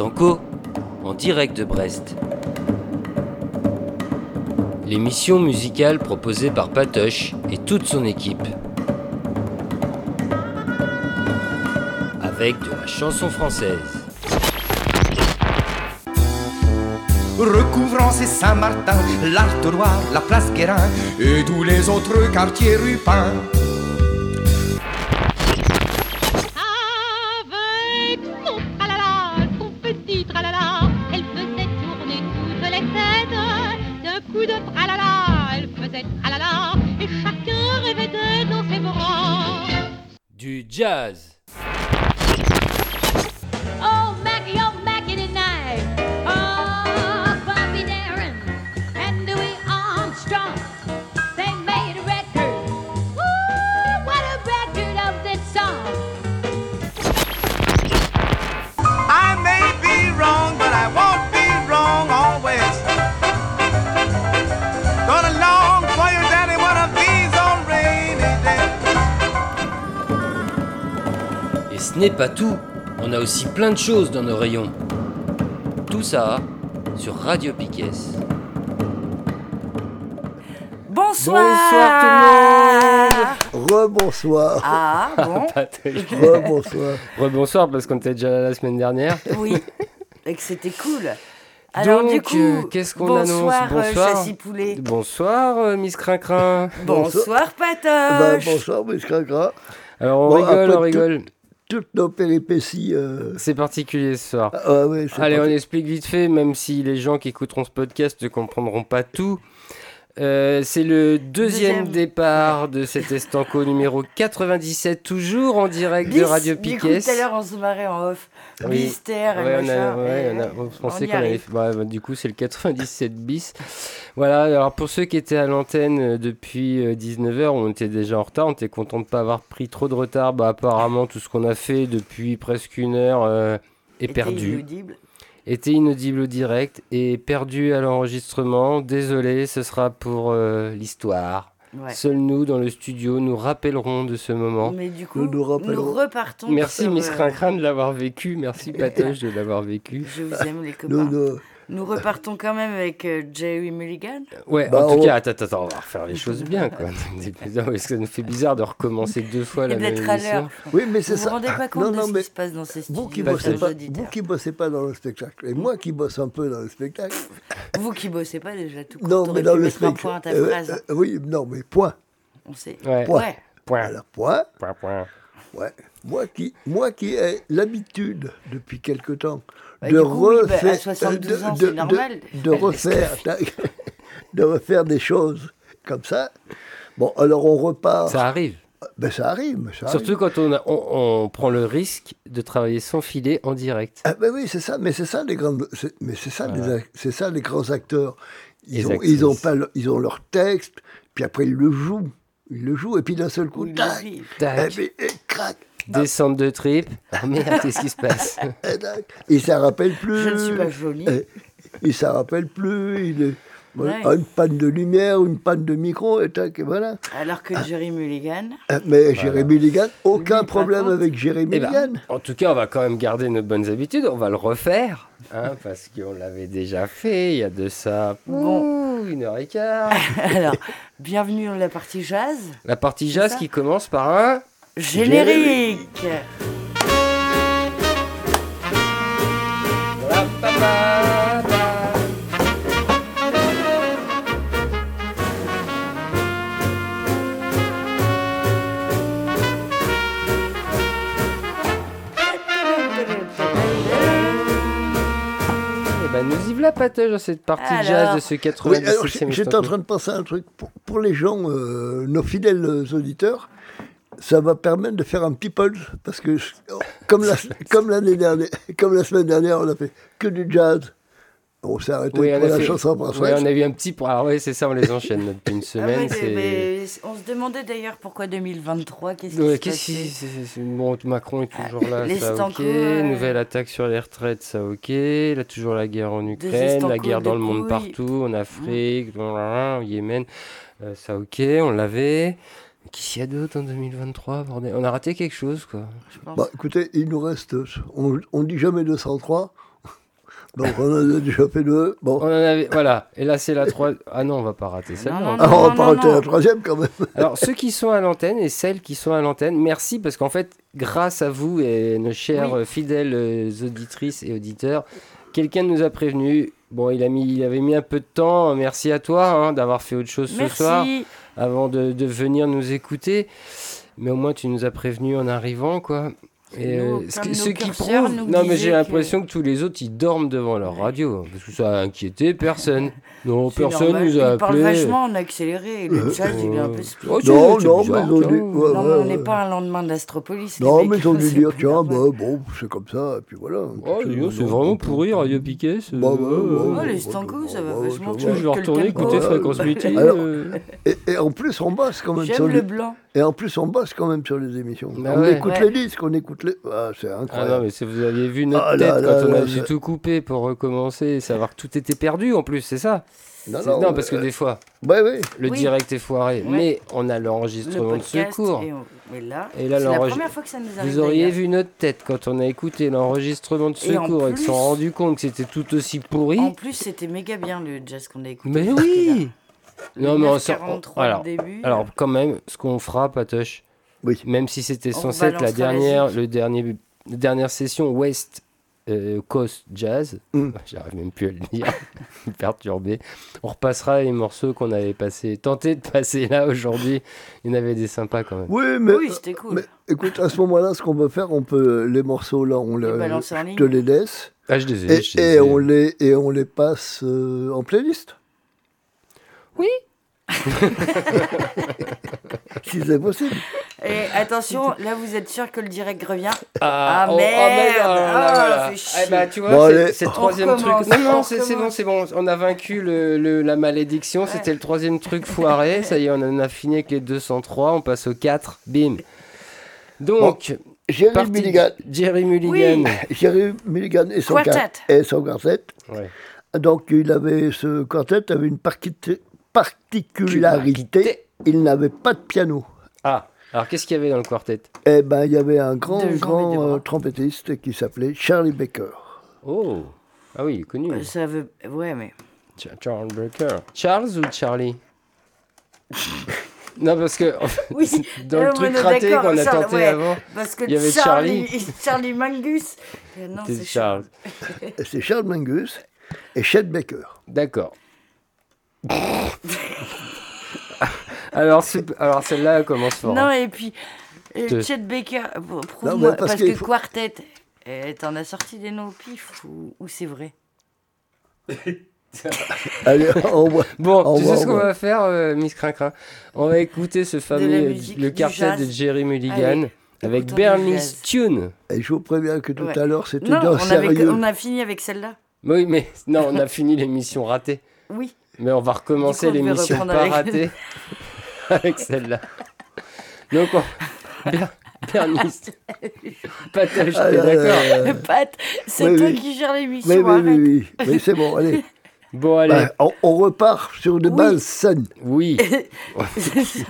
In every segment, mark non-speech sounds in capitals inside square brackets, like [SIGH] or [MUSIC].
En direct de Brest. L'émission musicale proposée par Patoche et toute son équipe. Avec de la chanson française. recouvrant ses Saint-Martin, l'Artois, la place Guérin et tous les autres quartiers rupins. N'est pas tout, on a aussi plein de choses dans nos rayons. Tout ça sur Radio Piquet. Bonsoir, Rebonsoir. Ah bon [LAUGHS] Rebonsoir. Rebonsoir parce qu'on était déjà là la semaine dernière. Oui, et que c'était cool. Alors Donc, du coup, euh, qu'est-ce qu'on bonsoir, annonce euh, Bonsoir. Châssis Poulet. Bonsoir euh, Miss Crincrin. Bonsoir Bah, Patoche. bonsoir, Miss Cracra. Alors on Bon, rigole, on rigole. Toutes nos péripéties. euh, C'est particulier ce soir. Ah ouais, Allez, on explique vite fait, même si les gens qui écouteront ce podcast ne comprendront pas tout. Euh, c'est le deuxième, Deuxième. départ de cet Estanco numéro 97, toujours en direct de Radio Piquet. tout à l'heure, on se marrait en off. Oui. Bister et Ouais, on, a, ouais, et on, a- on pensait qu'on avait bah, bah, du coup, c'est le 97 bis. Voilà, alors pour ceux qui étaient à l'antenne euh, depuis 19h, on était déjà en retard. On était content de ne pas avoir pris trop de retard. Bah, apparemment, tout ce qu'on a fait depuis presque une heure euh, est perdu. inaudible. Était inaudible au direct et perdu à l'enregistrement. Désolé, ce sera pour euh, l'histoire. Ouais. Seuls nous, dans le studio, nous rappellerons de ce moment. Mais du coup, Nous nous nous, rappellerons. repartons. Merci sur, Miss euh, Crincrin de l'avoir vécu. Merci [LAUGHS] Patoche de l'avoir vécu. Je vous aime les copains. nous, nous- repartons quand même avec euh, Jerry Mulligan. Ouais, Bah, en tout on- cas, attends, attends, on va refaire les choses bien. Quoi. [LAUGHS] Parce que ça nous fait bizarre de recommencer deux fois la et même d'être à émission. l'heure. Oui, mais c'est Vous vous ça. rendez pas compte non, de ce mais qui se passe dans ces studios vous qui bossez pas, vous qui bossez pas dans le spectacle et moi qui bosse un peu dans le spectacle. Vous qui bossez pas déjà tout court, non, mais dans le spectacle. point à ta euh, phrase. euh, oui, non, mais point. On sait. Ouais. Point. Ouais. Point. Alors, point. Point, point. Ouais. Moi qui, moi qui ai l'habitude depuis quelque temps de coup, oui, bah, refaire, 72 de- de- de, de refaire, [LAUGHS] de refaire des choses comme ça. Bon, alors on repart. Ça arrive. Ben ça arrive, ça Surtout arrive. quand on, a- on, on prend le risque de travailler sans filet en direct. Ah ben oui, c'est ça. Mais c'est ça les grandes. Mais c'est ça, c'est ça les grands acteurs. Les Ils ont, ils ont pas, le- ils ont leur texte, puis après ils le jouent, ils le jouent, et puis d'un seul coup, tac, puis et crac, Descente de trip. Oh merde, qu'est-ce qui se passe et. Et ça rappelle plus. Je ne suis pas jolie. Eh, Il s'en rappelle plus. Il est... Ouais. Une panne de lumière, une panne de micro, et tac, et voilà. Alors que Jerry Mulligan, Euh, Mais Jérémy Ligan, aucun problème avec Jérémy Eh ben, Ligan. en tout cas, on va quand même garder nos bonnes habitudes. On va le refaire. hein, [LAUGHS] parce qu'on l'avait déjà fait. Il y a de ça Bon. une heure et quart. [LAUGHS] alors, bienvenue dans la partie jazz. La partie jazz ça qui commence par un. Générique Eh ben, nous y voilà, Patoche, dans cette partie Alors. jazz de ce Oui, 97 alors e j'- j'étais en train de penser à un truc. Pour, pour les gens, euh, nos fidèles auditeurs, ça va permettre de faire un petit pulse. Parce que, je- comme la, [LAUGHS] comme l'année dernière, comme la semaine dernière, on a fait que du jazz. On s'est arrêté Oui, pour la fait- chanson ouais, française. on a eu un petit. Alors, oui, c'est ça, on les enchaîne depuis une [LAUGHS] Ah semaine. oui, c'est- mais on se demandait d'ailleurs pourquoi 2023, qu'est-ce qui Ouais, c'est- c'est- Bon, Macron est toujours là, les ça ok. Euh, Nouvelle attaque sur les retraites, ça ok. Là, toujours la guerre en Ukraine, la guerre dans le monde couilles. partout, en Afrique, au Yémen, euh, ça ok, on l'avait. Qu'est-ce qu'il y a d'autre en 2023, bordel? On a raté quelque chose, quoi. je pense. Bah, écoutez, il nous reste. On, on dit jamais 203. [LAUGHS] Donc on en a déjà fait deux. Bon. On en avait, voilà. Et là, c'est la troisième. Ah non, on va pas rater celle-là. Non, non, Ah, on va pas non, rater non. la troisième quand même. [LAUGHS] Alors, ceux qui sont à l'antenne et celles qui sont à l'antenne, merci parce qu'en fait, grâce à vous et nos chers Oui. fidèles euh, auditrices et auditeurs, quelqu'un nous a prévenu. Bon, il, a mis, il avait mis un peu de temps. Merci à toi hein, d'avoir fait autre chose ce soir avant de, de venir nous écouter. Mais au moins, tu nous as prévenu en arrivant, quoi. Et euh, ce qui- ceux prouvent. Non, mais j'ai l'impression que... tous les autres, ils dorment devant leur radio. Parce que ça a inquiété personne. [LAUGHS] Non, personne normal. nous a Il parle appelé. vachement en accéléré. et Le chat, il est un peu. Oh, Non, non, bizarre, mais ils dit. ouais, non, mais on n'est pas un lendemain d'Astropolis. Non, mais ils ont dû dire, tiens, bah, bon, c'est comme ça, et puis voilà. Oh, c'est vraiment pourri, Radio Piquet. Bah, ouais, ouais, Oh, ouais, les stancos, ça va vachement je vais retourner écouter. Fréquence Multi. [LAUGHS] Euh, Et, en plus, on bosse quand même sur J'aime le blanc. Et en plus, on bosse quand même sur les émissions. Bah on ouais. écoute Ouais. les disques, on écoute les... Ah, c'est Ah non, incroyable. mais si vous aviez vu notre Ah tête là quand là on a dû tout couper pour recommencer et savoir que tout était perdu en plus, c'est ça non, C'est- Non, parce que euh, des fois, Ouais, ouais. le Oui. direct est foiré, Ouais. mais on a Le l'enregistrement de secours. Et, on- là, Et là, c'est la première fois que ça nous arrive. Vous auriez vu notre tête quand on a écouté l'enregistrement de secours et qu'ils se sont rendus compte que c'était tout aussi pourri. En plus, c'était méga bien le jazz qu'on a écouté. Mais oui là. Non, mais on 9,43 s'en- alors- au début. Alors, quand même, ce qu'on fera, Patoche, Oui. même si c'était censé être la dernière, le dernier, la dernière session West euh, Coast Jazz, Mm. [LAUGHS] j'arrive même plus à le dire, [LAUGHS] perturbé, on repassera les morceaux qu'on avait passé, tenté de passer là aujourd'hui. Il y en avait des sympas quand même. Oui, mais... Oui, c'était cool. mais écoute, à ce moment-là, ce qu'on peut faire, on peut... Les morceaux, là, on Les les... Je te les laisse. Ah, je les ai, Et, je les et ai. on les, et on les passe euh, en playlist. Oui. [LAUGHS] si c'est possible. Et attention, là, vous êtes sûr que le direct revient Ah, Ah, oh, merde. oh, merde, Ah, voilà. fait chier. Eh ben, tu vois, Bon, c'est le On troisième truc. Non, non, on c'est bon, c'est bon. On a vaincu le, le- la malédiction. C'était le troisième truc foiré. Ça y est, on en a fini avec les 203. On passe au 4. Bim. Donc, Jerry partie Mulligan. Jerry Mulligan. [LAUGHS] Jerry Mulligan et son, Quartet. quart- et son quartet. Ouais. Donc, il avait, ce quartet avait une parti- particularité. Il n'avait pas de piano. Ah, alors qu'est-ce qu'il y avait dans le quartet? Eh ben, il y avait un grand, grand euh, trompettiste qui s'appelait Charlie Baker. Oh, ah oui, il est connu. Euh, Ça veut. Ouais, mais. Ch- Charles Baker. Charles ou Charlie? [LAUGHS] Non, parce que en fait, Oui, dans euh, le on truc raté qu'on a tenté ouais. avant, Parce que Il y avait Charlie, Charlie [LAUGHS] Mangus. Euh, non, c'est Charles. C'est Charles Mingus et Chet Baker. D'accord. [LAUGHS] alors, c'est- alors celle-là elle commence fort. Non, hein. et puis, euh, Chet Baker, Non, prouve-moi, parce que faut- Quartet, euh, t'en as sorti des noms au pif ou, ou c'est vrai? [LAUGHS] Allez, on voit. [LAUGHS] Bon, Au tu sais ce qu'on va faire, euh, Miss Crincrin? On va écouter ce fameux, euh, le quartet de. Jerry Mulligan Allez, avec jazz. Tune. Et je vous préviens que tout Ouais. à l'heure, c'était Non, d'un on, avait, on a fini avec celle-là. Oui, mais non, on a fini l'émission ratée. Oui. Mais on va recommencer l'émission pas avec- ratée [LAUGHS] avec celle-là. Donc, on... Ber- Bernie, Patoche, t'es là, là, d'accord. Pat, c'est oui, toi oui. qui gères l'émission. Oui, oui, oui, oui. Mais c'est bon, allez. [LAUGHS] Bon, allez, Bah, on, on repart sur de Oui. bases saines. oui. [LAUGHS] C'est ça,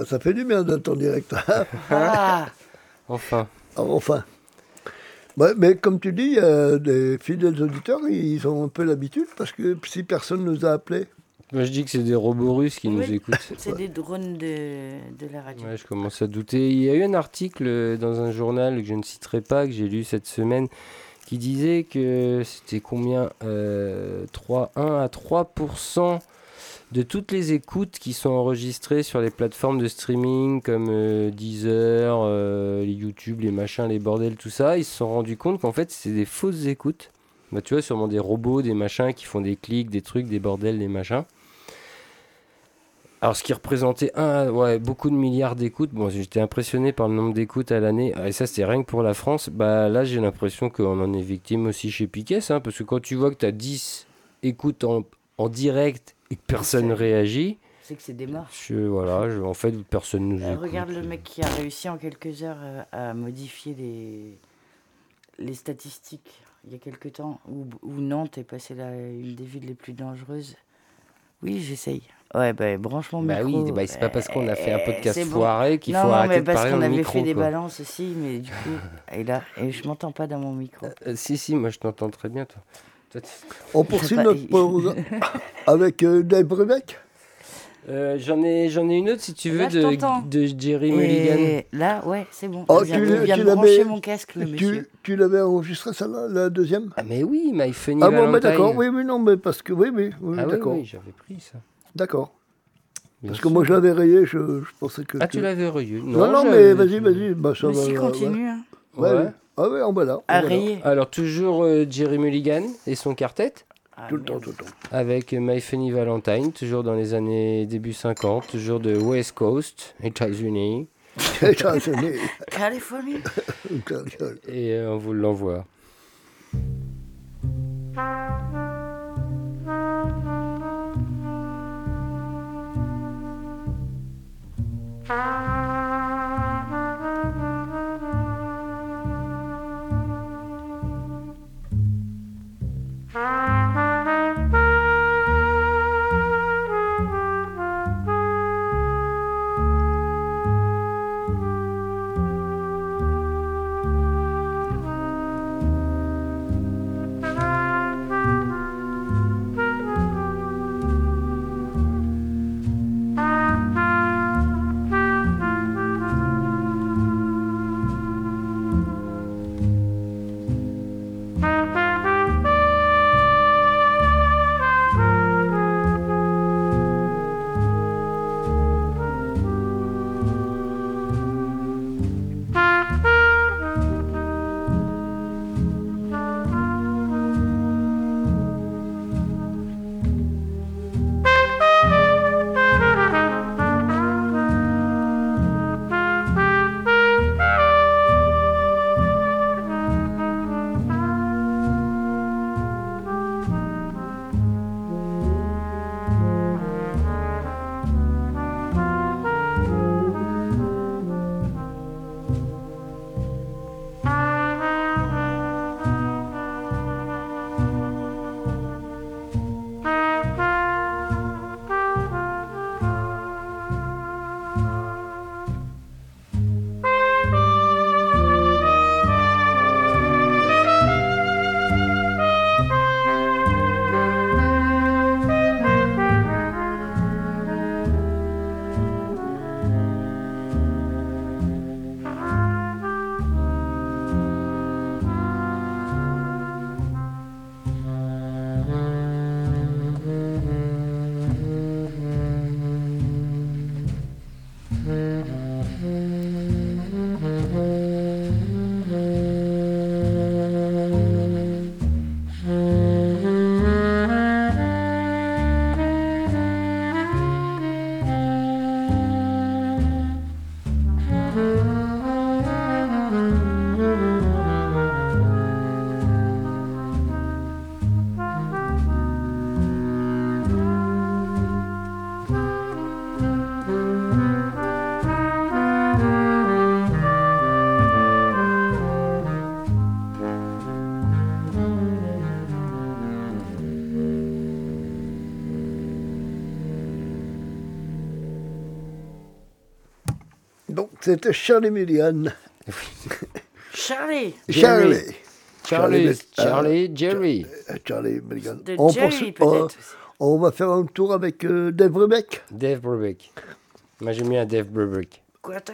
Bah, ça fait du bien d'être en direct. Ah, Enfin. Ah, enfin. Ouais, mais comme tu dis, il y a des fidèles auditeurs, ils ont un peu l'habitude parce que si personne nous a appelés, Moi, je dis que c'est des robots russes qui nous écoutent. [LAUGHS] c'est des drones de, de la radio. Ouais, je commence à douter. Il y a eu un article euh, dans un journal que je ne citerai pas, que j'ai lu cette semaine, qui disait que c'était combien euh, 3, 1 à 3% de toutes les écoutes qui sont enregistrées sur les plateformes de streaming comme euh, Deezer, euh, les YouTube, les machins, les bordels, tout ça. Ils se sont rendus compte qu'en fait, c'est des fausses écoutes. Bah, tu vois, sûrement des robots, des machins qui font des clics, des trucs, des bordels, des machins. Alors, ce qui représentait un, ouais, beaucoup de milliards d'écoutes. Bon, j'étais impressionné par le nombre d'écoutes à l'année. Ah, Et ça, c'était rien que pour la France. Bah, là, j'ai l'impression qu'on en est victime aussi chez Piquet, hein, parce que quand tu vois que tu as 10 écoutes en, en direct et que personne ne réagit, C'est que c'est des marches. je, voilà, je- en fait, personne nous Euh, regarde le mec qui a réussi en quelques heures euh, à modifier les, les statistiques il y a quelques temps, où, où Nantes est passée la, une des villes les plus dangereuses. Oui, j'essaye. Ouais, bah, branche mon Bah micro. oui, bah, c'est pas parce qu'on a fait un Euh, podcast bon. foiré qu'il faut non, arrêter mais de parce parler qu'on dans le avait micro. fait des quoi. balances aussi, mais du coup, et là, et je m'entends pas dans mon micro. Euh, si, si, moi je t'entends très bien, toi. On poursuit notre programme [LAUGHS] avec euh, Dave Brubeck. Euh, J'en ai, j'en ai une autre si tu veux Là, je t'entends. de, de Jerry Mulligan. Là, ouais, c'est bon. Oh, tu de brancher mon casque, le Tu, monsieur. tu l'avais enregistré celle-là, la deuxième? Ah mais oui, My Funny Ah bon, mais d'accord, oui, oui, non, mais parce que, oui, oui, oui Ah oui, d'accord, oui, j'avais pris ça. d'accord. Bien Parce que moi, je l'avais rayé, je, je pensais que... Ah, tu l'avais revu Non, non, j'avais- mais vas-y, vas-y, bah, ça va. Ouais. continue, hein, Ouais, Ouais. ouais. Ah ouais, en bas là. en à bas là. rayer. Alors toujours euh, Jerry Mulligan et son quartet Ah, Tout le temps, tout le temps. avec My Funny Valentine, toujours dans les années début 50, toujours de West Coast, États-Unis. États-Unis. [LAUGHS] Californie. [LAUGHS] Et euh, on vous l'envoie. C'était Charlie Milligan. Charlie Charlie. Charlie, Charlie, Charlie, Jerry. Euh, Charlie Milligan. De On Jerry, on- aussi. On va faire un tour avec euh, Dave Brubeck. Dave Brubeck. Moi j'aime bien Dave Brubeck. Quartet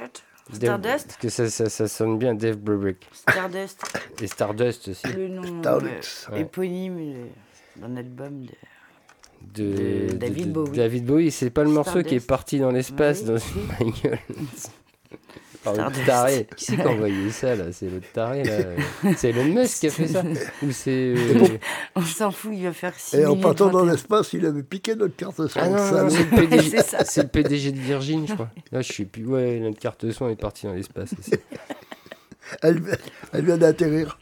Stardust? Parce que ça, ça, ça sonne bien Dave Brubeck. Stardust, Et Stardust aussi. le nom Stardust. euh, éponyme d'un album de... De, De David de- Bowie. David Bowie, c'est pas le morceau qui est parti dans l'espace Oui, dans une bagnole. [LAUGHS] Par le taré. [LAUGHS] Qui c'est qui a envoyé ça là? C'est le taré là. [LAUGHS] C'est Elon Musk qui a fait ça [LAUGHS] Ou c'est. euh, On s'en fout, il va faire 6 Et en partant dans 21. l'espace, il avait piqué notre carte son. Ah non, non, c'est le, PDG, C'est ça. c'est le PDG de Virgin, je crois. Là, je sais plus. Ouais, notre carte son est partie dans l'espace. elle, elle vient d'atterrir.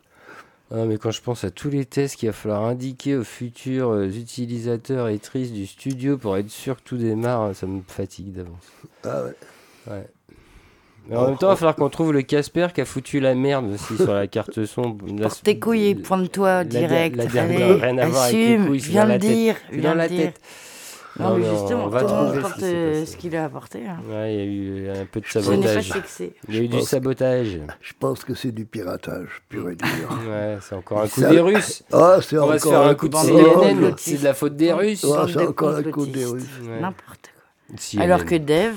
Ah, mais quand je pense à tous les tests qu'il va falloir indiquer aux futurs euh, utilisateurs et tristes du studio pour être sûr que tout démarre, ça me fatigue d'avance. Ah ouais. Mais en même temps, il va falloir qu'on trouve le Casper qui a foutu la merde aussi [LAUGHS] sur la carte son. La- Porte tes couilles et pointe-toi la- direct. la dernière, Allez, rien à voir avec les couilles, viens la le tête. dire. C'est viens dans le la dire. tête. Non, Non, mais justement, on va tout le monde trouver ce qu'il a apporté. hein. Ouais, il y a eu euh, un peu de sabotage. Il y a eu du sabotage. Je pense que c'est du piratage pur et dur. Ouais, c'est encore un coup Ça- des Russes. Ah, c'est On encore va se faire un coup de CNN. C'est de la faute des Russes. C'est encore la complotistes. côte des Russes. N'importe quoi. Alors que Dave,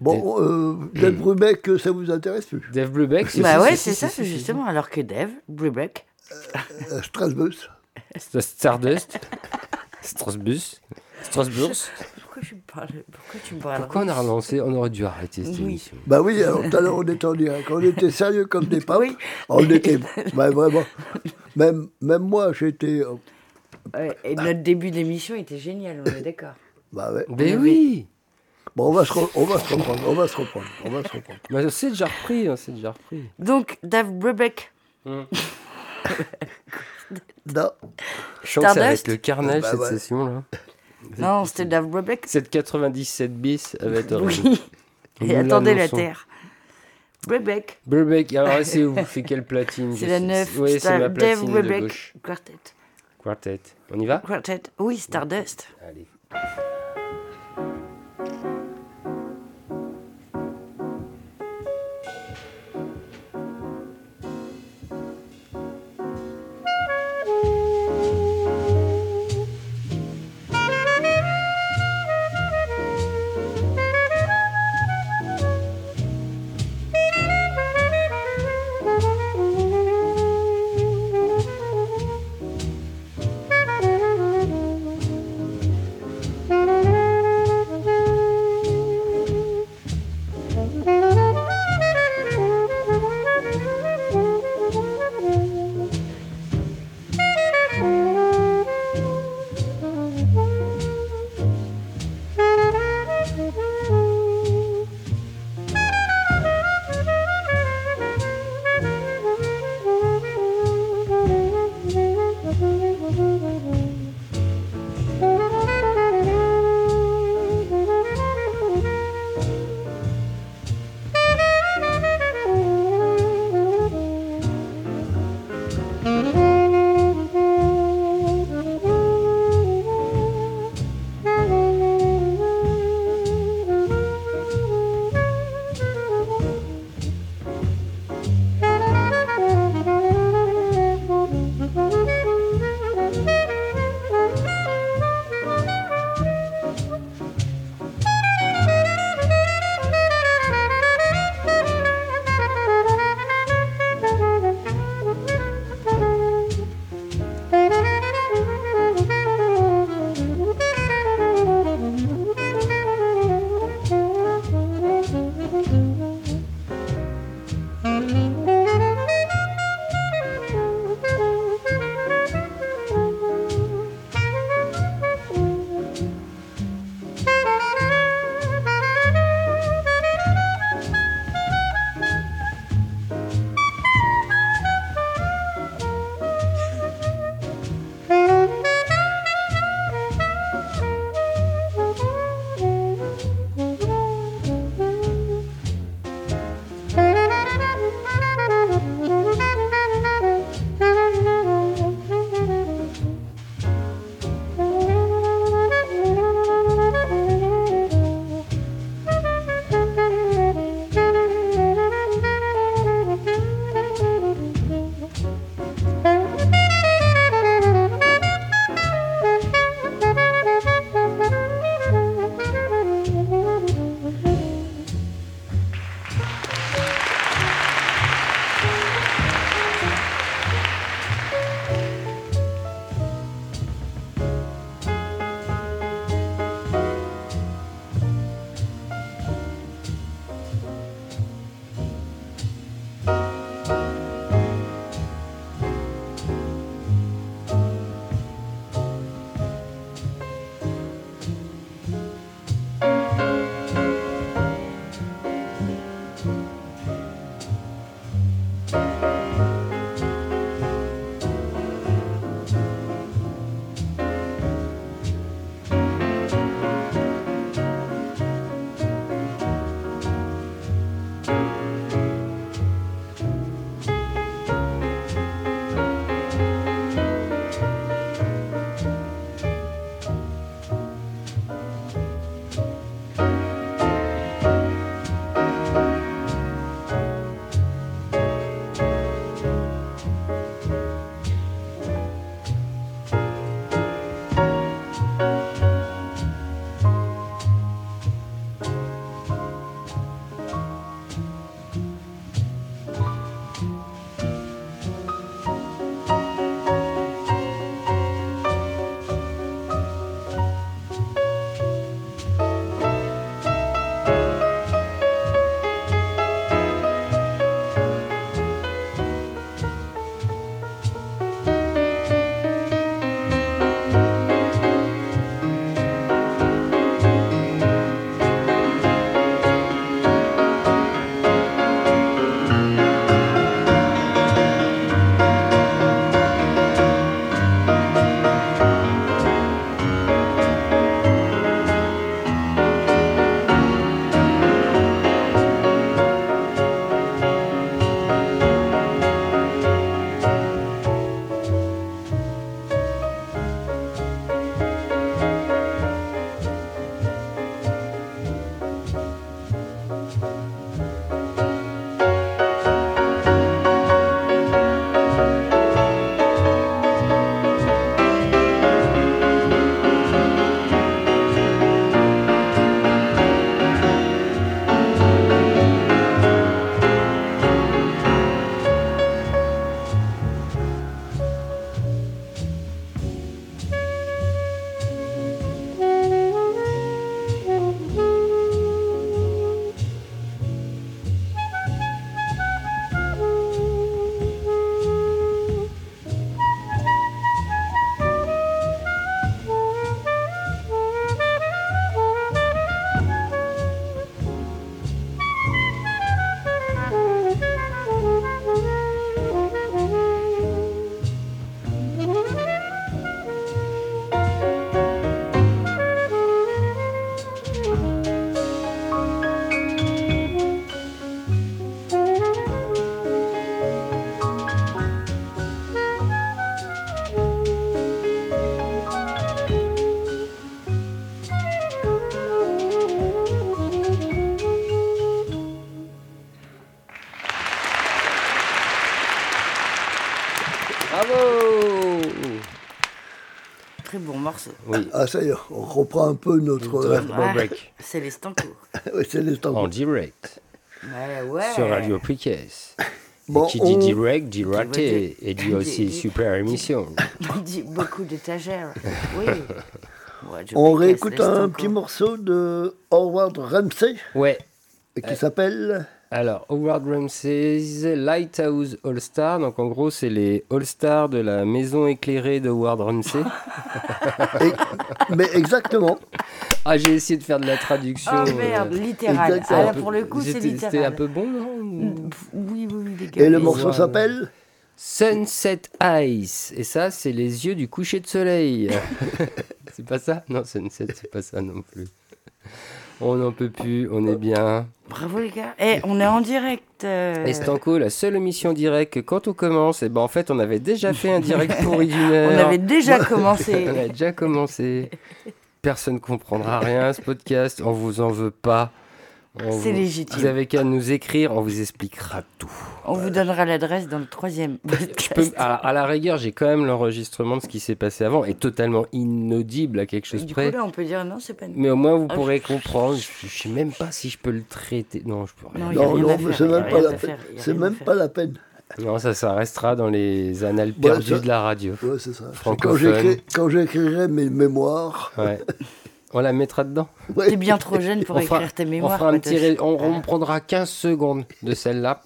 Bon, euh, Dave Brubeck, ça vous intéresse plus? Dave Brubeck, c'est bah ouais, c'est ça, si, justement. Alors que Dave, Brubeck, Euh, Strasbourg. si. Stardust. Strasbourg. Strasbourg. pourquoi tu me parles Pourquoi tu me parles Pourquoi on a relancé On aurait dû arrêter cette Oui. émission. Bah oui, alors tout à l'heure on était en direct. On était sérieux comme des papes. Oui. On était. Bah vraiment. Même, même moi, j'étais. euh, Et notre début d'émission était génial, on est d'accord. Bah ouais. Mais avait- oui Bon, on va, se re- on va se reprendre. On va se reprendre. On va se reprendre. Mais on s'est déjà repris, on s'est déjà repris. Donc, Dave Brubeck, [LAUGHS] Non. Je sens que ça va être le carnage Bah cette ouais. session-là. non, c'était Dave Brubeck. Cette 97 bis va être. Oui. Et attendez la terre. Brubeck, Burbeck, alors c'est où C'est quelle platine c'est la sais- 9. Oui, c'est ma Dave platine de Brubeck, gauche. Quartet. Quartet. On y va? Quartet. Oui, Stardust. Allez. Morceau. Oui, Ah, ça y est, on reprend un peu notre. C'est les Stancourt. [LAUGHS] c'est les en direct Ouais, ouais. sur Radio Pliquès. [LAUGHS] Bon, qui dit on- direct dit raté et dit aussi Dit- super émission. [LAUGHS] On dit beaucoup d'étagères. Oui. Ouais, On réécoute un petit morceau de Howard Ramsey Ouais, qui s'appelle. Alors Howard Ramsey's Lighthouse All Star. Donc en gros, c'est les All Stars de la maison éclairée de Howard Ramsey. [LAUGHS] et- mais exactement. Ah, j'ai essayé de faire de la traduction. Oh merde, euh, littéral. Ah, là, pour le coup, c'est C'était- C'était un littéral. peu bon, non Pff, Oui, oui, oui, les gars. Et le morceau s'appelle Sunset Ice. Et ça, c'est les yeux du coucher de soleil. [LAUGHS] c'est pas ça? Non, Sunset, c'est pas ça non plus. On n'en peut plus, on est bien. Bravo, les gars. Eh, on est en direct. euh, Et Stanko, la seule émission directe que quand on commence, et ben en fait, on avait déjà fait un direct pourri d'une heure. On avait déjà commencé. [LAUGHS] On a déjà commencé. Personne comprendra rien à ce podcast. On vous en veut pas. C'est vous- légitime. Vous avez qu'à nous écrire, on vous expliquera tout. On vous donnera l'adresse dans le troisième. [LAUGHS] Je peux, à, à la rigueur, j'ai quand même l'enregistrement de ce qui s'est passé avant, et totalement inaudible à quelque chose Du coup, près. là, on peut dire non, c'est pas nous. Mais au moins, vous Ah, pourrez je- comprendre. Je, je sais même pas si je peux le traiter. Non, je peux rien. Non, Non, non, c'est même pas la peine. C'est même pas la. Non, ça, ça restera dans les annales Ouais, perdues ça- de la radio. Ouais, c'est ça. Quand j'écrirai mes mémoires, Ouais. [LAUGHS] On la mettra dedans. ouais, T'es bien trop jeune pour On fera- écrire tes On, mémoires. fera un Patoche. petit ré- on, on prendra 15 secondes de celle-là.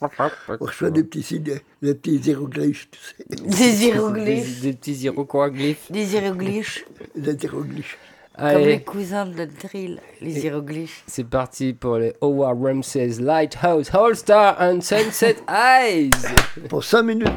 je fais des petits signes, des petits hiéroglyphes, tu sais. Des Des, hiéroglyphes. des petits hiéroglyphes. Des hiéroglyphes. Des hiéroglyphes. Comme les Allez, cousins de la drill. Les hiéroglyphes. c'est parti pour les Howard Ramsey's Lighthouse All Star and Sunset Eyes. Pour 5 minutes.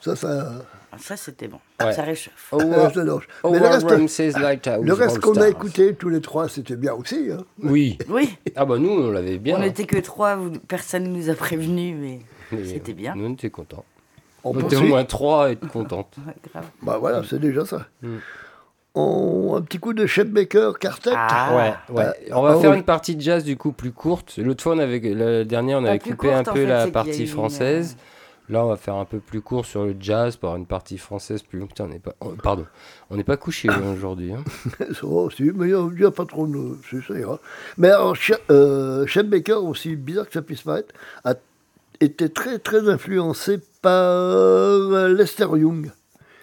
Ça, ça. Ça, c'était bon. Ouais. Ça réchauffe. Ça marche. Mais le reste, le reste qu'on a écouté tous les trois, c'était bien aussi. hein. Oui. [LAUGHS] Oui, Ah bah nous, on l'avait bien. on n'était que trois, vous- personne ne nous a prévenus, mais Mais c'était bien. Nous, on était contents. On On était au moins trois à être contentes. [LAUGHS] Ouais, grave. Bah voilà, c'est déjà ça. Mm. On- Un petit coup de Baker, quartet. Ah, ouais, ouais. Euh, on va oh, faire oui. une partie de jazz du coup plus courte. L'autre fois, on avait, la dernière, on avait coupé un courte, peu fait, la partie une, française. Là, on va faire un peu plus court sur le jazz avoir une partie française plus longue. Putain, on n'est pas, oh, pardon, on n'est pas couché [COUGHS] aujourd'hui. hein. [LAUGHS] Oh, si, mais il n'y a, pas trop de. c'est- Ça ira. Mais alors, euh, Baker, aussi bizarre que ça puisse paraître, a été très très influencé par euh, Lester Young.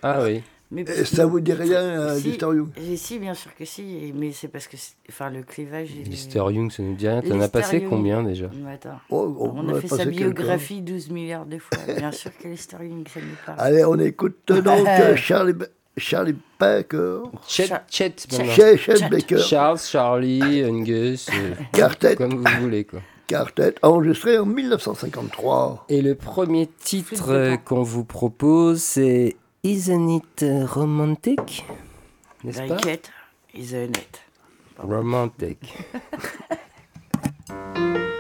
Ah oui. Mais Et ça vous dit rien, euh, Si. Lester Young si, bien sûr que si, mais c'est parce que enfin, le clivage est... Lister Young, ça nous dit rien. T'en as Lister passé Young. combien déjà attends, Oh, on, en a a fait sa biographie 12 milliards de fois. Bien sûr que Lester Young, ça nous parle. Allez, on écoute [LAUGHS] donc euh, Charlie, Charlie Baker, Chet, Chet. Baker, Charles, Charlie, Angus, euh, quartet, comme vous voulez quoi. quartet, enregistré en 1953. Et le premier titre euh, qu'on vous propose, c'est Isn't It Romantic? N'est-ce pas? Like it is a net. Romantic. [LAUGHS]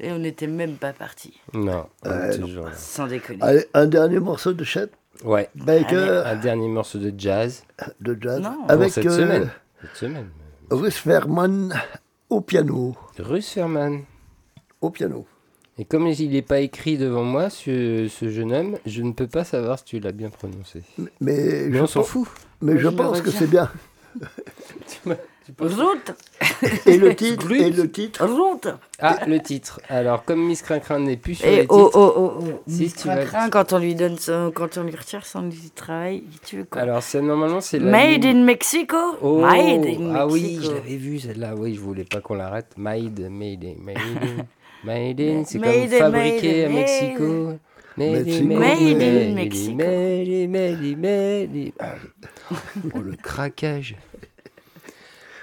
Et on n'était même pas partis. Non, là. Sans déconner. Allez, un dernier morceau de Chet Ouais, Baker un dernier morceau de jazz de jazz Non. avec cette euh, semaine. Cette semaine. Russ Fairman au piano. Russ Ferman. Au piano. Et comme il n'est pas écrit devant moi, ce, ce jeune homme, je ne peux pas savoir si tu l'as bien prononcé. Mais, Mais je on s'en fout. Mais Moi, je je pense que c'est bien. [LAUGHS] Route Et le titre, Glut. et le titre, Route Ah, le titre. Alors, comme Miss Crincrin n'est plus sur Et les oh titres, oh oh oh Si, Miss Cracrin, quand on lui donne son, quand on lui retire son travail, tu veux quoi alors c'est normalement c'est la Made in Mexico? Oh, Made in ah oui, je l'avais vu celle-là. Oui, je voulais pas qu'on l'arrête. Made, made in, made in, made in. C'est Made comme in, fabriqué à made in, Mexico. Made in, Mexico. Made in made in, Mexico. Made in, made in, made in. [LAUGHS] Oh le craquage.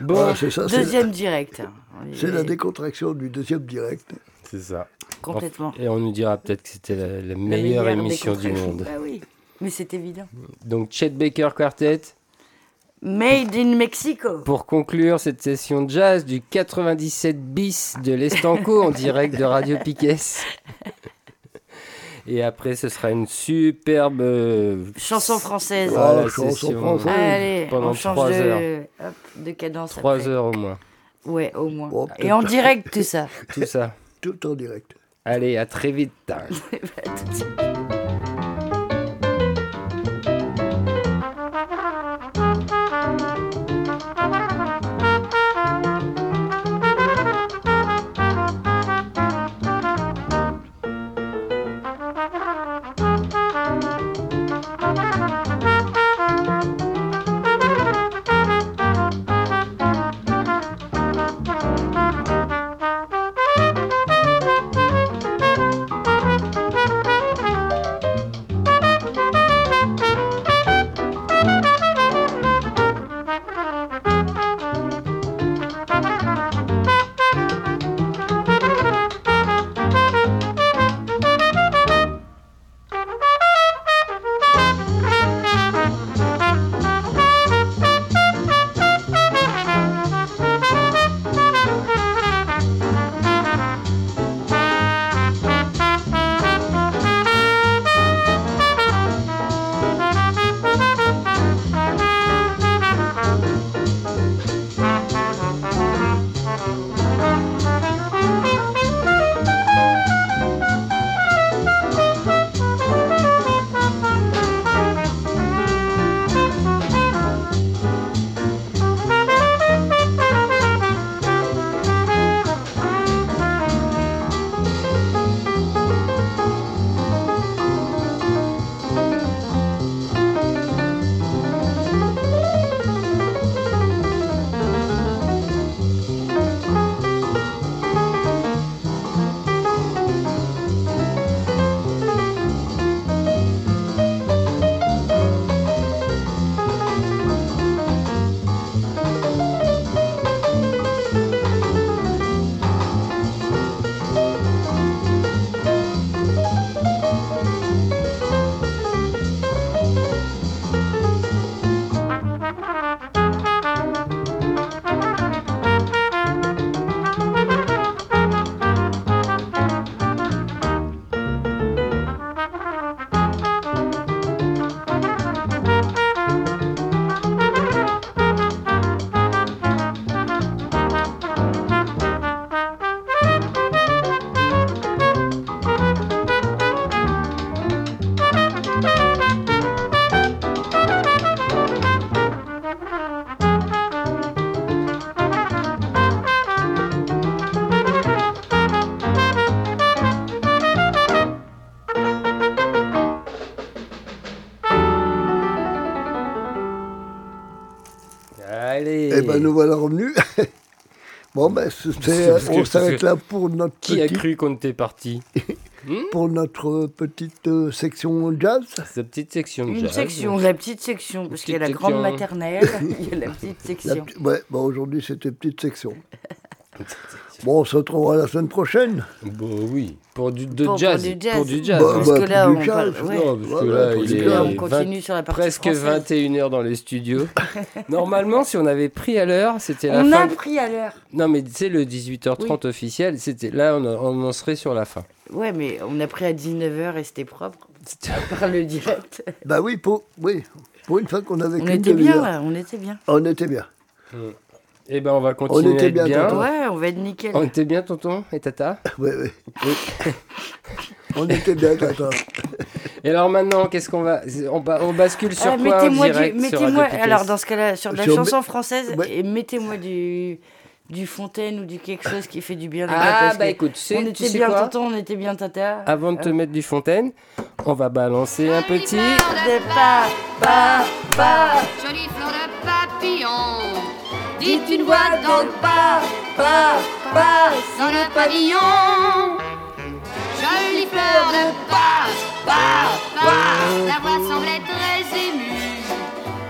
Bon, Voilà, c'est ça, c'est Deuxième direct. c'est la décontraction du deuxième direct. c'est ça. Complètement. Et on nous dira peut-être que c'était la, la La meilleure émission du monde. Bah oui, mais c'est évident. Donc Chet Baker Quartet. Made in Mexico. Pour conclure cette session de jazz du 97 bis de l'Estanco en direct de Radio Piquet. [LAUGHS] Et après, ce sera une superbe euh, Chanson française. Voilà, Oh, chanson française. Allez, pendant on change trois de, heures. hop, de cadence. trois après. heures au moins. Ouais, au moins. Oh, Et en direct, tout ça. Tout ça. Tout en direct. Allez, à très vite. [LAUGHS] bon ben on s'arrête là pour notre Qui a petite, cru qu'on était parti [LAUGHS] pour notre petite euh, section jazz. Cette petite section Une jazz. section, la petite section, parce qu'il y a la petite grande section. maternelle, [LAUGHS] il y a la petite La section. petite- ouais, bon aujourd'hui c'était petite section. [LAUGHS] Bon, on se retrouvera la semaine prochaine. Bon, oui. Pour du, de Pour- pour jazz. du jazz. Pour du jazz. Bah, hein. Parce bah, que là, pour on du parle- jazz. ouais. Non, parce que là, il est on 20 continue sur la partie presque française. 21h dans les studios. [LAUGHS] Normalement, si on avait pris à l'heure, c'était la On fin. a pris à l'heure. Non, mais tu sais, le 18h30 officiel, c'était là, on, on en serait sur la fin. Ouais, mais on a pris à 19h et c'était propre. C'était- [LAUGHS] Par le direct. Bah oui, pour, oui, pour une fois qu'on avait On était bien là, on était bien. On était bien. Eh ben, on va continuer était à être bien bien. Ouais, on va être nickel. On était bien, tonton et tata [LAUGHS] Oui, oui. [LAUGHS] on était bien, tata. Et alors maintenant, qu'est-ce qu'on va on, ba- on bascule sur Ah, quoi mettez-moi du, Radio alors dans ce cas-là, sur de la Sur- chanson française, Ouais. et mettez-moi du, du Fontaine ou du quelque chose qui fait du bien. Ah, bah que écoute, tu sais, on tu était sais bien tonton, on était bien tata. Avant de te mettre du Fontaine, on va balancer un petit... De Jolie fleur de papillon, dites une voix dans le pas, pas, pas, dans le pavillon. Jolie fleur de pas, pas, pas. La voix semblait très émue.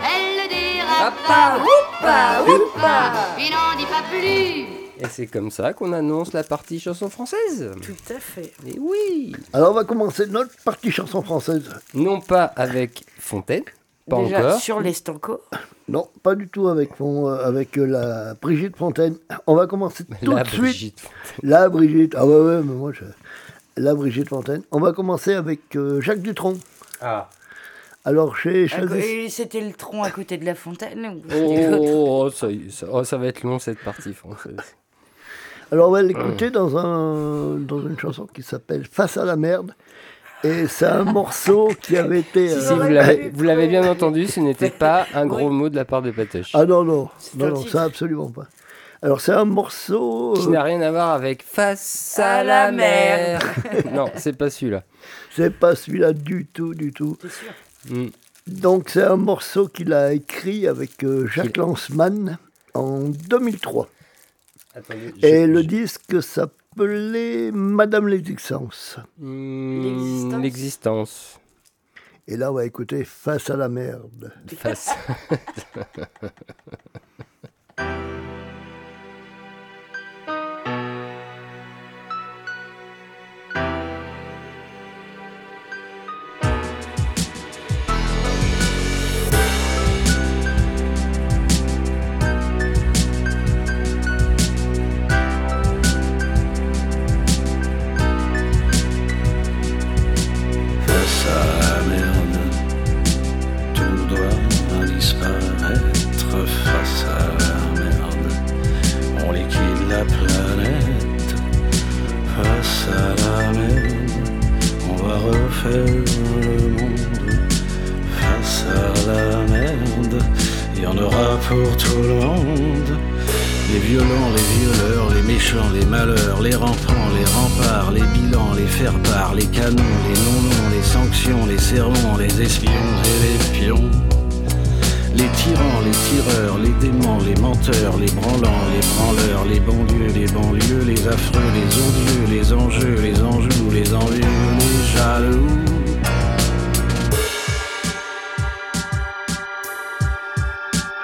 Elle le dira pas, oupa, oupa. il n'en dit pas plus. Et c'est comme ça qu'on annonce la partie chanson française. Tout à fait. Et oui Alors, on va commencer notre partie chanson française. Non pas avec Fontaine, pas Déjà, encore. sur les Stanco. Non, pas du tout avec, mon- euh, avec euh, la Brigitte Fontaine. On va commencer [LAUGHS] tout La de suite. Brigitte. La Brigitte. Ah ouais, ouais, mais moi, je... la Brigitte Fontaine. On va commencer avec euh, Jacques Dutronc. Ah. Alors, choisi... et C'était le tronc à côté de la fontaine. ou Oh, c'était oh, oh, ça, y est, ça- oh, ça va être long cette partie française. Alors, on va l'écouter dans, un, dans une chanson qui s'appelle Face à la merde. Et c'est un morceau qui avait été... Si, euh, si, vous l'avez [LAUGHS] vous l'avez bien entendu, ce n'était pas un gros mot de la part de Patoche. Ah non, non, non, non, ça absolument pas. Alors, c'est un morceau... Qui euh, n'a rien à voir avec Face à la mer. [LAUGHS] non, c'est pas celui-là. c'est pas celui-là du tout, du tout. Sûr? Hmm. Donc, c'est un morceau qu'il a écrit avec euh, Jacques Lanzmann en 2003. Attendez, Et le j'ai- disque s'appelait Madame l'existence. L'existence. Et là, on va écouter Face à la merde. Face. Face [LAUGHS] les malheurs, les remparts, les bilans, les faire-part, les canons, les non-noms, les sanctions, les sermons, les espions et les pions. Les tyrans, les tireurs, les démons, les menteurs, les branlants, les branleurs, les dieux, les banlieues, les affreux, les odieux, les enjeux, les enjous, les envieux, les jaloux.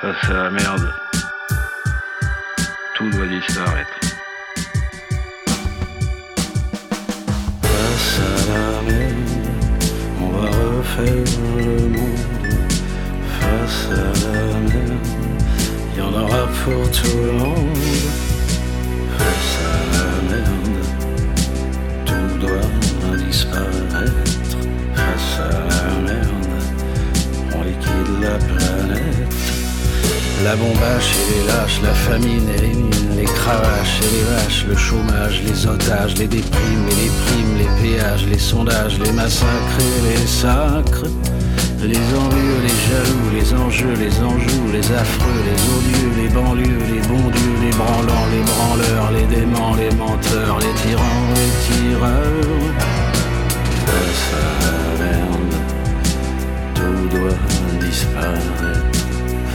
Face à la merde, Face à la merde, il y en aura pour tout le monde. Face à la merde, tout doit disparaître. La bombache et les lâches, la famine et les mines, les cravaches et les vaches, le chômage, les otages, les déprimes et les primes, les péages, les sondages, les massacres et les sacres, les envieux, les jaloux, les enjeux, les enjous, les affreux, les odieux, les banlieues, les bons dieux, les branlants, les branleurs, les déments, les menteurs, les tyrans, les tireurs. Tout doit disparaître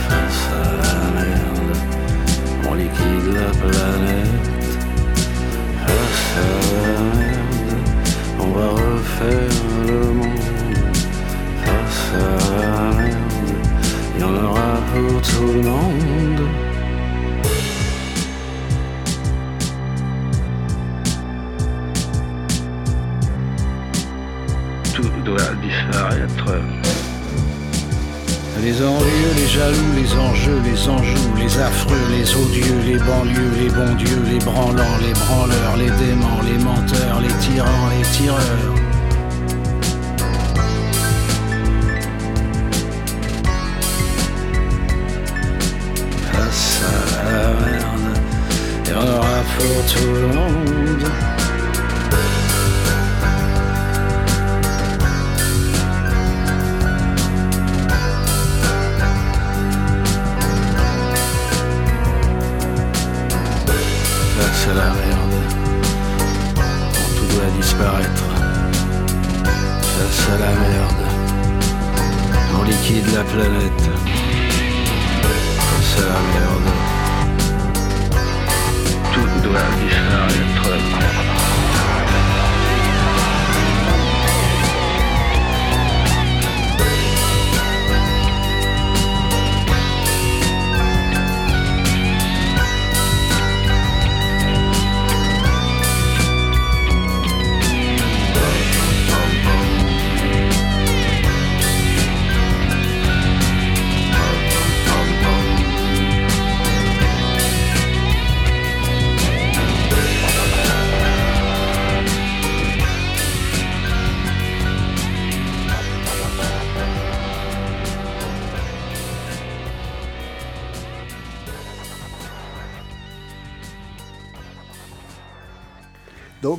face liquide la planète. À on va refaire le monde. À il y en aura pour tout le monde. Tout doit disparaître. Les envieux, les jaloux, les enjeux, les enjeux, les affreux, les odieux, les banlieues, les bons dieux, les branlants, les branleurs, les déments, les menteurs, les tyrans, les tireurs. Face à la merde, il y aura pour tout le monde.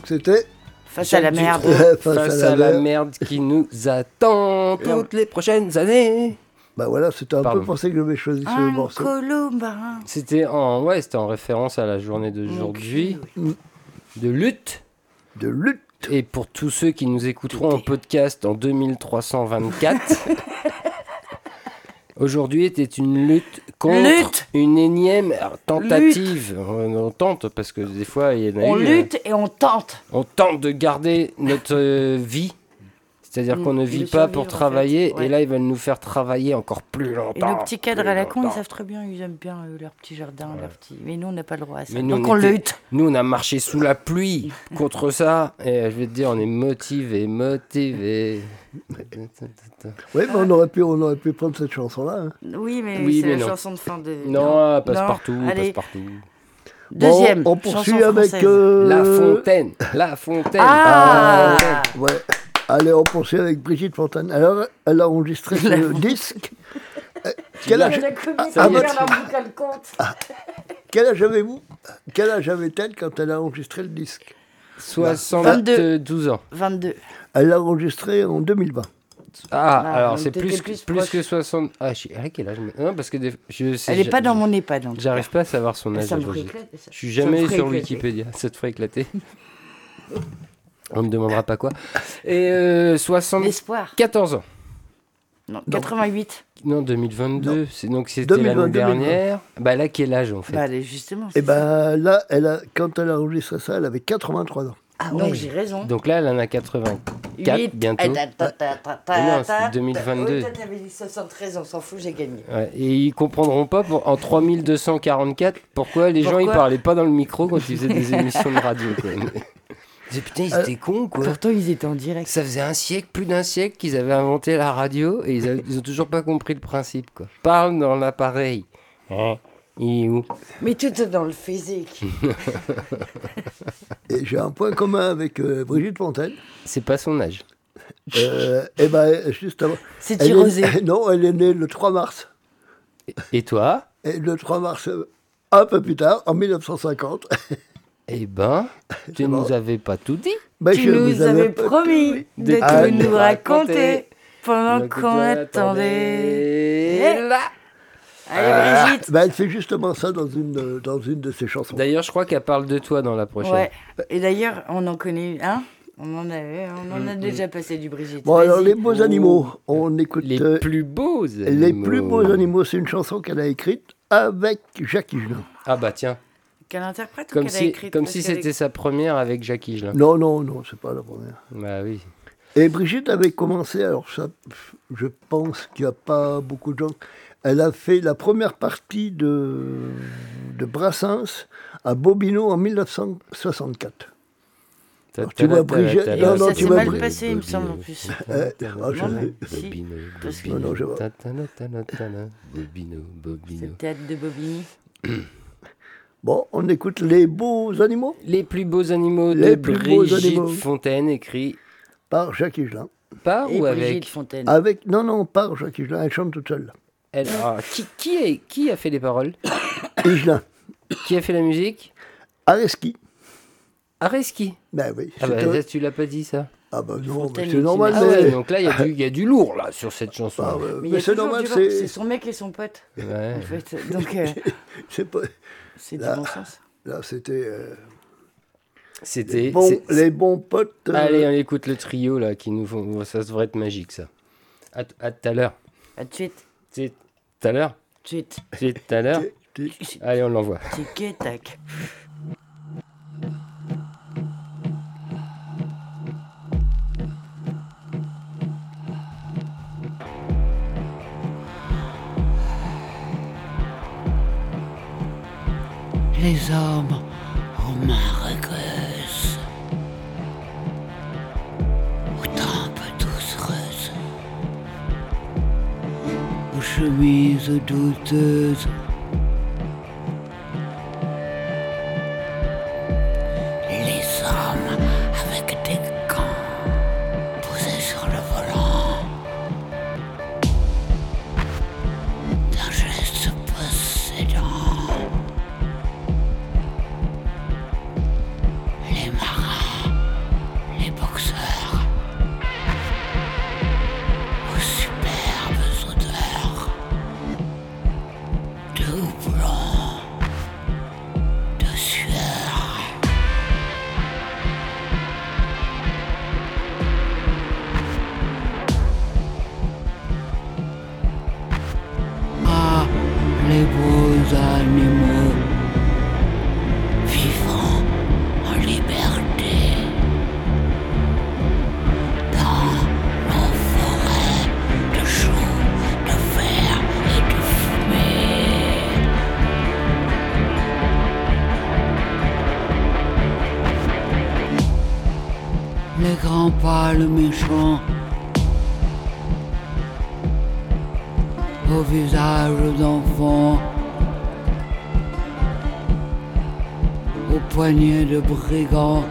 C'était Face à la merde. [LAUGHS] Face, à, la merde qui nous attend [LAUGHS] toutes les prochaines années. Bah voilà, c'était un Pardon. peu pour ça que j'avais choisi ce Un morceau. colombin. C'était en, ouais, c'était en référence à la journée d'aujourd'hui de lutte. De lutte. Et pour tous ceux qui nous écouteront en podcast en 2324, [LAUGHS] aujourd'hui était une lutte contre Lutte. une énième tentative. On, on tente parce que des fois il y en a On lutte et on tente. on tente de garder notre euh, vie. C'est-à-dire qu'on ne vit pas survivre, pour en fait, travailler ouais. et là ils veulent nous faire travailler encore plus Et longtemps. nos petits cadres à la con, ils savent très bien, ils aiment bien euh, leur petit jardin, leur petit. Mais nous, on n'a pas le droit à ça. Mais nous, Donc on on était- lutte. Nous, on a marché sous la pluie [LAUGHS] contre ça. Et je vais te dire, on est motivé, motivé. [LAUGHS] Oui, mais on aurait pu, on aurait pu prendre cette chanson-là. hein. Oui, mais Oui, c'est la non. chanson de fin de. Non, passe Non. partout, passe Allez, partout. deuxième. Bon, on poursuit avec. euh, La Fontaine, La Fontaine. Ah, Ouais. Allez, on poursuit avec Brigitte Fontaine. Alors, elle a enregistré ce disque. Quel âge, Ah, ah, bah, quel avez-vous? Quel âge avait-elle quand elle a enregistré le disque? 72 ans. 22. Elle l'a enregistré en 2020. Ah, Ah, alors c'est plus, plus plus, que 60. Ah, je quel âge Non, parce que des... je sais. Elle n'est pas dans mon EHPAD. J'arrive pas à savoir son âge. Ça me à ferait Brigitte. éclater, ça. Je suis Ça me jamais ferait sur éclater. Wikipédia. Ça te ferait éclater. [LAUGHS] On me demandera pas quoi. Et euh, 74 L'espoir. ans. Non, 88. Non, 2022. C'est donc c'était 2022, l'année dernière. Bah là, quel âge en fait? Bah, allez, justement. Et c'est ça. ben là, elle a, quand elle a enregistré ça, elle avait 83 ans. Ah Donc j'ai raison. Donc là, elle en a 84 Huit. bientôt. Ah, ta, ta, ta, ta, ta, Mais non, ta, c'est 2022. Oui, toi, t'avais dit 73, on s'en fout, j'ai gagné. Ouais, et ils comprendront pas pour- en 3244 pourquoi les gens ils Pourquoi? parlaient pas dans le micro quand ils faisaient des émissions de radio. Quoi. [LAUGHS] Ils putain, ils Euh, étaient cons quoi. Pourtant, ils étaient en direct. Ça faisait un siècle, plus d'un siècle qu'ils avaient inventé la radio et ils, avaient- ils ont toujours pas compris le principe quoi. Parle dans l'appareil. Hein Il est où? Mais tout est dans le physique. [LAUGHS] Et j'ai un point commun avec euh, Brigitte Fontaine. C'est pas son âge. Euh, et ben juste avant. C'est tirosé. est, non, elle est née le 3 mars. Et toi? Et le 3 mars, euh, un peu plus tard, en 1950. Eh ben, [LAUGHS] tu bon. nous avais pas tout dit. ben, Tu je nous vous avais promis de tout Ah, nous raconter. pendant qu'on tu attendait. là. Allez, Brigitte. Ben, elle fait justement ça dans une, euh, dans une de ses chansons. D'ailleurs, je crois qu'elle parle de toi dans la prochaine. Ouais. Et d'ailleurs, on en connaît un. On en, avait, on en a déjà passé du Brigitte. Bon, alors, les beaux animaux, on écoute Les euh, plus beaux Les animaux. plus beaux animaux. C'est une chanson qu'elle a écrite avec Jacques Higelin. Ah bah tiens, Qu'elle interprète ou comme qu'elle a si, écrite comme si qu'elle c'était sa première avec Jacques Higelin. Non, non, non, c'est pas la première. Bah oui. Et Brigitte avait commencé, alors ça, je pense qu'il n'y a pas beaucoup de gens. Elle a fait la première partie de, de Brassens à Bobino en 1964. Alors, tu non, ta- non, ta- tu m'as pris- passé, il me Bobino, semble, en plus. Ah, je- Non, mais si, Bobino, Non, non, je vois. Bobino, Bobino. C'est le théâtre de Bobigny. [CLEARS THROAT] Bon, on écoute les beaux animaux Les plus beaux animaux Les de plus beaux Brigitte animaux. Fontaine, écrit par Jacques Higelin. par Et ou Brigitte avec Fontaine. Avec, non, non, par Jacques Higelin, elle chante toute seule. elle. Ah, qui, qui, est- qui a fait les paroles [COUGHS] Higelin, Qui a fait la musique Areski. Areski. Ben oui. Ah bah ça, tu l'as pas dit ça. Ah bah non, c'est normal, Ah ouais, donc là il y, a du- il y a du lourd là sur cette chanson. Ah ouais, Mais mais il y a c'est normal. C'est son mec et son pote, Ouais. en fait. Donc, euh, [LAUGHS] c'est pas... c'est du Là. bon sens. Là, c'était... euh, C'était. bon, les bons potes... euh, Allez, on écoute le trio là qui nous font. Ça devrait être magique ça. À tout à l'heure. À tout de suite. Tout à l'heure? Tout de suite. C'est tout à l'heure? Allez, on l'envoie. Tic tac. Les hommes aux mains rugueuses, aux tempes doucereuses, aux chemises douteuses. Les grands pâles méchants au visage d'enfants, aux poignets de brigands,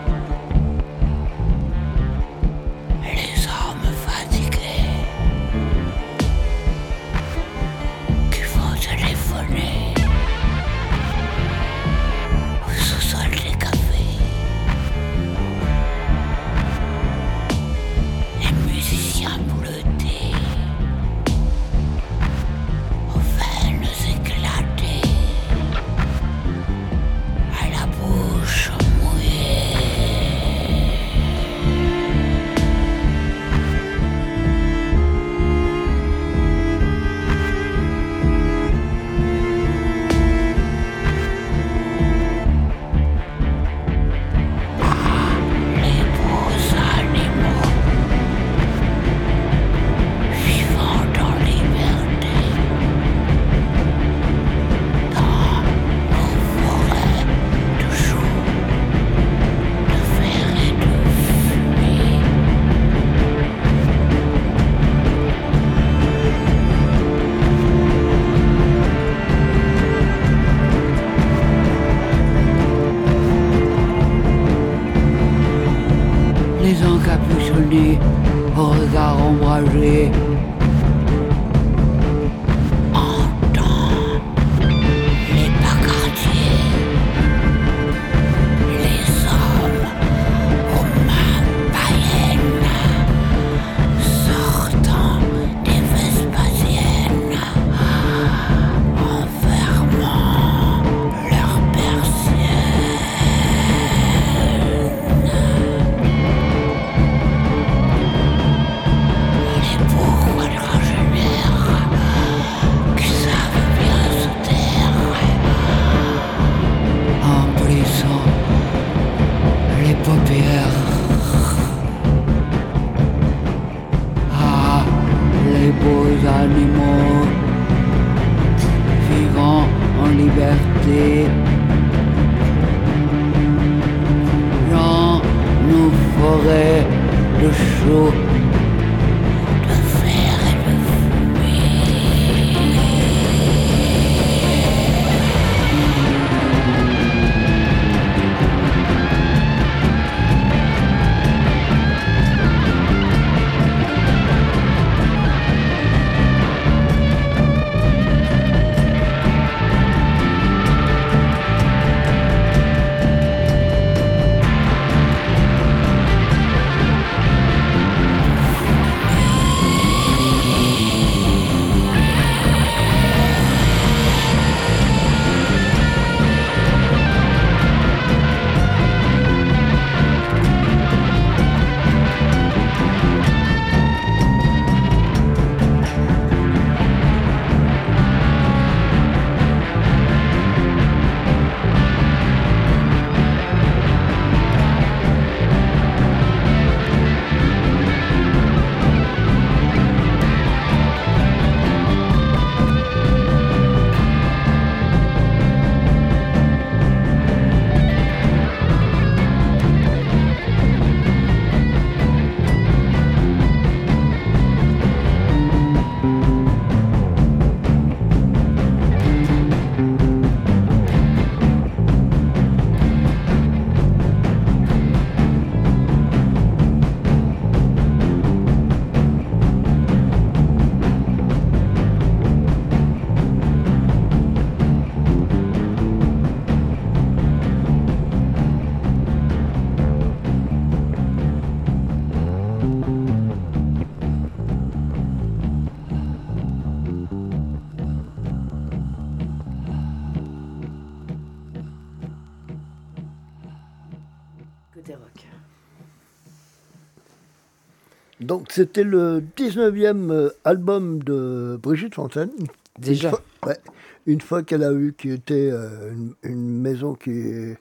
Donc c'était le 19e euh, album de Brigitte Fontaine. Déjà. Une fois, ouais, une fois qu'elle a eu, qui était euh, une, une maison qui,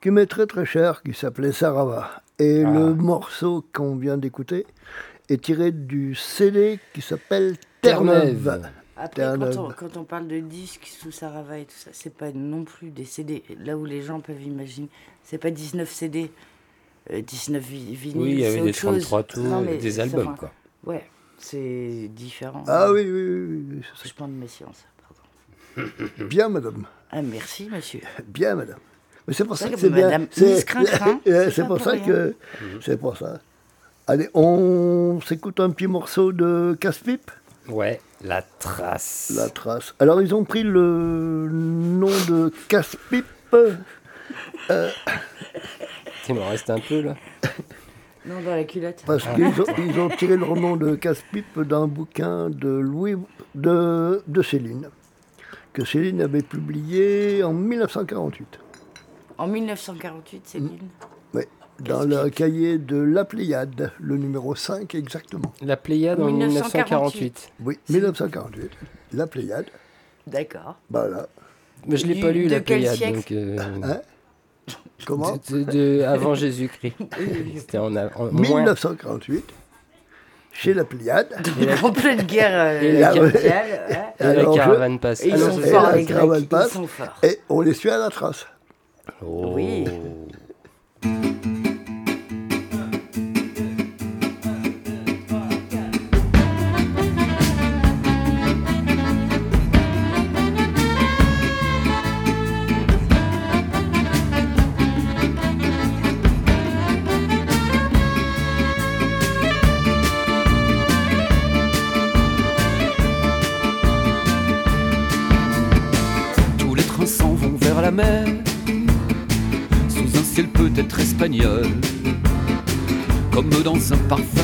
qui m'est très très chère, qui s'appelait Sarava. Et Ah. le morceau qu'on vient d'écouter est tiré du CD qui s'appelle Terre-Neuve. Terre-Neuve. Après, Terre quand on, Neuve. quand on parle de disques sous Sarava et tout ça, c'est pas non plus des CD. Là où les gens peuvent imaginer, c'est pas 19 CD, 19 vi- vinyles. Oui, il y c'est avait des autre chose. 33 tours, Non, mais des ça albums, quoi. Ouais, c'est différent. Ah oui, oui, oui, oui, Je prends de mes séances. Pardon. c'est [LAUGHS] bien madame. Ah, merci, monsieur. [LAUGHS] Bien madame. Mais c'est pour C'est ça que c'est bien. madame C'est [LAUGHS] pour pour ça rien. que. C'est pour ça. Allez, on s'écoute un petit morceau de Casse-Pipe? Ouais, la trace. La trace. Alors, ils ont pris le nom de Casse-Pipe. Il m'en reste un peu là. [LAUGHS] Non, dans la culotte. Parce [LAUGHS] qu'ils ont, ils ont tiré leur nom de casse-pipe d'un bouquin de Louis de, de Céline, que Céline avait publié en 1948. En 1948, Céline. Oui, dans le cahier de La Pléiade, le numéro 5 exactement. La Pléiade en 1948. 1948. Oui, 1948. La Pléiade, D'accord. voilà. Mais je l'ai Du- pas lu la Pléiade, siècle donc. euh, Hein? Comment de, de- de- avant [LAUGHS] Jésus-Christ. C'était en, en moins. 1948, chez La Pléiade. [LAUGHS] En pleine guerre Et euh, la- capitale. ouais. Et la caravane passe. Et ils forts, les Grecs. Sont forts. Et on les suit à la trace. Oh. Oui.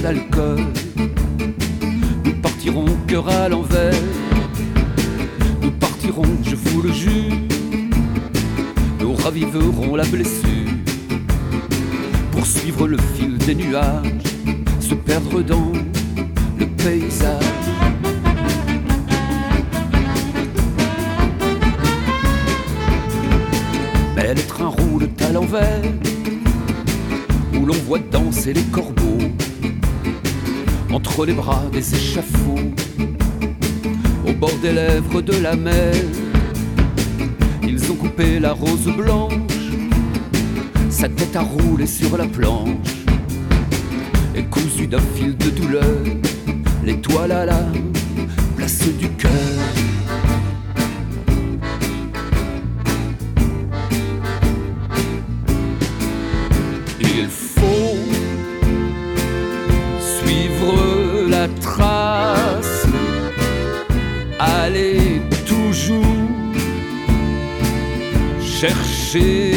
Nous partirons cœur à l'envers, nous partirons, je vous le jure, nous raviverons la blessure, entre les bras des échafauds, au bord des lèvres de la mer. Ils ont coupé la rose blanche, sa tête a roulé sur la planche, et cousu d'un fil de douleur, l'étoile à la place du cœur. Chercher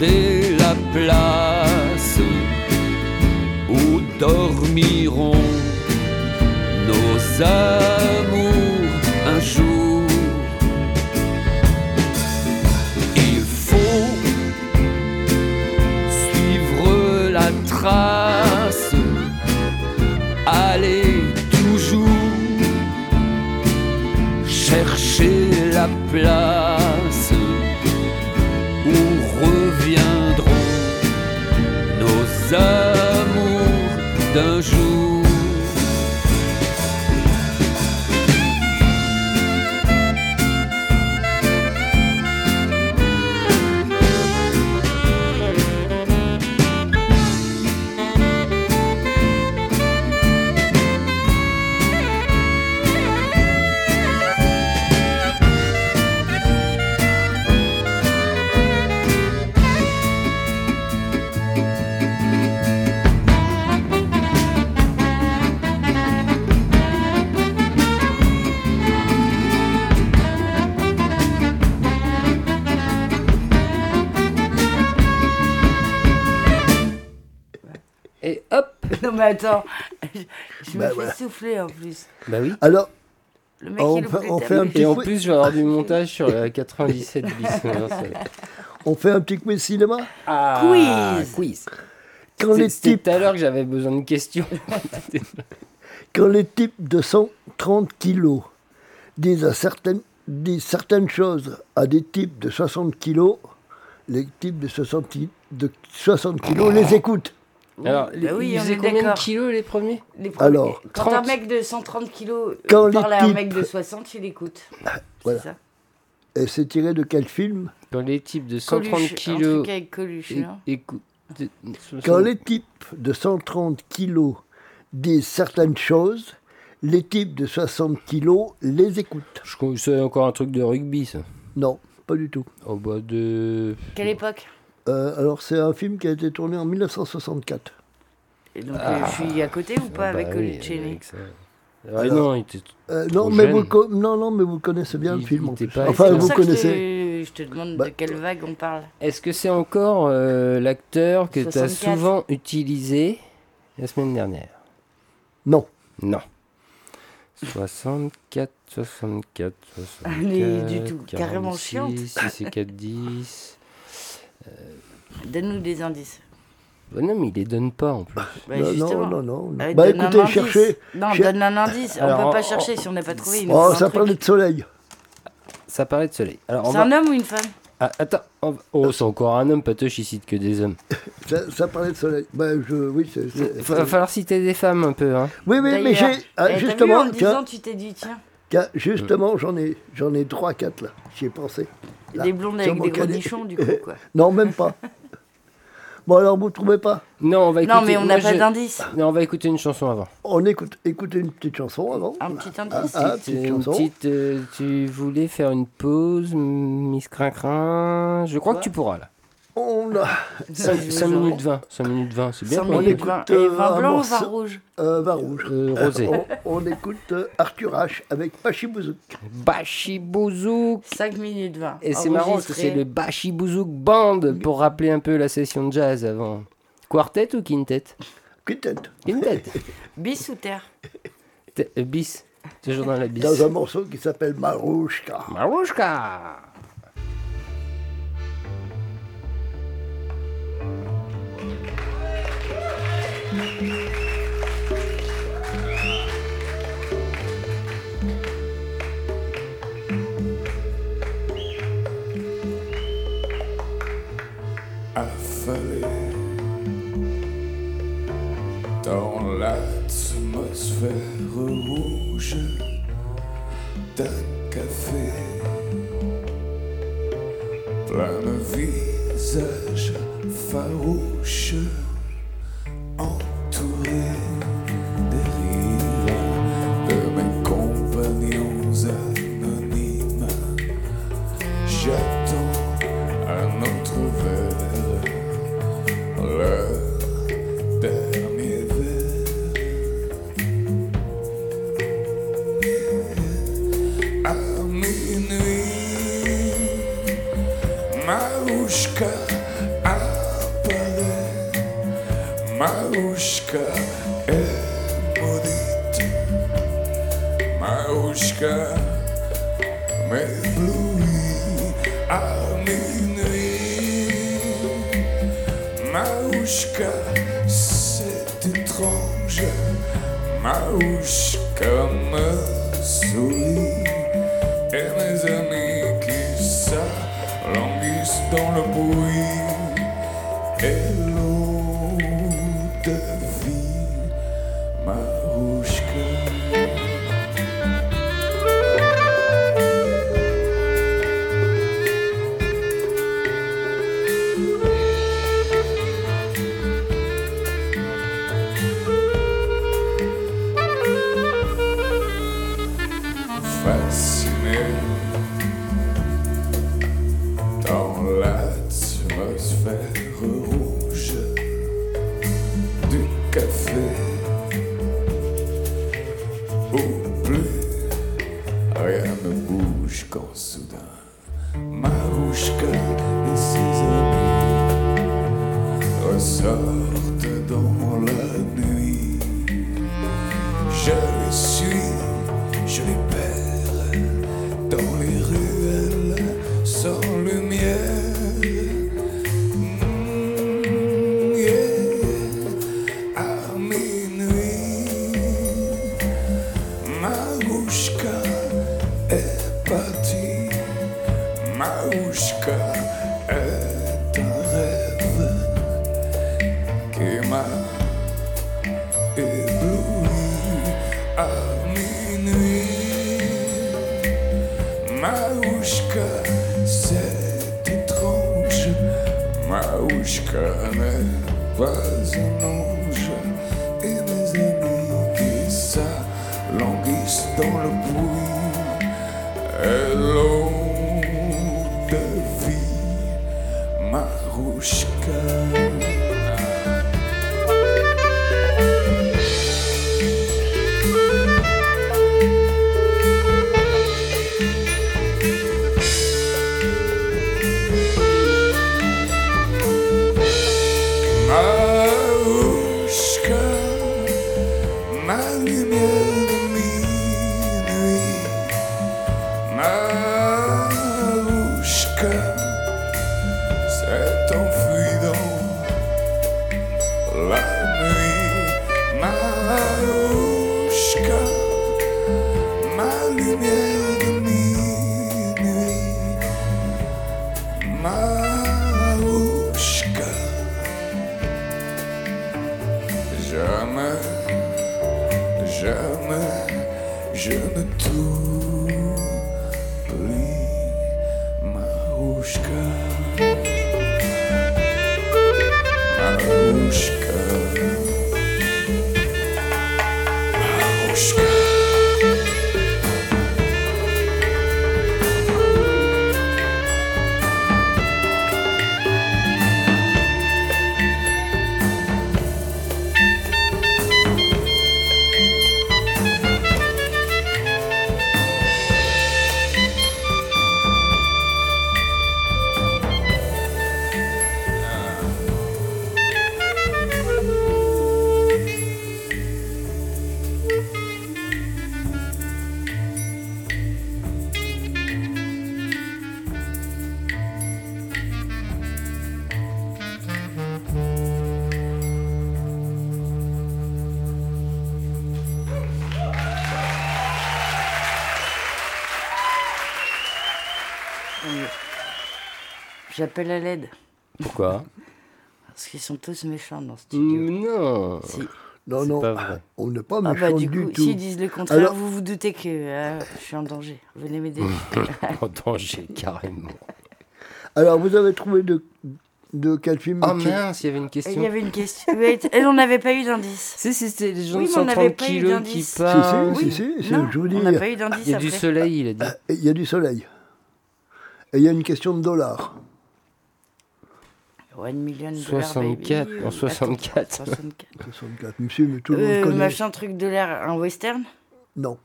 garder la place où dormiront nos amours mais attends, [LAUGHS] je, je Bah, me fais voilà. souffler en plus. Bah oui. Alors, Le mec On il fait- plus on fait un petit- Et en plus, je vais avoir du montage sur la 97 bis. [LAUGHS] On fait un petit quiz cinéma Ah, Quiz. quiz. Quand les, C'est- C'était types, tout à l'heure que j'avais besoin de questions. [LAUGHS] quand les types de 130 kilos disent, à certaines, disent certaines choses à des types de 60 kilos, les types de 60, ki- de 60 kilos les écoutent. Alors, Bah les- oui, ils on faisaient est combien de d'accord. kilos les premiers Les premiers- Alors, quand 30. un mec de 130 kilos Quand parle les à un types- mec de 60, il écoute. voilà. C'est ça. Et c'est tiré de quel film Quand les types de 130 Coluche, Un kilos. truc avec Coluche, é- non écou- de- Quand les types de 130 kilos disent certaines choses, les types de 60 kilos les écoutent. Je C'est encore un truc de rugby, ça. Non, pas du tout. Au bas de. Quelle époque? Euh, alors c'est un film qui a été tourné en 1964. Et donc euh, je suis à côté ou pas Ah avec bah oui, Colucci avec ça. Ah non, il était. Euh, non, mais jeune. vous, non, non, mais vous connaissez bien Il- le film. il en plus. pas- Enfin, vous ça que je connaissez. te- Je te demande Bah. de quelle vague on parle. Est-ce que c'est encore euh, l'acteur que tu as 64. souvent utilisé la semaine dernière? Non. Non. 64, 64, 64. Allez, du tout, carrément 46, chiante. 6 et 4, 10. Donne-nous des indices. Bah non, mais il les donne pas en plus. Bah, non, non, non, non. Ah, Bah un écoutez, cherchez. Non, cher- donne un indice. Alors, on peut pas chercher si on n'a pas trouvé. il Oh, un ça truc. parlait de soleil. Ça parlait de soleil. Alors, C'est va... un homme ou une femme? Ah, attends. Oh, c'est encore un homme, Patoche, il cite que des hommes. [LAUGHS] Ça, ça parlait de soleil. Bah, je, oui, c'est. c'est- Il va falloir citer des femmes un peu. Hein. Oui, oui, mais j'ai. eh, ah, t'as vu, justement, en me tiens, tu t'es dit, tiens, tiens, justement, j'en ai, j'en ai 3, 4 là. J'y ai pensé. Là, des blondes avec des cadet. cornichons, du coup, quoi. [LAUGHS] Non, même pas. [LAUGHS] bon, alors, vous trouvez pas Non, on va écouter. Non, mais on n'a pas je- d'indice. Non, on va écouter une chanson avant. On écoute, écoutez une petite chanson avant. Un petit indice. ah, petite une chanson. petite, euh, tu voulais faire une pause, Miss Crincrin Je crois que tu pourras là. On a 5, je vous minutes aurai. 20. 5 minutes 20, c'est bien. 100 pour on écoute, 20. euh, Et vin un blanc ou vin rouge euh, vin rouge. Euh, rosé. On, on écoute euh, Arthur H avec Pachibouzouk. Bachibouzouk 5 minutes 20. Et c'est marrant parce que c'est le Bachibouzouk Band pour rappeler un peu la session de jazz avant. Quartet ou quintet? Quintet. Quintet. [LAUGHS] Bis ou terre? T- euh, Bis. Toujours dans la bis. Dans un morceau qui s'appelle Marouchka. Marouchka affalé dans l'atmosphère rouge d'un café. Plein de visages farouches J'appelle à l'aide. Pourquoi [LAUGHS] Parce qu'ils sont tous méchants dans ce studio. Mm, Non. Si. Non, non, pas vrai. on n'est pas Ah méchants bah du du coup, tout. s'ils disent le contraire, Alors- vous vous doutez que euh, je suis en danger. Venez m'aider. [LAUGHS] [LAUGHS] En danger, carrément. Alors, vous avez trouvé de, de quel film Oh mince, il y avait une Et Il question. y avait une question. Et on n'avait pas eu d'indice. Si, si, c'était les gens Oui, de mais on n'avait 130 pas eu kilos qui d'indice. Si, parlent. si, Oui. si, si, Non, je vous dis, on n'a pas eu d'indice Il y a du soleil, il a dit. il y a du soleil. Et il y a une question de dollars. One million dollar 64, baby. en euh, 64. attends, 64. 64, monsieur, mais tout le monde Euh, connaît. machin truc de l'air, un western? Non.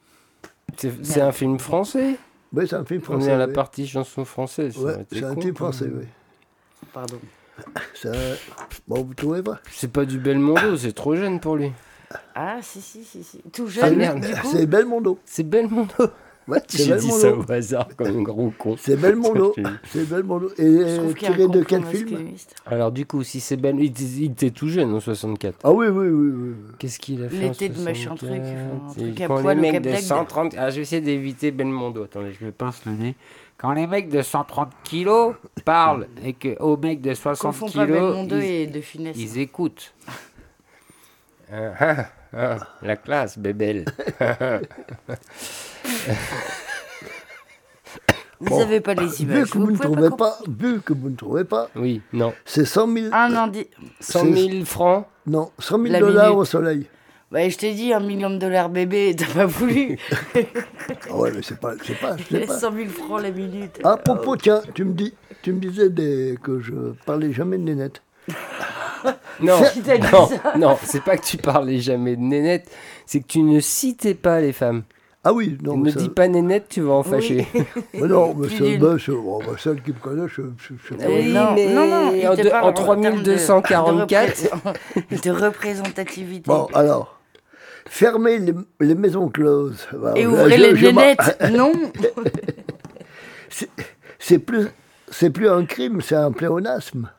C'est un film français? Oui, c'est un film On français. est à la oui. partie chanson française. ça Ouais, c'est un film français, oui. Pardon. C'est un- Bon, vous trouvez pas? C'est pas du Belmondo, c'est trop jeune pour lui. Ah, si, si, si, si. Tout Ah, jeune, merde. du coup. C'est Belmondo. C'est Belmondo. Ouais, [LAUGHS] c'est J'ai dit ça Belmondo. au hasard comme un gros con. C'est Belmondo. [LAUGHS] C'est Belmondo. Et euh, tiré de quel film. Alors du coup, si c'est Ben, il était, il était tout jeune en 64. Ah oui, oui, oui. oui. Qu'est-ce qu'il a fait L'été de machin truc, 64? un C'est truc à quand les mecs de d'Agde. 130... Ah, je vais essayer d'éviter Belmondo. Attendez, je me pince le nez. Quand les mecs de 130 kilos parlent et que aux mecs de 60 Confond pas kilos, Belmondo ils, et De Funès. ils écoutent. Ah, ah, la classe, bébelle. Vous Bon. n'avez pas les Vu images. que vous vous ne pouvez trouvez comprendre. pas, vu que vous ne trouvez pas, Oui, non. c'est 100 000, Un indi... 100 000 francs non, 100 000 La dollars minute. au soleil. Bah, je t'ai dit un million de dollars bébé, [LAUGHS] t'as pas voulu. Ah ouais, mais c'est pas, c'est pas, c'est pas. 100 000 francs la minute. À propos, tiens, tu me dis, tu me disais des- que je parlais jamais de nénette. [LAUGHS] Non, non, ça [LAUGHS] non, c'est pas que tu parlais jamais de nénette, c'est que tu ne citais pas les femmes. Ah oui, non, ne ça- dis pas nénette, tu vas en Oui. fâcher. [LAUGHS] mais non, mais c'est, ben, c'est- bon, ben, celle qui me connaît, je, sais pas. Oui, non, mais non, non, il en, parle en termes de- 3244, De, repré- de représentativité. Bon, alors, fermez les, les maisons closes. Bah, Et ouvrez je- les lunettes. Non C'est plus, c'est plus un crime, c'est un pléonasme.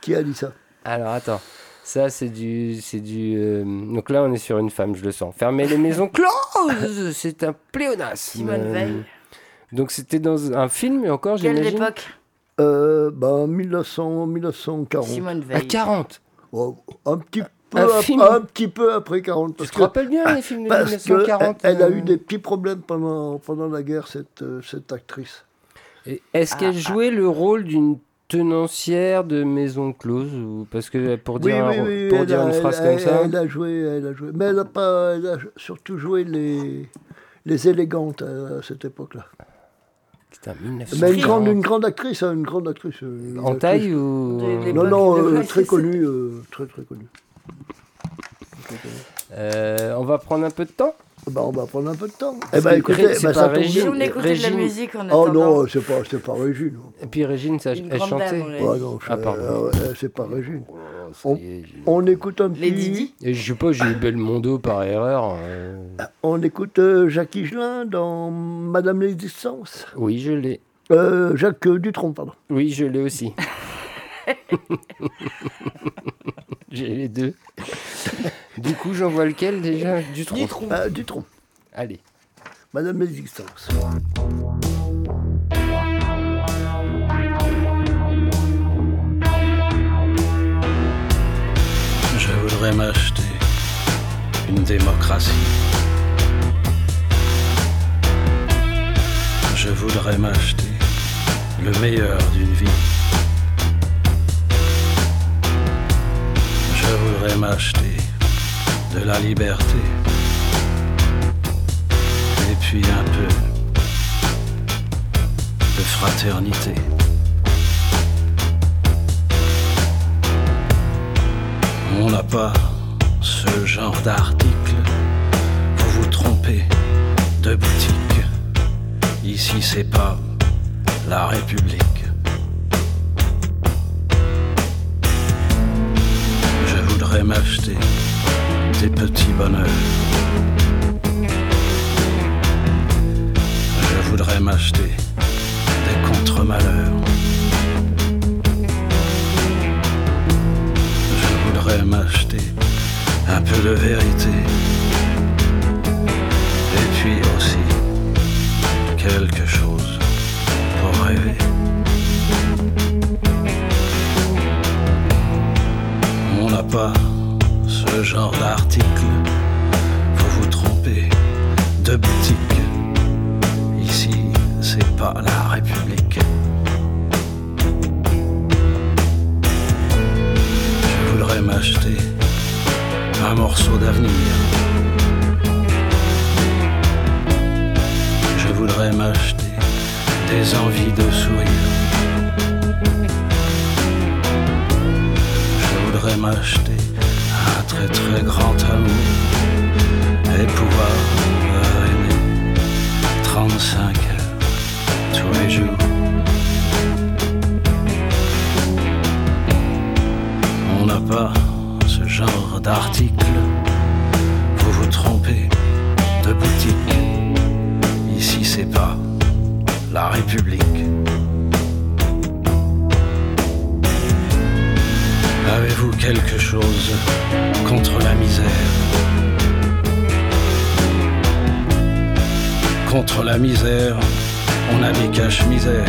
Qui a dit ça Alors attends, ça c'est du, c'est du. euh, Donc là on est sur une femme, je le sens. Fermer les maisons closes, [LAUGHS] c'est un pléonasme. Simone Euh, Veil. Donc c'était dans un film, et encore Quelle j'imagine. époque? Euh, ben, 1900, 1940. Simone À Veil. 40. Oh, un, petit peu, Un ap- film. un petit peu après 40. Tu Parce te que, rappelles bien les films de parce que 1940 elle, elle a euh, eu des petits problèmes pendant, pendant la guerre, cette, euh, cette actrice. Est-ce qu'elle jouait le rôle d'une tenancière de maison close ou parce que pour dire, un- pour elle dire a- une phrase elle- comme ça Elle a joué, elle a joué. Mais elle a, pas, elle a surtout joué les, les élégantes à, cette époque-là. Putain, Mais une 1940. grande, une grande actrice, hein, une grande actrice. euh, une En actrice- taille ou. Non, non, euh, très connue, euh, très très connue. Euh, On va prendre un peu de temps. Bah, on va prendre un peu de temps. Eh Parce ben, que écoutez, c'est bah, pas ça tombe Régine. Bien. on écoutait de Régine. la musique en Oh attendant. non, c'est pas, c'est pas Régine. Et puis Régine, ça, Une elle grande chantait. dame, ouais. Ouais, non, Ah, pardon. euh, c'est pas Régine. Ça On- y est, j'ai- On écoute un petit. Les Didi Et je sais pas, j'ai eu Belmondo par erreur. euh, On écoute euh, Jacques Higelin dans Madame l'existence. Oui, je l'ai. Euh, Jacques euh, Dutronc, pardon. Oui, je l'ai aussi. [LAUGHS] [LAUGHS] j'ai les deux. [LAUGHS] Du coup, j'envoie lequel déjà? Du tronc. Ah, Dutronc. Allez. Madame l'existence. Je voudrais m'acheter une démocratie. Je voudrais m'acheter le meilleur d'une vie. Je voudrais m'acheter de la liberté. Et puis un peu de fraternité. On n'a pas ce genre d'article. Vous vous trompez de boutique. Ici, c'est pas la République. Je voudrais m'acheter des petits bonheurs. Je voudrais m'acheter des contre-malheurs. Je voudrais m'acheter un peu de vérité. Et puis aussi quelque chose pour rêver. On n'a pas ce genre d'article. Vous vous trompez de boutique. Ici, c'est pas la République. Je voudrais m'acheter un morceau d'avenir. Je voudrais m'acheter des envies de sourire. Je voudrais m'acheter très très grand amour et pouvoir aimer 35 heures tous les jours. On n'a pas ce genre d'article. Vous vous trompez de boutique. Ici connaissez pas la République. Avez-vous quelque chose contre la misère Contre la misère, on a des caches-misères.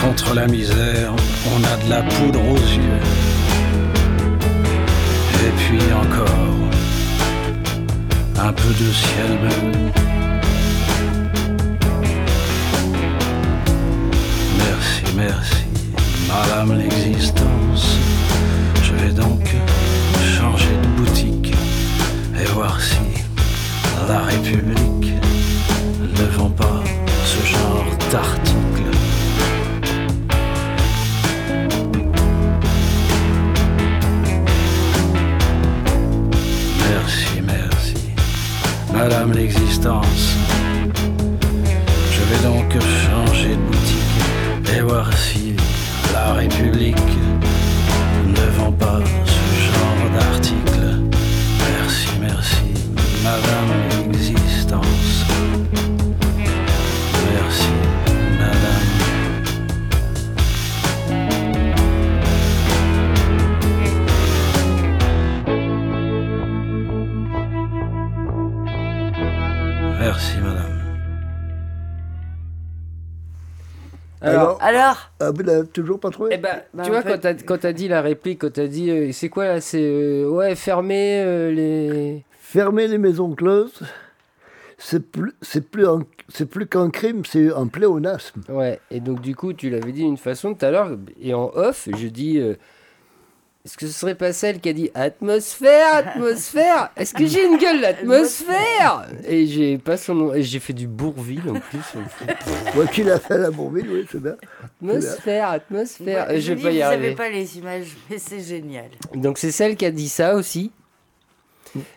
Contre la misère, on a de la poudre aux yeux. Et puis encore, un peu de ciel bleu. Merci, Madame l'existence. Je vais donc changer de boutique et voir si la République ne vend pas ce genre d'article. Merci, merci, Madame l'existence. Je vais donc changer de boutique et voir si la République Ah, toujours pas trouvé eh ben, Bah, tu vois, fait- quand t'as quand t'as dit la réplique, quand t'as dit, euh, c'est quoi là C'est euh, ouais, fermer euh, les. Fermer les maisons closes, c'est plus, c'est plus, c'est plus qu'un crime, c'est un pléonasme. Ouais, et donc du coup, tu l'avais dit d'une façon tout à l'heure, et en off, je dis. Euh, est-ce que ce serait pas celle qui a dit atmosphère, atmosphère? Est-ce que j'ai une gueule l'atmosphère Et j'ai pas son nom, et j'ai fait du Bourville en plus. [LAUGHS] Moi qui l'a fait à la Bourville, oui, c'est bien. Atmosphère, atmosphère. Ouais, je vais pas y vous arriver. avez pas les images, mais c'est génial. Donc c'est celle qui a dit ça aussi.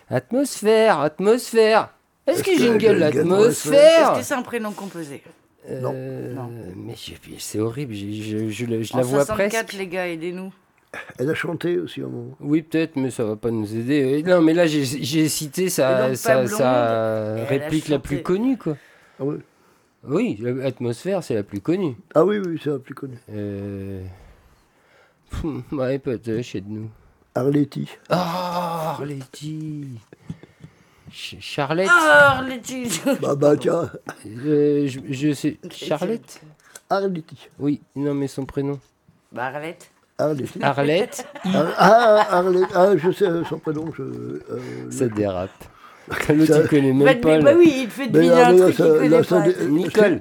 Atmosphère, atmosphère. Est-ce que j'ai une gueule Est-ce l'atmosphère que c'est un prénom composé? Euh, Non. Mais je- c'est horrible, je, je- je je En la vois 64, presque. les gars, aidez-nous. Elle a chanté aussi un moment. Oui, peut-être, mais ça va pas nous aider. Euh, Non, mais là, j'ai cité sa, réplique la plus connue, quoi. Ah oui, Oui, l'atmosphère, c'est la plus connue. ah, oui, oui, c'est la plus connue. Euh... Ouais, peut-être, chez nous. Arletty. Ah, Arletty Ch- Charlotte Ah, Arletty Bah, bah, tiens, Euh, je, je sais. Charlotte Arletty. Oui, non, mais son prénom. Bah, Arlette. Arletty. Arlette, Ar- Ah, Arlette. Ah, je sais euh, son prénom. Je, euh, ça le- dérape. L'autre, Ça- il connaît Bah, même pas. bah le- oui, il fait deviner un là, truc ça- là, pas. dé- Nicole.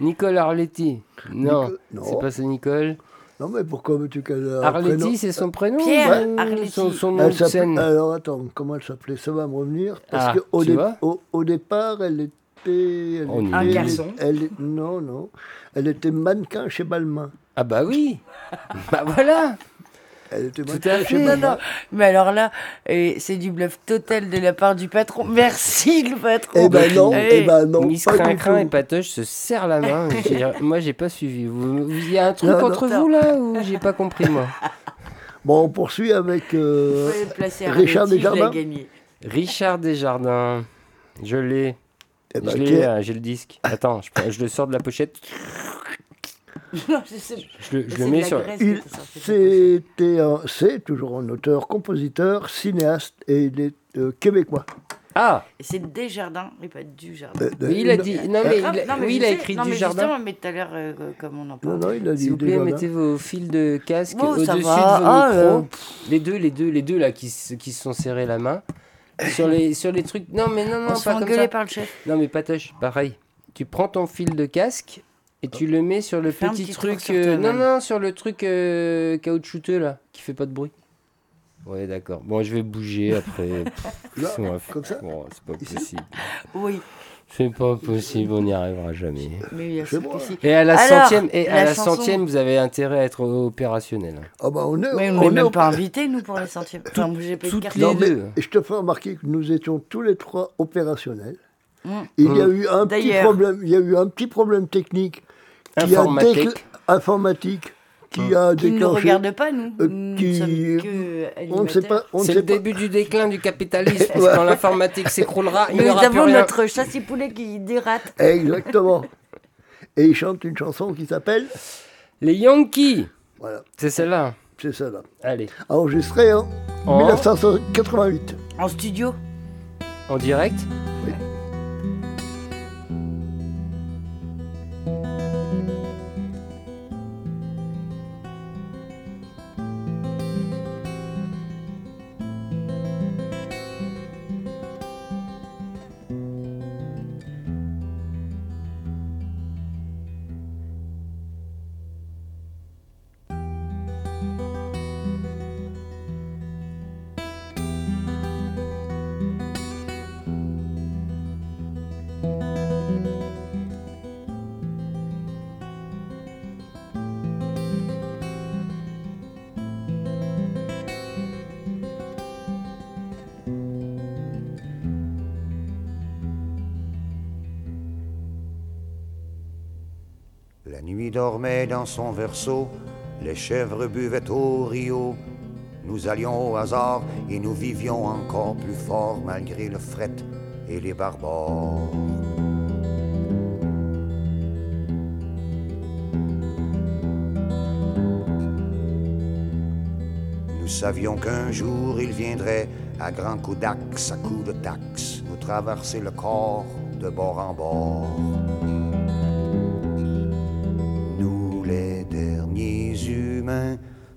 Nicole Arletty. Non, Nico- non. c'est pas ça, Nicole. Non, mais pourquoi veux-tu qu'elle a un prénom Arletty, c'est son prénom Pierre ou Arletty. Son, son nom Elle de s'appelait- scène. Alors attends, comment elle s'appelait? Ça va me revenir. Parce Ah, qu'au vois? au, au départ, elle était. Elle On y était- Un garçon. elle- Non, non. Elle était mannequin chez Balmain. Ah bah oui [LAUGHS] Bah voilà Elle était Tout mannequin à chez fait. Non, Balmain. mais alors là, euh, c'est du bluff total de la part du patron. Merci le patron. Eh ben non, Eh, eh ben non. Miss pas du Crincrin et tout. Patoche se serrent la main. [LAUGHS] J'ai- Moi, j'ai pas suivi. Vous- vous- Il y a un truc Non, non. entre vous là ou j'ai pas compris moi? [LAUGHS] Bon, on poursuit avec. euh, placer Richard Arletty, je l'ai Desjardins gagné. Richard Desjardins. Je l'ai. Eh ben, je l'ai, là, j'ai le disque. Attends, je, le sors de la pochette. [LAUGHS] Non, je sais. Je le, je le mets sur. c'est toujours un auteur, compositeur, cinéaste et il est euh, québécois. Ah Et c'est Desjardins et pas du jardin. Euh, mais Il a dit. Non, mais, il, Ah, a- non, mais oui, il a écrit non, du mais jardin. Justement, mais tout à l'heure, euh, comme on en Non, parle. non, il a dit S'il vous plaît, Desjardins. mettez vos fils de casque Oh, au-dessus de vos Ah, micros. euh, Les deux, les deux, les deux là qui, se- qui se sont serrés la main. Sur les, sur les trucs. Non, mais non, non, On se fait pas comme ça. par le chef. Non, mais Patoche, pareil. Tu prends ton fil de casque et tu le mets sur le Fais un petit, petit truc. sur euh, non, toi-même. non, sur le truc euh, caoutchouteux là, qui fait pas de bruit. Ouais, d'accord. Bon, je vais bouger après. [LAUGHS] Pff, Là, bref. comme ça Bon, c'est pas Ici possible. Oui, C'est pas possible, on n'y arrivera jamais. mais moi. que si. Et à la Alors, centième, et à la chanson. centième, vous avez intérêt à être opérationnel. Ah bah on est, Mais on on n'est est même au- pas invités, nous, pour les centièmes. Enfin, moi, j'ai pas eu de toutes carte. les Non, mais deux. je te fais remarquer que nous étions tous les trois opérationnels. Mm. Il y a eu un petit D'ailleurs. problème, il y a eu un petit problème technique qui a Informatique. décl- informatique qui a Qui ne nous regarde pas, nous. euh, qui- que On ne sait pas. C'est le pas. début du déclin du capitalisme. [LAUGHS] parce que Ouais. Quand l'informatique s'écroulera, il n'y Nous aura plus avons rien. notre chassé poulet qui dérate. Exactement. Et il chante une chanson qui s'appelle. Les Yankees. Voilà, C'est celle-là. c'est ça là. Allez. Enregistré en En, 1988. En studio en direct son berceau, les chèvres buvaient au rio. Nous allions au hasard et nous vivions encore plus fort malgré le fret et les barbares. Nous savions qu'un jour il viendrait à grands coups d'axe, à coups de taxe, nous traverser le corps de bord en bord.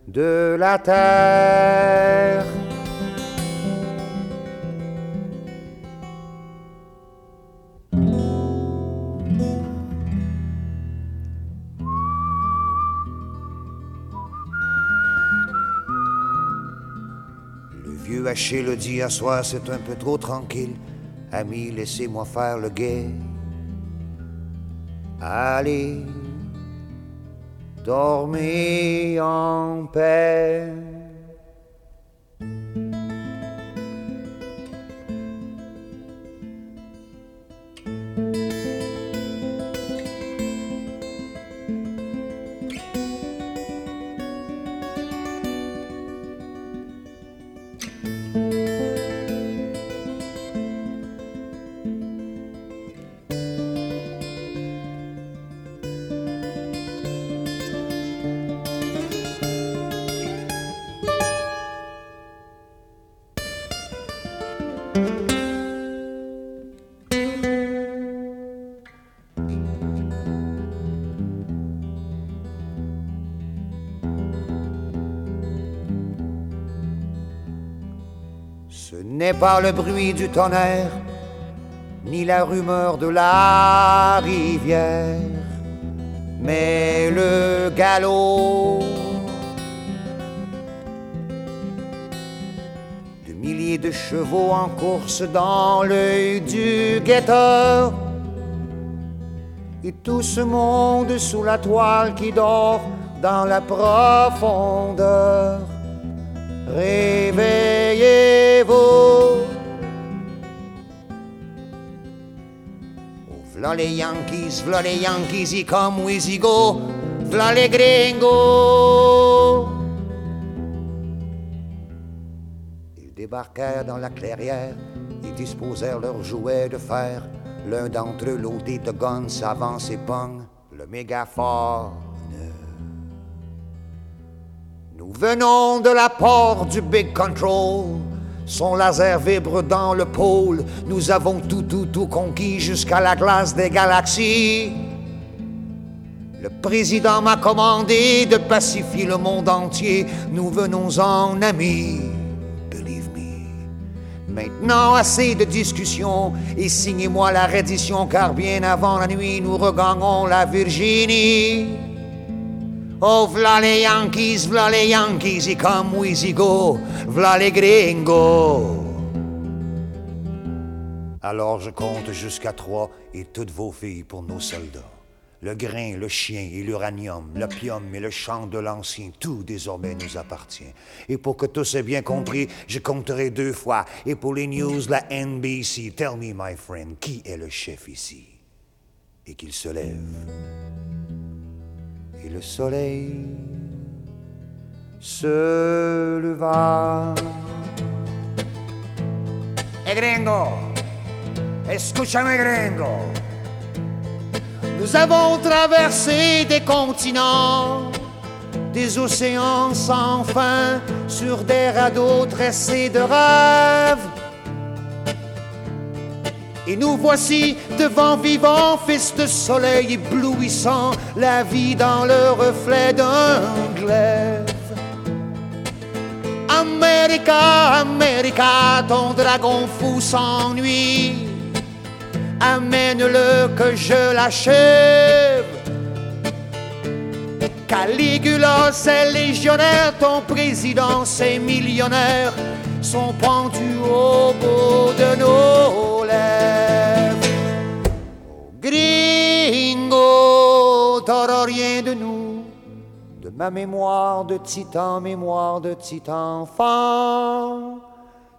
De la terre. Le vieux haché le dit à soi, c'est un peu trop tranquille. Ami, laissez-moi faire le guet. Allez, dormez en paix. N'est pas le bruit du tonnerre, ni la rumeur de la rivière, mais le galop de milliers de chevaux en course dans l'œil du guetteur. Et tout ce monde sous la toile qui dort dans la profondeur. Réveillez-vous. V'là les Yankees, v'là les Yankees, y come we go, v'là les gringos. Ils débarquèrent dans la clairière et disposèrent leurs jouets de fer. L'un d'entre eux, loadé de guns, s'avance et pogne le mégaphone. Nous venons de la porte du Big Control. Son laser vibre dans le pôle. Nous avons tout, tout, tout conquis jusqu'à la glace des galaxies. Le président m'a commandé de pacifier le monde entier. Nous venons en amis. Believe me. Maintenant, assez de discussions et signez-moi la reddition car bien avant la nuit, nous regagnons la Virginie. Oh, v'là les Yankees, v'là les Yankees, et comme we go, v'là les gringos. Alors je compte jusqu'à trois et toutes vos filles pour nos soldats. Le grain, le chien et l'uranium, l'opium et le chant de l'ancien, tout désormais nous appartient. Et pour que tous aient bien compris, je compterai deux fois. Et pour les news, la NBC, tell me, my friend, qui est le chef ici? Et qu'il se lève. Et le soleil se leva. E gringo, escúchame gringo, nous avons traversé des continents, des océans sans fin, sur des radeaux tressés de rêves. Et nous voici devant vivant, fils de soleil éblouissant, la vie dans le reflet d'un glaive. America, America, ton dragon fou s'ennuie. Amène-le que je l'achève. Caligula, c'est légionnaire, ton président, c'est millionnaire, sont pendus au bout de nos lèvres. Gringo, t'auras rien de nous, de ma mémoire de titan, mémoire de titan enfant.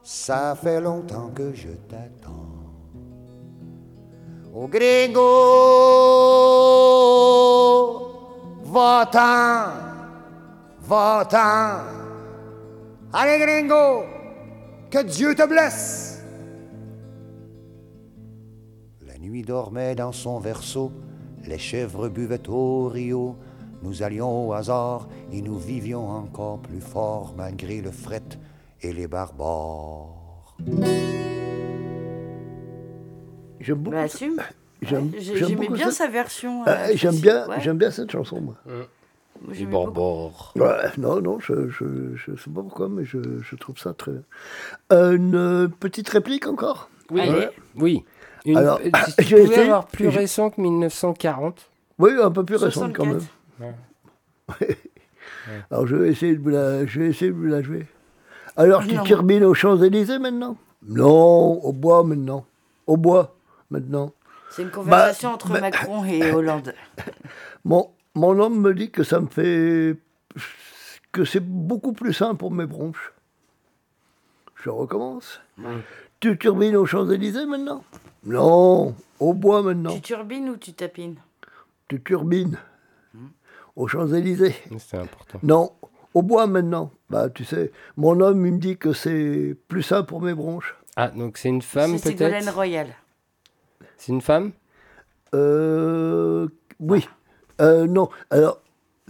Ça fait longtemps que je t'attends. Oh Gringo, va-t'en, va-t'en. Allez Gringo, que Dieu te blesse. La nuit dormait dans son berceau, les chèvres buvaient au rio. Nous allions au hasard et nous vivions encore plus fort malgré le fret et les barbares. Assume. J'aime Ouais, J'aimais bien ça. sa version. Ah, euh, j'aime bien, Ouais. j'aime bien cette chanson, moi. Moi, Les barbares. Ouais, non, non, je, je, je sais pas pourquoi, mais je, je trouve ça très bien. Une euh, petite réplique encore? Oui. Allez. Oui. Une, Alors, si tu j'ai pouvais avoir plus récent que 1940. Oui, un peu plus récente quand même. 64. [LAUGHS] Alors je vais essayer de vous la, je vais essayer de vous la jouer. Alors tu Non. turbines aux Champs-Élysées maintenant? Non, au bois maintenant. Au bois maintenant. C'est une conversation Bah, entre bah- Macron et Hollande. [LAUGHS] Mon, mon homme me dit que ça me fait. que c'est beaucoup plus simple pour mes bronches. Je recommence. Tu turbines aux Champs-Élysées maintenant? Non, au bois maintenant. Tu turbines ou tu tapines? Tu turbines aux Champs-Élysées C'est important. Non, au bois maintenant. Bah, tu sais, mon homme, il me dit que c'est plus simple pour mes bronches. Ah, donc c'est une femme C'est Ségolène peut-être Royal. C'est une femme? Euh, oui. Euh, non, alors,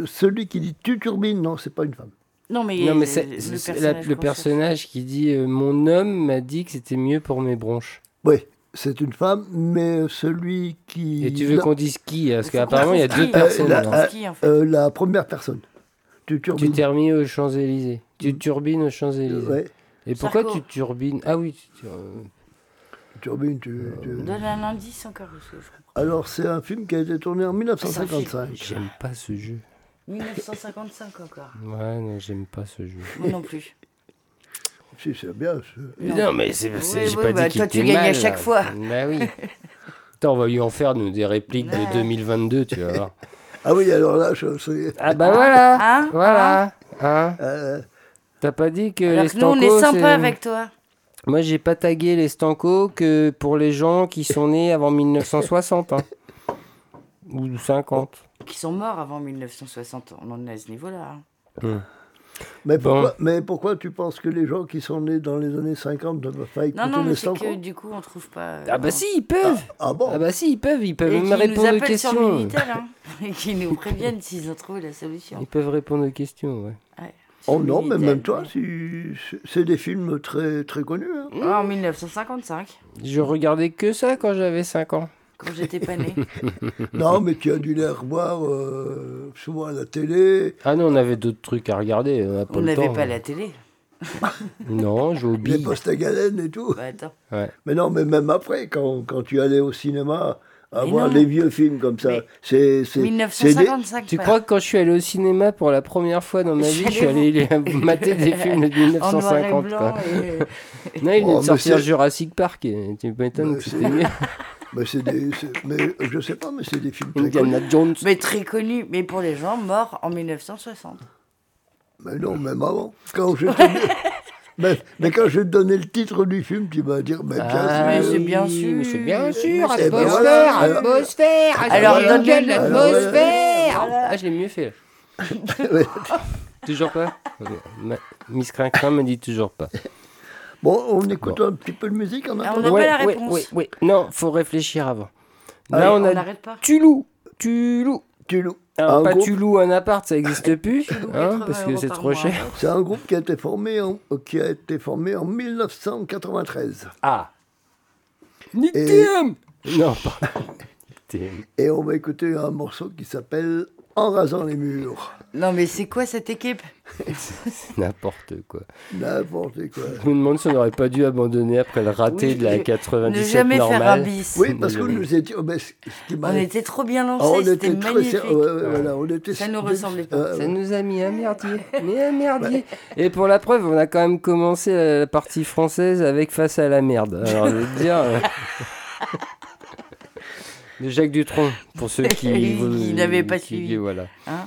celui qui dit tu turbines, non, c'est pas une femme. Non, mais, Non, mais c'est le c'est personnage la- qu'on le cherche. personnage qui dit euh, Mon homme m'a dit que c'était mieux pour mes bronches. Oui, c'est une femme, mais celui qui. Et tu veux la, qu'on dise qui Parce Faut qu'on qu'apparemment, il y a deux personnes. la- euh, Qui, en fait euh, la première personne. Tu Tu turbines. t'es remis aux Champs-Élysées. Tu turbines aux Champs-Élysées. Ouais, Et pourquoi Sarko. tu turbines? Ah oui, tu tur- tu turbines. Tu, tu- Donne un indice encore. je. Alors, c'est un film qui a été tourné en 1955. j'aime pas ce jeu. 1955 encore. Ouais, non, j'aime pas ce jeu. Moi non plus. [LAUGHS] Si, c'est bien. Non, mais c'est Oui, j'ai oui, pas bah, dit qu'il toi, tu gagnes à chaque là. fois. Bah oui. Attends, on va lui en faire nous des répliques Ouais. de 2022, tu vas voir. Ah oui, alors là, je sais. Ah bah voilà, Hein voilà. Hein Euh, T'as pas dit que Alors les que nous, on est sympa avec toi. Moi, j'ai pas tagué les stancos que pour les gens qui sont nés avant 1960. hein. Ou 50. Qui sont morts avant 1960. On en est à ce niveau-là. hein. mais, Bon. pourquoi, mais pourquoi tu penses que les gens qui sont nés dans les années 50 ne peuvent pas écouter Non, non, mais les c'est que du coup, on trouve pas. Ah bah non. si, ils peuvent Ah bon Ah bah si, ils peuvent, ils peuvent Et me qui nous répondre aux appellent sur le questions. Minitel, hein, [LAUGHS] et qui nous préviennent s'ils ont trouvé la solution. Ils peuvent répondre aux questions, ouais. Ouais, Oh non, mais même toi, c'est- des films très, très connus. hein. Ah, en 1955, Je regardais que ça quand j'avais 5 ans. quand j'étais pas né. [LAUGHS] Non, mais tu as dû les revoir euh, souvent à la télé. Ah non, on avait d'autres trucs à regarder, on pas On le n'avait temps. pas la télé. [LAUGHS] Non, je joue aux Les postes à galène et tout. Bah attends. Ouais. Mais non, mais même après, quand, quand tu allais au cinéma, à Mais voir non. les vieux films comme ça, Mais c'est c'est- c'est des- 1955. Tu crois que quand je suis allé au cinéma pour la première fois dans ma vie, je suis allé [LAUGHS] mater des films de [LAUGHS] en noir et 1950 blanc quoi. et- [LAUGHS] Non, il Oh, vient de mais sortir Jurassic Park. et Tu m'étonnes Mais que c'est- c'était mieux. mais c'est des, mais je sais pas, mais c'est des films très connus. Jones. Mais très connu, mais pour les gens morts en 1960. Mais non, même avant. Quand dis- mais, mais quand je vais te donner le titre du film, tu vas dire, mais bien Ah, mais sûr. c'est oui, bien mais sûr. C'est bien sûr, Mais c'est Eh ben atmosphère, voilà, alors- atmosphère, Alors, atmosphère, l'atmosphère. Voilà. Ah, je l'ai mieux fait. [LAUGHS] Toujours pas Miss Crincrin me dit toujours pas. Bon, on écoute un petit peu de musique en Ah, on attendant. n'a pas la réponse. ouais, ouais. Non, faut réfléchir avant. Allez, Là, on on a n'arrête pas. Tulou. Tulou. Tulou. Alors, Un pas groupe- en appart, ça n'existe plus, hein, 80 parce que c'est trop cher. C'est un groupe qui a été formé en, qui a été formé en 1993. Ah. Et- Nictium Non. [LAUGHS] Et on va écouter un morceau qui s'appelle En rasant les murs. Non, mais c'est quoi cette équipe [LAUGHS] N'importe quoi. N'importe quoi. Je me demande si on n'aurait pas dû abandonner après le raté Oui, de la ne 97 jamais faire un normale. bis. Oui, parce que nous étions. ben, ce ce qui m'a- On était trop bien Ah, lancés, on c'était très magnifique. ser- ouais, ouais, voilà, on était Ça nous ressemblait pas. euh, Ça nous a mis un merdier. [LAUGHS] Mais un merdier. Et pour la preuve, on a quand même commencé la partie française avec Face à la merde. Alors, je veux te dire. euh, [LAUGHS] De Jacques Dutronc, pour ceux qui. Qui n'avaient pas qui- suivi. Voilà. Hein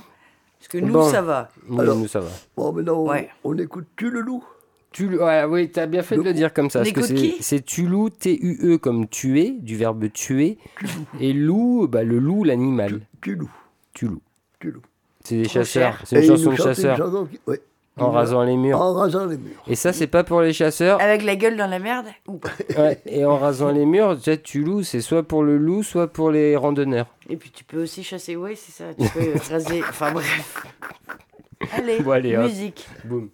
que nous, Bon. ça va. Oui, Alors- nous, ça va. Bon, maintenant, on- Ouais. on écoute Tu le loup. Tu, ouais, oui, t'as bien fait de le dire comme ça. C'est, c'est Tulou, T-U-E comme tuer, du verbe tuer. [LAUGHS] Et loup, bah, le loup, l'animal. Tu loup. Tulou. Tu loup. C'est des Trop chasseurs. C'est une chanson de chantait une chasseurs. chanson qui- ouais. En rasant les murs. En rasant les murs. Et ça, c'est pas pour les chasseurs. Avec la gueule dans la merde ou pas [LAUGHS] Ouais, et en rasant les murs, déjà, tu loues, c'est soit pour le loup, soit pour les randonneurs. Et puis tu peux aussi chasser, ouais, c'est ça. Tu peux [LAUGHS] raser. Enfin bref. Allez, Bon, allez, hop. musique. Boum.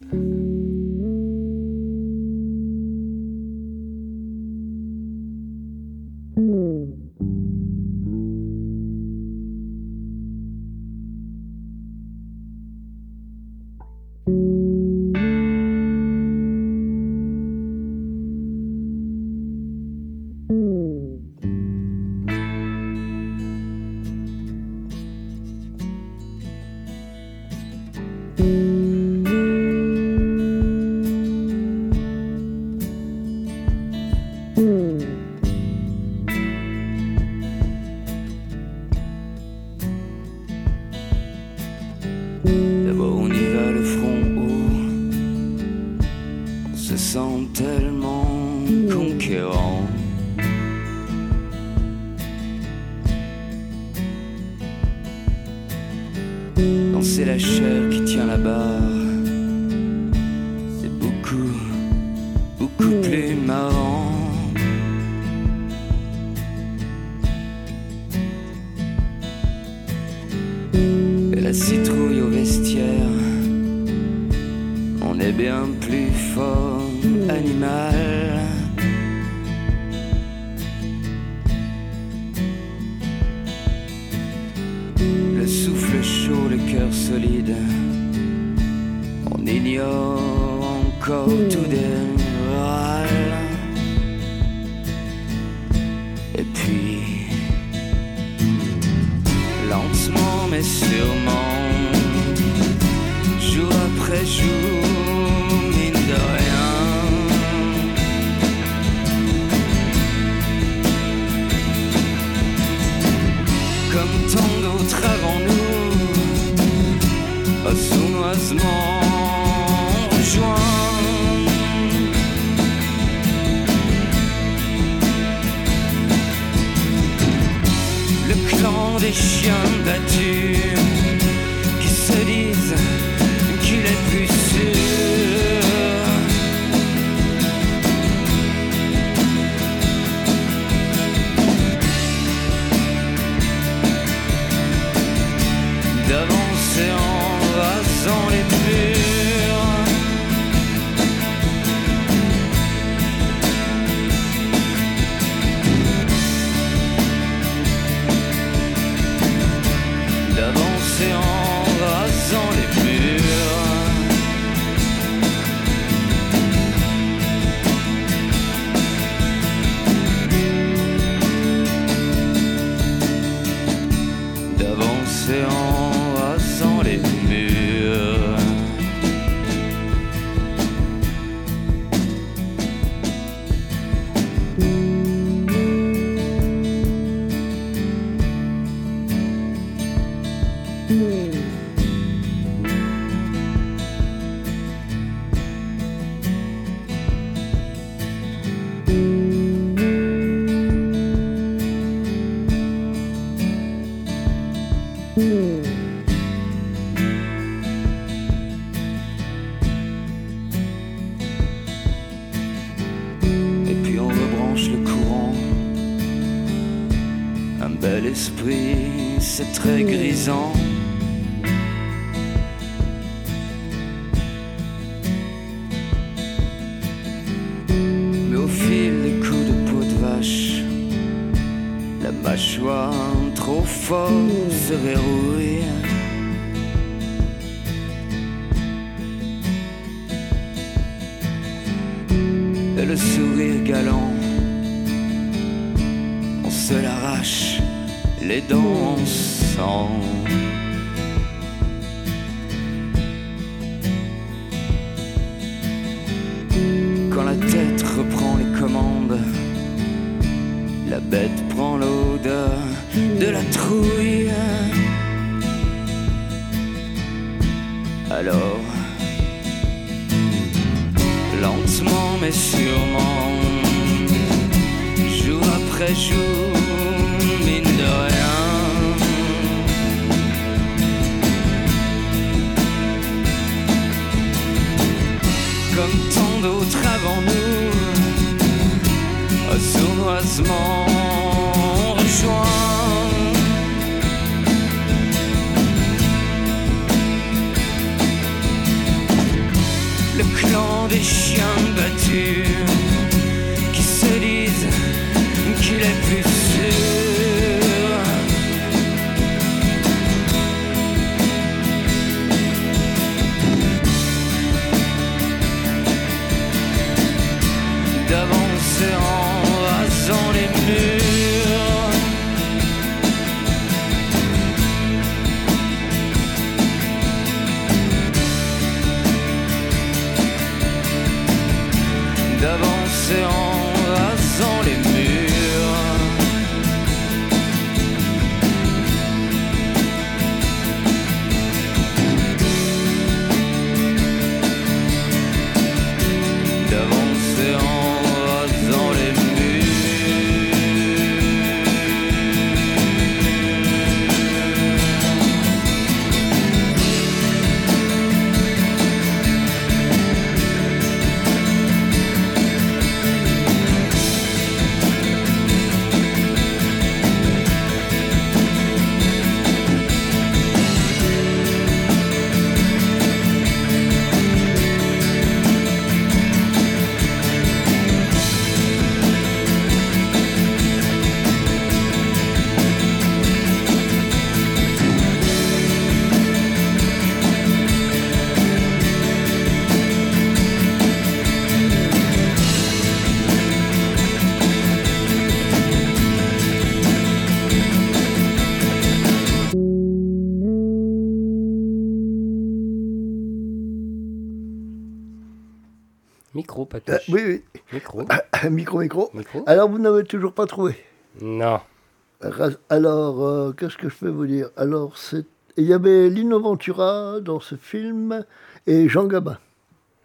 Mais au fil des coups de peau de vache, la mâchoire trop forte se verrouille. Et le sourire galant, on se l'arrache les dents en Des chiens battus qui se disent qu'il est plus Micro, Euh, Patoche. oui, oui. Micro. micro, micro. Micro. Alors, vous n'avez toujours pas trouvé Non. Alors, euh, qu'est-ce que je peux vous dire Alors, c'est- il y avait Lino Ventura dans ce film et Jean Gabin.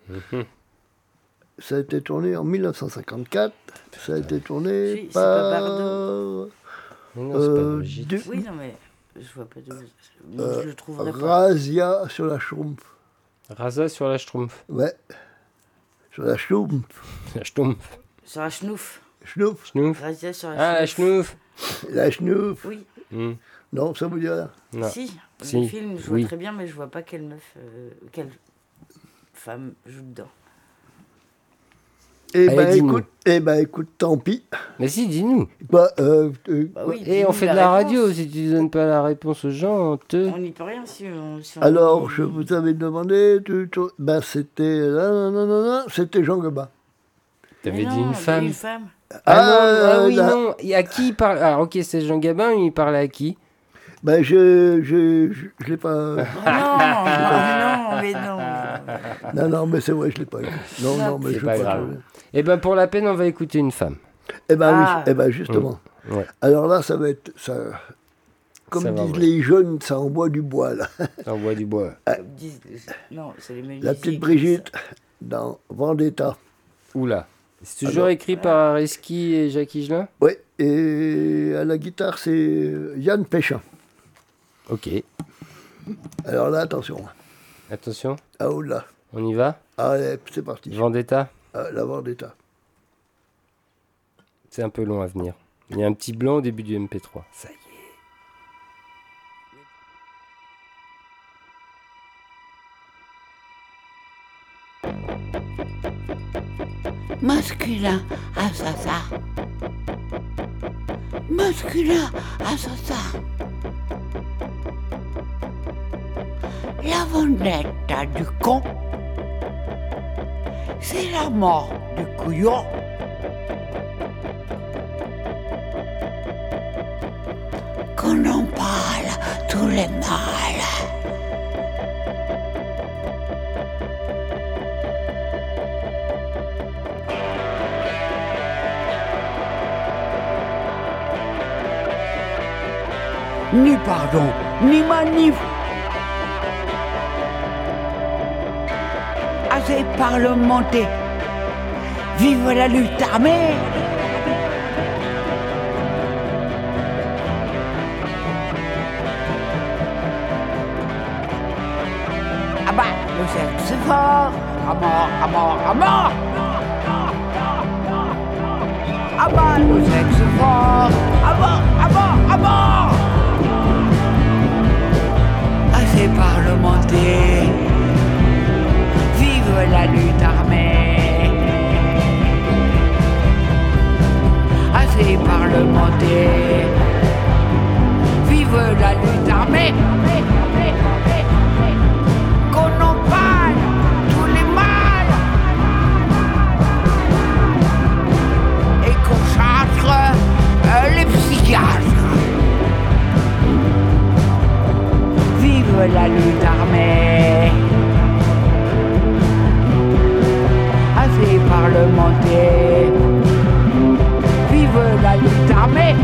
Mhm. Ça a été tourné en 1954. Ça a été tourné c'est pas par... Bardot. Non, c'est pas euh, Brigitte. du- Oui, non, mais je vois pas. Non, euh, je le trouverai pas. Razia sur la Schtroumpf. Rasa sur la Schtroumpf. Ouais. Sur la Schtroumpf. [LAUGHS] La. Sur la schnouf. Schnouf. Schnouf. Razia sur la Ah, la schnouf. [LAUGHS] La Schnouf. Oui, Hmm. Non, ça vous dit rien. Non. si. Si, Le film, je vois oui. très bien, mais je vois pas quelle meuf, euh, quelle femme joue dedans. Eh Allez, ben, dis-nous. écoute, eh ben, écoute, tant pis. Mais si, dis-nous. Bah, euh, euh, Bah oui, Et on fait de la radio. Si tu donnes pas la réponse aux gens, on te. On n'y peut rien si on. si on- Alors, je vous avais demandé, tu- tu- ben, c'était, là, non, non, non, non, c'était Jean Gabin. T'avais dit une femme. Une femme. Ah, non, Ah, ah oui, là. non. Et à qui il parle Ah, ok, c'est Jean Gabin, il parlait à qui? Ben, je, je, je, je l'ai pas. Oh non, [LAUGHS] non, mais non. non, non, mais c'est vrai, je l'ai pas. Non, non, mais je pas grave. trouver. Eh ben, pour la peine, on va écouter une femme. Eh ben, Ah. oui, eh ben, justement. Ouais. Alors là, ça va être, ça, comme Ça va, disent ouais. les jeunes, ça envoie du bois, là. On boit du bois. Les- Non, c'est les. La petite Brigitte, dans Vendetta. Oula. C'est toujours Alors- écrit par Areski et Jacques Higelin? Oui, et à la guitare, c'est Yann Péchin. Ok. Alors là, attention. Attention, Ah, oh là. on y va? Allez, c'est parti. Vendetta? à la Vendetta. C'est un peu long à venir. Il y a un petit blanc au début du MP3. Ça y est. Masculin assassin. Masculin assassin. La vendetta du con c'est la mort du couillon. Qu'on en parle tous les mâles. Ni pardon, ni manif. Assez parlementé. Vive la lutte armée. Ah bah, le fort À mort, à mort, à mort. Ah bah, le sexe fort À mort, à mort, à mort. Assez parlementé Vive la lutte armée. Assez parlementé Vive la lutte armée. Qu'on en parle tous les mâles. Et qu'on charge euh, les psychiatres. Vive la lutte armée Assez parlementé Vive la lutte armée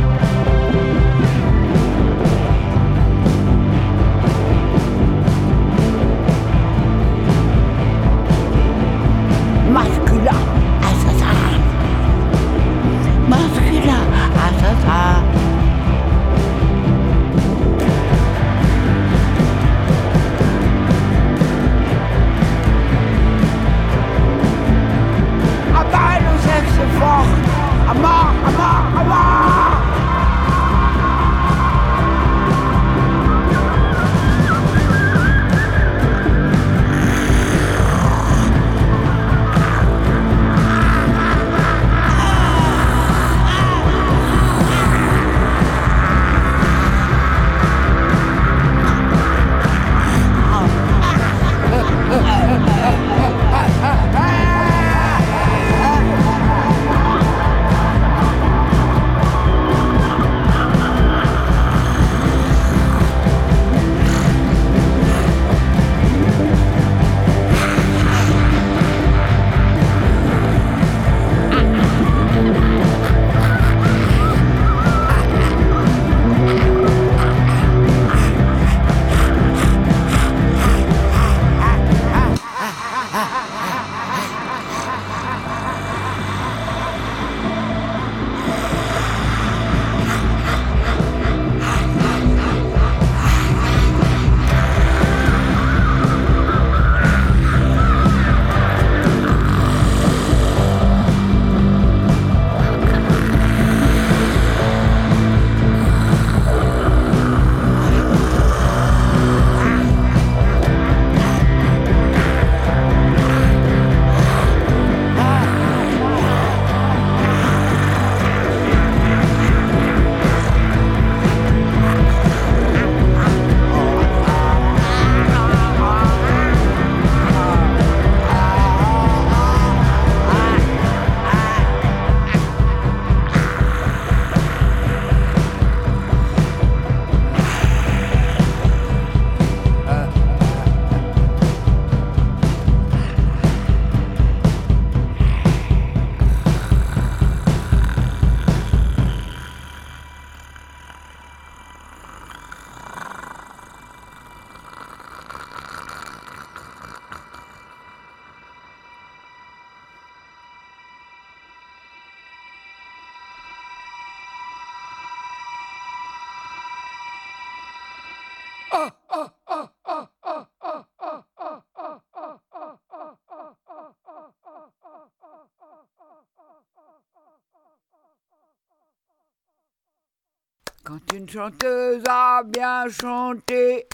chanteuse a bien chanté,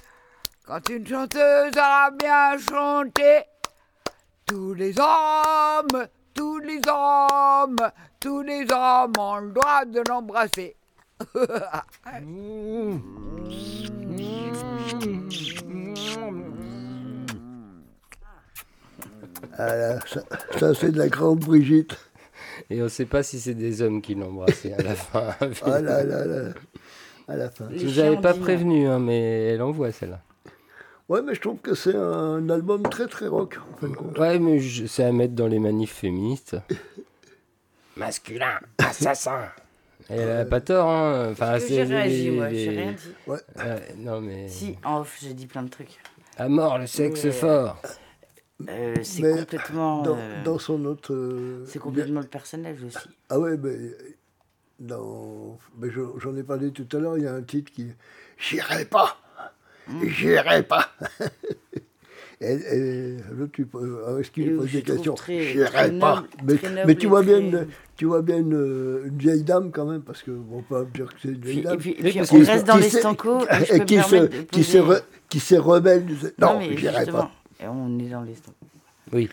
quand une chanteuse a bien chanté, tous les hommes tous les hommes, tous les hommes ont le droit de l'embrasser. [LAUGHS] Ah là, ça, ça, c'est de la grande Brigitte. Et on sait pas si c'est des hommes qui embrassé à la fin. Ah là là là. À la fin. Je vous avais pas prévenu, hein, mais elle envoie celle-là. Ouais, mais je trouve que c'est un album très très rock, en fin de compte. Ouais, mais je- c'est à mettre dans les manifs féministes. [LAUGHS] Masculin, assassin. Et elle a pas tort, hein. Enfin, Parce que c'est j'ai réagi, moi, j'ai rien dit. Ouais. Non, mais. Si, en off, j'ai dit plein de trucs. À mort, le sexe Mais, fort. Euh, c'est Mais complètement. Dans, euh, dans son autre. euh, C'est complètement le personnage aussi. Ah ouais, mais dans, mais je- j'en ai parlé tout à l'heure, il y a un titre qui J'irai pas Mmh. J'irai pas Et, et l'autre, tu peux- euh, est-ce qu'il pose des questions J'irai pas mais, tu vois bien, une, tu vois bien une, une vieille dame quand même, parce que bon, pas dire que c'est une vieille dame. et puis- [LAUGHS] et on reste dans qui les s'est- stancos. et qui, se, qui, re- qui s'est rebelle, non, mais j'irai pas. et on est dans les stancos. Oui,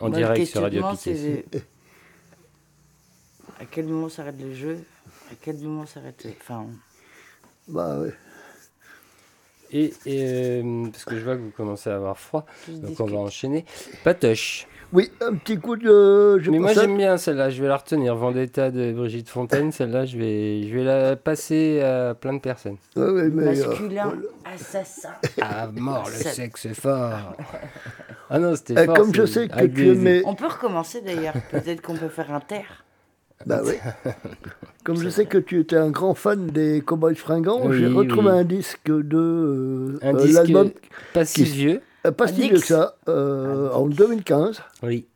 en Moi, direct sur Radio c'est à quel moment s'arrête le jeu? À quel moment s'arrête les- Enfin, Bah ouais. Et, et, euh, parce que je vois que vous commencez à avoir froid, donc on va enchaîner. Patoche. Oui, un petit coup de. j'ai Mais moi à- j'aime bien celle-là, je vais la retenir. Vendetta de Brigitte Fontaine, celle-là je vais, je vais la passer à plein de personnes. Ouais, ouais, mais, euh, masculin, voilà. assassin. Ah mort, le sexe fort. Ah non, c'était fort. comme je sais que tu aimais. On peut recommencer d'ailleurs. Peut-être qu'on peut faire un terre. Bah oui. [LAUGHS] Comme je sais que tu étais un grand fan des Cowboys fringants, Oui, j'ai retrouvé oui. un disque de euh, Un euh, disque l'album, pas si vieux. euh, pas si vieux que ça, euh, en 2015, Oui,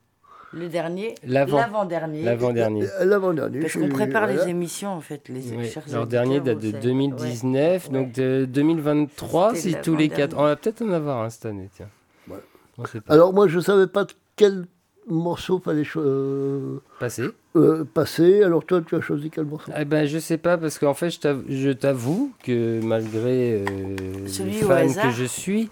Le dernier, L'avant. l'avant-dernier. l'avant-dernier. l'avant-dernier. Parce je qu'on prépare voilà. les émissions en fait. Les Oui, leur dernier date de savez. 2019, Ouais. donc de 2023, C'était si tous les quatre. On va peut-être en avoir un cette année, tiens. Ouais. On sait pas. Alors moi, je savais pas de quel morceau fallait euh, Passé. euh, passer. Alors toi, tu as choisi quel morceau? Eh ben, je sais pas, parce qu'en fait, je t'avoue- que malgré euh, Celui le fan que je suis,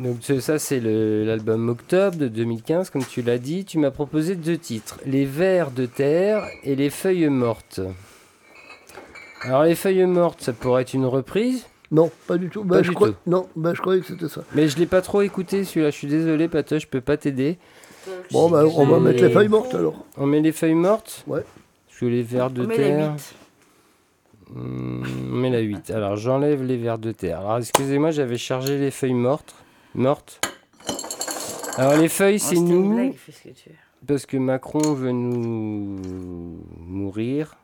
donc ce- ça c'est l'album Octobre de 2015, comme tu l'as dit, tu m'as proposé deux titres, Les vers de terre et Les feuilles mortes. Alors les feuilles mortes, ça pourrait être une reprise, Non, pas du tout. Bah, Pas je du crois... tout. Non, bah, je croyais que c'était ça. mais je l'ai pas trop écouté celui-là, je suis désolé Patoche, je peux pas t'aider. Bon, bah, on va mettre les feuilles mortes alors. On met les feuilles mortes Ouais. Parce que les vers de On met terre... la 8. Hmm, on met la 8. Alors j'enlève les vers de terre. Alors excusez-moi, j'avais chargé les feuilles mortes. Mortes. Alors les feuilles, Oh, c'est nous, blague, fais ce que tu veux. parce que Macron veut nous mourir.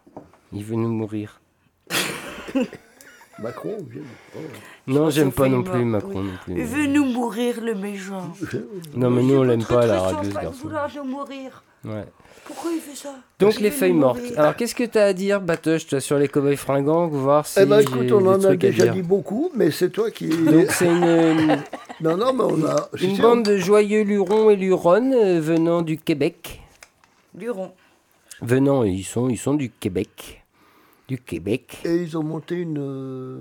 Il veut nous mourir. [LAUGHS] Macron, viens. Oh. Non, j'aime pas non plus Macron non plus. Il veut nous mourir le méchant. [LAUGHS] Non mais nous on l'aime pas la radio ce garçon. vouloir nous mourir. Ouais. Pourquoi il fait ça? Donc les feuilles mortes. Alors qu'est-ce que t'as à dire, Batoche, toi, sur les cowboys fringants, voir si Eh ben écoute, on en a déjà dit beaucoup, mais c'est toi qui. Donc [LAUGHS] c'est une, [LAUGHS] Non, non, mais on a. une bande de joyeux lurons et luronnes euh, venant du Québec. Luron. Venant, ils sont, ils sont du Québec. Du Québec. Et ils ont monté une. euh,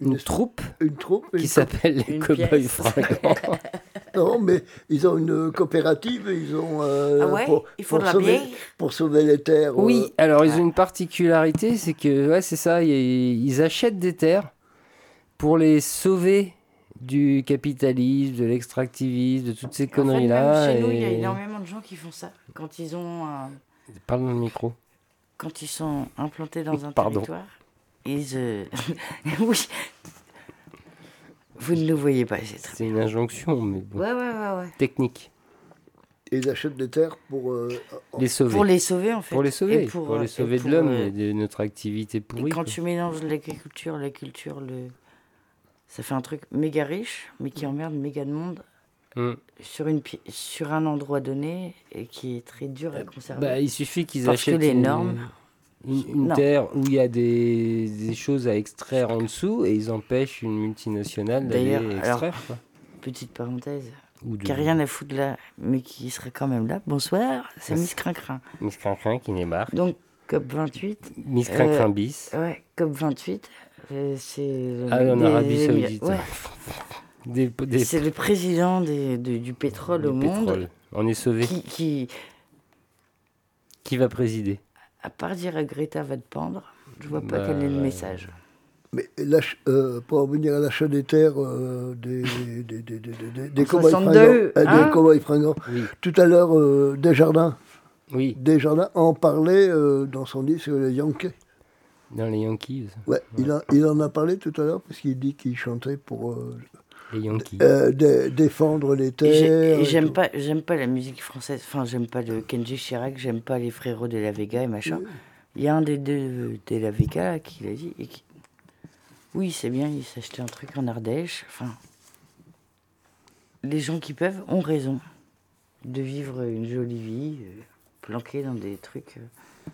Une troupe Une troupe. qui s'appelle les Cowboys. Fringants. [LAUGHS] Non, mais ils ont une coopérative, ils ont. euh, Ah ouais? Il faut de la sauver, Pour sauver les terres. euh, Oui, alors ils ont une particularité, c'est que, ouais, c'est ça, ils, ils achètent des terres pour les sauver du capitalisme, de l'extractivisme, de toutes ces En fait, conneries-là. chez nous, il y a énormément de gens qui font ça. Quand ils ont un- Parle dans le micro. Quand ils sont implantés dans un Pardon. territoire, ils euh, [LAUGHS] oui. Vous ne le voyez pas, c'est très C'est une injonction, mais bon, Ouais, ouais, ouais, ouais. technique. Et ils achètent des terres pour. euh, Les sauver. Pour les sauver, en fait. Pour les sauver, Et pour, euh, les et sauver pour, de l'homme euh, et de notre activité Et pourrie. quand quoi. tu mélanges l'agriculture, la culture, le... ça fait un truc méga riche, mais qui emmerde méga de monde Mm. sur, une, sur un endroit donné et qui est très dur à conserver. Bah, il suffit qu'ils que achètent les une, normes- une, terre où il y a des, des choses à extraire en dessous et ils empêchent une multinationale d'aller alors, extraire. Petite parenthèse, de qui a rien à foutre là, mais qui serait quand même là. Bonsoir, c'est. Miss Crincrin. Miss Crincrin qui débarque. Donc, COP28. Miss euh, Crincrin bis. Ouais, COP28. euh, c'est. Ah, en Arabie Saoudite. ouais. [LAUGHS] Des, des C'est le président des- de- du pétrole du au monde pétrole. On est sauvé. qui, qui, Qui va présider? À part dire à Greta va te pendre, je vois pas Bah, quel est le message. Mais la euh, pour revenir à l'achat des terres euh, des, des, des, des, des, des En cow-boys 62, fringants, euh, hein des cow-boys fringants. Oui. Tout à l'heure, euh, Desjardins, Oui, Desjardins en parlait euh, dans son livre sur les Yankees. dans les Yankees. Ouais, il, a- il en a parlé tout à l'heure parce qu'il dit qu'il chantait pour euh, Les Yankees. euh, dé- défendre les terres. j'aime pas, j'aime pas la musique française. Enfin, j'aime pas le Kenji Chirac, j'aime pas les frérots de la Vega et machin. Il y a un des deux de la Vega qui l'a dit. Et qui... Oui, c'est bien, il s'achetait un truc en Ardèche. Enfin, les gens qui peuvent ont raison de vivre une jolie vie, euh, planquée dans des trucs. euh.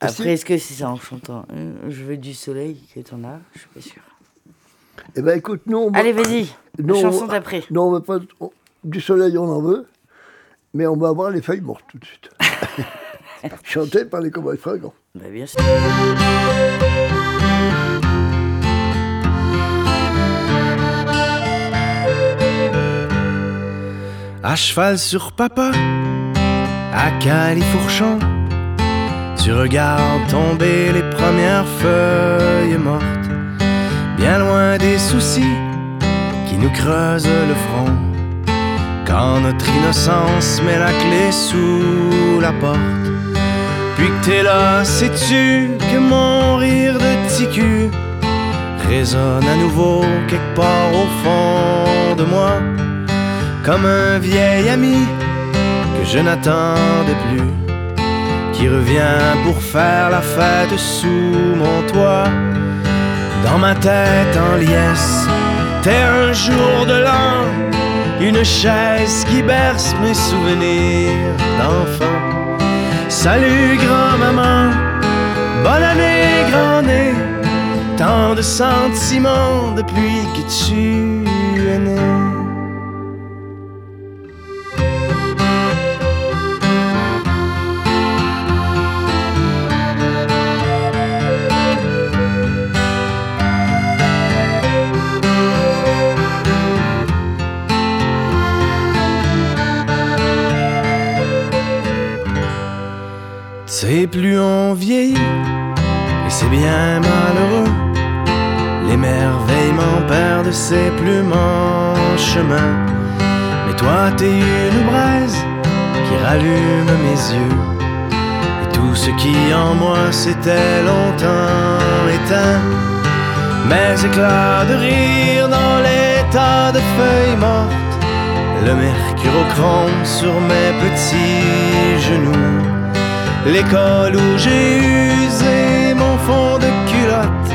Après, est-ce que c'est ça en chantant euh, Je veux du soleil que t'en as? Je suis pas sûre. Eh ben écoute, nous, on va- Allez, vas-y, Non, chanson on- d'après. Non, on veut pas on- du soleil, on en veut, mais on va avoir les feuilles mortes tout de suite. [LAUGHS] Chanté par les cow-boys fringants. Bah, bien sûr. À cheval sur papa, à Califourchon, tu regardes tomber les premières feuilles mortes, bien loin des soucis qui nous creusent le front. Quand notre innocence met la clé sous la porte, puis que t'es là, sais-tu que mon rire de ticu résonne à nouveau quelque part au fond de moi? Comme un vieil ami que je n'attendais plus, qui revient pour faire la fête sous mon toit. Dans ma tête en liesse, t'es un jour de l'an, une chaise qui berce mes souvenirs d'enfant. Salut grand-maman, bonne année grand-nez, tant de sentiments depuis que tu es né. Plus on vieillit, et c'est bien malheureux. L'émerveillement perd ses plumes en chemin. Mais toi, t'es une braise qui rallume mes yeux. Et tout ce qui en moi s'était longtemps éteint. Mes éclats de rire dans l'état de feuilles mortes. Le mercurochrome sur mes petits genoux. L'école où j'ai usé mon fond de culotte.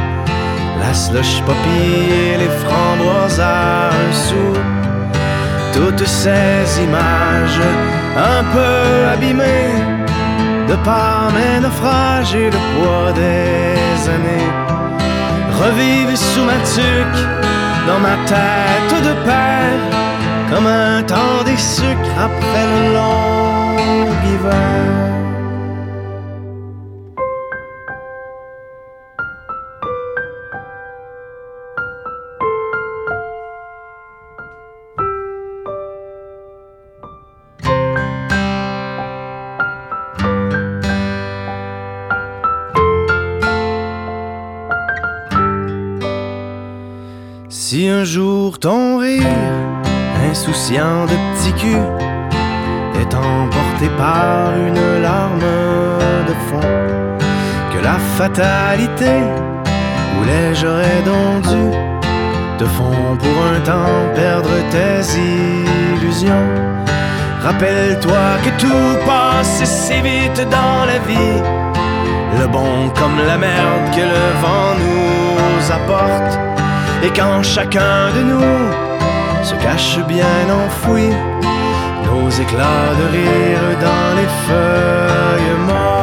La slush poppy et les framboises à un sou. Toutes ces images un peu abîmées de par mes naufrages et le poids des années revivent sous ma tuque dans ma tête de père comme un temps des sucres après le long hiver. Un jour ton rire, insouciant de petit cul, est emporté par une larme de fond, que la fatalité voulait j'aurais donc dû te font pour un temps perdre tes illusions. Rappelle-toi que tout passe si vite dans la vie, le bon comme la merde que le vent nous apporte. Et quand chacun de nous se cache bien enfoui, nos éclats de rire dans les feuilles mortes.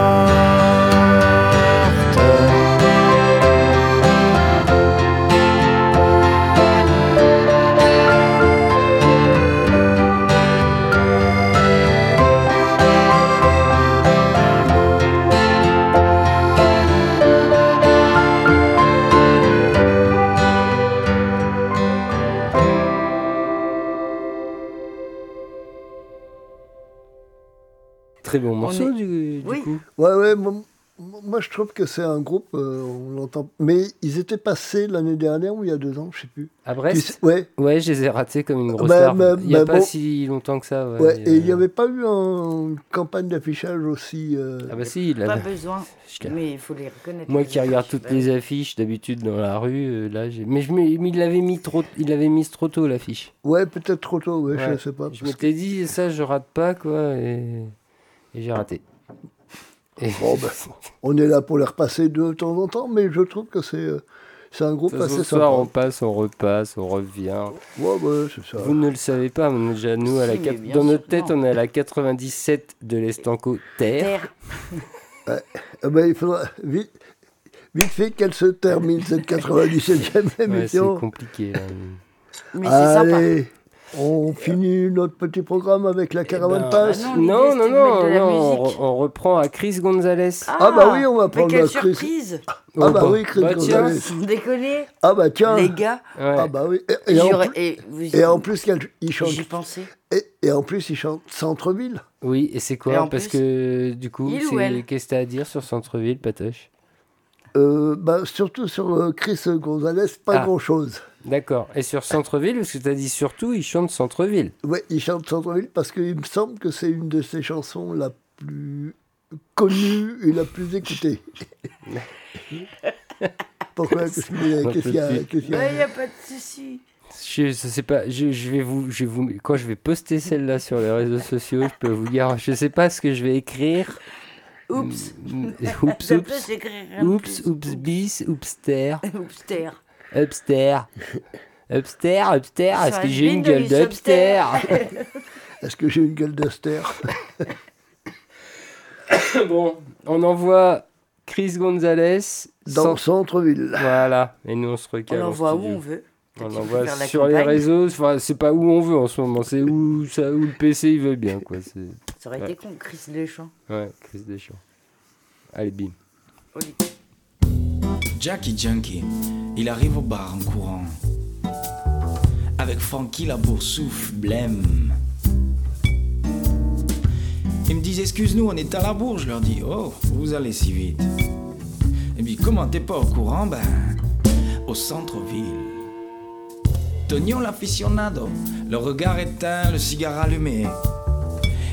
Trouve que c'est un groupe, euh, on l'entend. Mais ils étaient passés l'année dernière ou il y a deux ans, je sais plus. À Brest Ouais, Ouais, je les ai ratés comme une grosse Bah, star. bah, Il n'y a bah, pas bon. si longtemps que ça. Ouais, ouais. Et il n'y euh, avait pas eu un- une campagne d'affichage aussi. euh, Ah bah si, il Pas avait- besoin, [LAUGHS] je mais il faut les reconnaître. Moi les qui regarde toutes les affiches d'habitude dans la rue, euh, là, j'ai. Mais, je mais il l'avait mis trop, il l'avait mis trop tôt l'affiche. Ouais, peut-être trop tôt, ouais, Ouais. je sais pas. Je m'étais dit ça, je rate pas quoi, et, et j'ai raté. Bon, ben, [LAUGHS] on est là pour les repasser de temps en temps, mais je trouve que c'est euh, c'est un groupe Ça, assez ce sympa. soir, on passe, on repasse, on revient. Ouais, ouais, c'est ça. Vous ne le savez pas, mais déjà, nous, à la dans notre tête, non. on est à la 97 de l'Estanco Terre. Terre. Eh ben, il faudra vite, vite fait qu'elle se termine, cette 97e [LAUGHS] Ouais, c'est émission. compliqué. là. Mais c'est sympa. On finit notre petit programme avec la caravane ben, passe. bah non, Non, non, on, reprend à Chris Gonzalez. Ah, bah oui, on va mais prendre quelle la Chris. surprise Ah bah oui, Chris bah, tiens. Gonzalez. Sans déconner, Ah bah tiens. les gars, Ouais. Ah bah oui. Et, et en, plus- et vous- et en plus, qu'elle- il chante. j'y pensais. Et, et en plus, il chante Centre-ville. Oui, et c'est quoi Parce plus, que du coup, qu'est-ce que t'as à dire sur Centre-Ville, Patoche? Euh, bah, surtout sur euh, Chris Gonzalez, pas Ah. grand-chose. D'accord. Et sur Centre-Ville, parce que t'as dit surtout, il chante Centre-Ville. Ouais, il chante Centre-ville parce qu'il me semble que c'est une de ses chansons la plus connue et la plus écoutée. [LAUGHS] Pourquoi Qu'est-ce qu'il y a Il n'y a pas de souci. Je, je sais pas, je, je vais vous, je vais vous, quand je vais poster celle-là sur les réseaux sociaux, je peux vous dire, je sais pas ce que je vais écrire. Oups. Mm, [LAUGHS] Oups, peut oups, rien de oups, plus. oups, bis, oupster, Oups, [LAUGHS] upster, upster. Ça Est-ce que j'ai une gueule d'upster Est-ce [COUGHS] que j'ai une gueule d'Aster Bon, on envoie Chris Gonzalez Dans sans- Centre-ville. Voilà, et nous on se On recale. en l'envoie où on veut. On l'envoie sur les réseaux. Enfin, c'est pas où on veut en ce moment, c'est où, ça, où le PC il veut bien. Quoi. Ça aurait Ouais. été con, Chris Deschamps. Ouais, Chris Deschamps. Allez, bim. Jackie Junkie, il arrive au bar en courant. Avec Frankie la boursoufle, blême. Ils me disent excuse-nous, on est à la bourre. Je leur dis oh, vous allez si vite. Et puis comment t'es pas au courant? Ben, au centre-ville. Tonio l'aficionado, le regard éteint, le cigare allumé.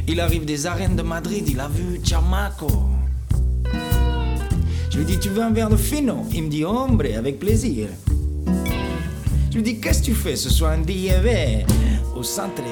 Il arrive des arènes de Madrid, il a vu Chamaco. Je lui dis, tu veux un verre de fino? Il me dit, hombre, avec plaisir. Je lui dis, qu'est-ce que tu fais ce soir? Un DIV au centre-ville.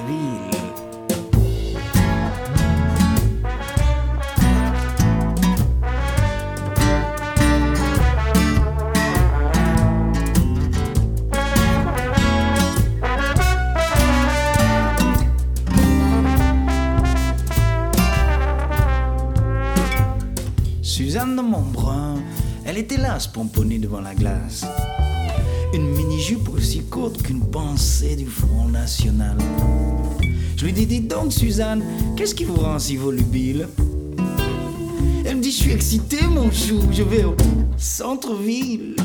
Suzanne de Montbrun, elle était là, se pomponner devant la glace. Une mini-jupe aussi courte qu'une pensée du Front National. Je lui dis, dites donc Suzanne, qu'est-ce qui vous rend si volubile? Elle me dit, je suis excitée mon chou, je vais au centre-ville.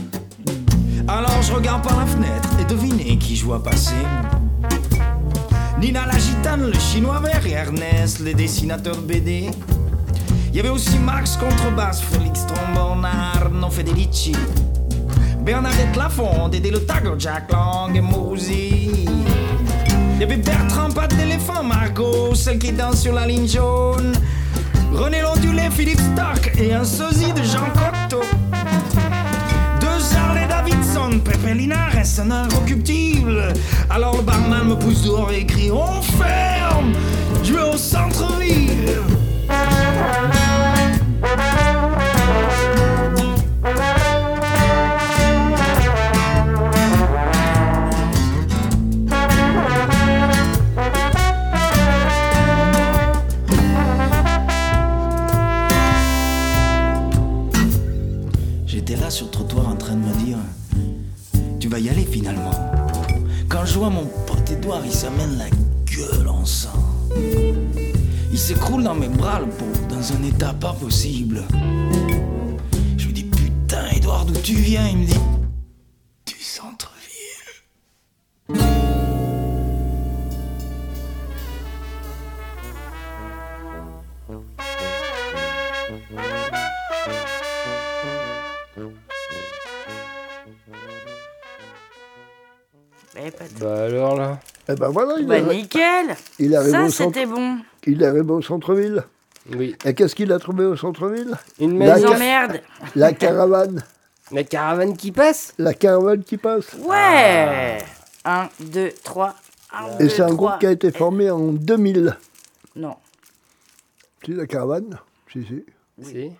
Alors je regarde par la fenêtre et devinez qui je vois passer. Nina la gitane, le chinois vert et Ernest, les dessinateurs de BD. Il y avait aussi Max contrebasse, Félix trombone, Arno Federici, Bernadette Lafont, Dédé le Tago, Jack Lang et Mouzy. Il y avait Bertrand, patte d'éléphant, Margot, celle qui danse sur la ligne jaune. René Londulet, Philippe Stark et un sosie de Jean Cocteau. Deux Harley Davidson, Pepe Linares, un inrecuptible. Alors le barman me pousse dehors et crie On ferme Je vais au centre-ville dans un état pas possible. Je lui dis putain, Edouard, d'où tu viens? Il me dit du centre-ville. Eh, bah alors là. Eh ben voilà, il bah nickel. Ça, c'était bon. Il arrive au centre-ville. Oui. Et qu'est-ce qu'il a trouvé au centre-ville Une maison. Emmerde La caravane. [LAUGHS] La caravane qui passe? La caravane qui passe. Ouais 1, 2, 3. Et c'est un groupe qui a été formé en 2000. Non. Si, la caravane Si, si. Si.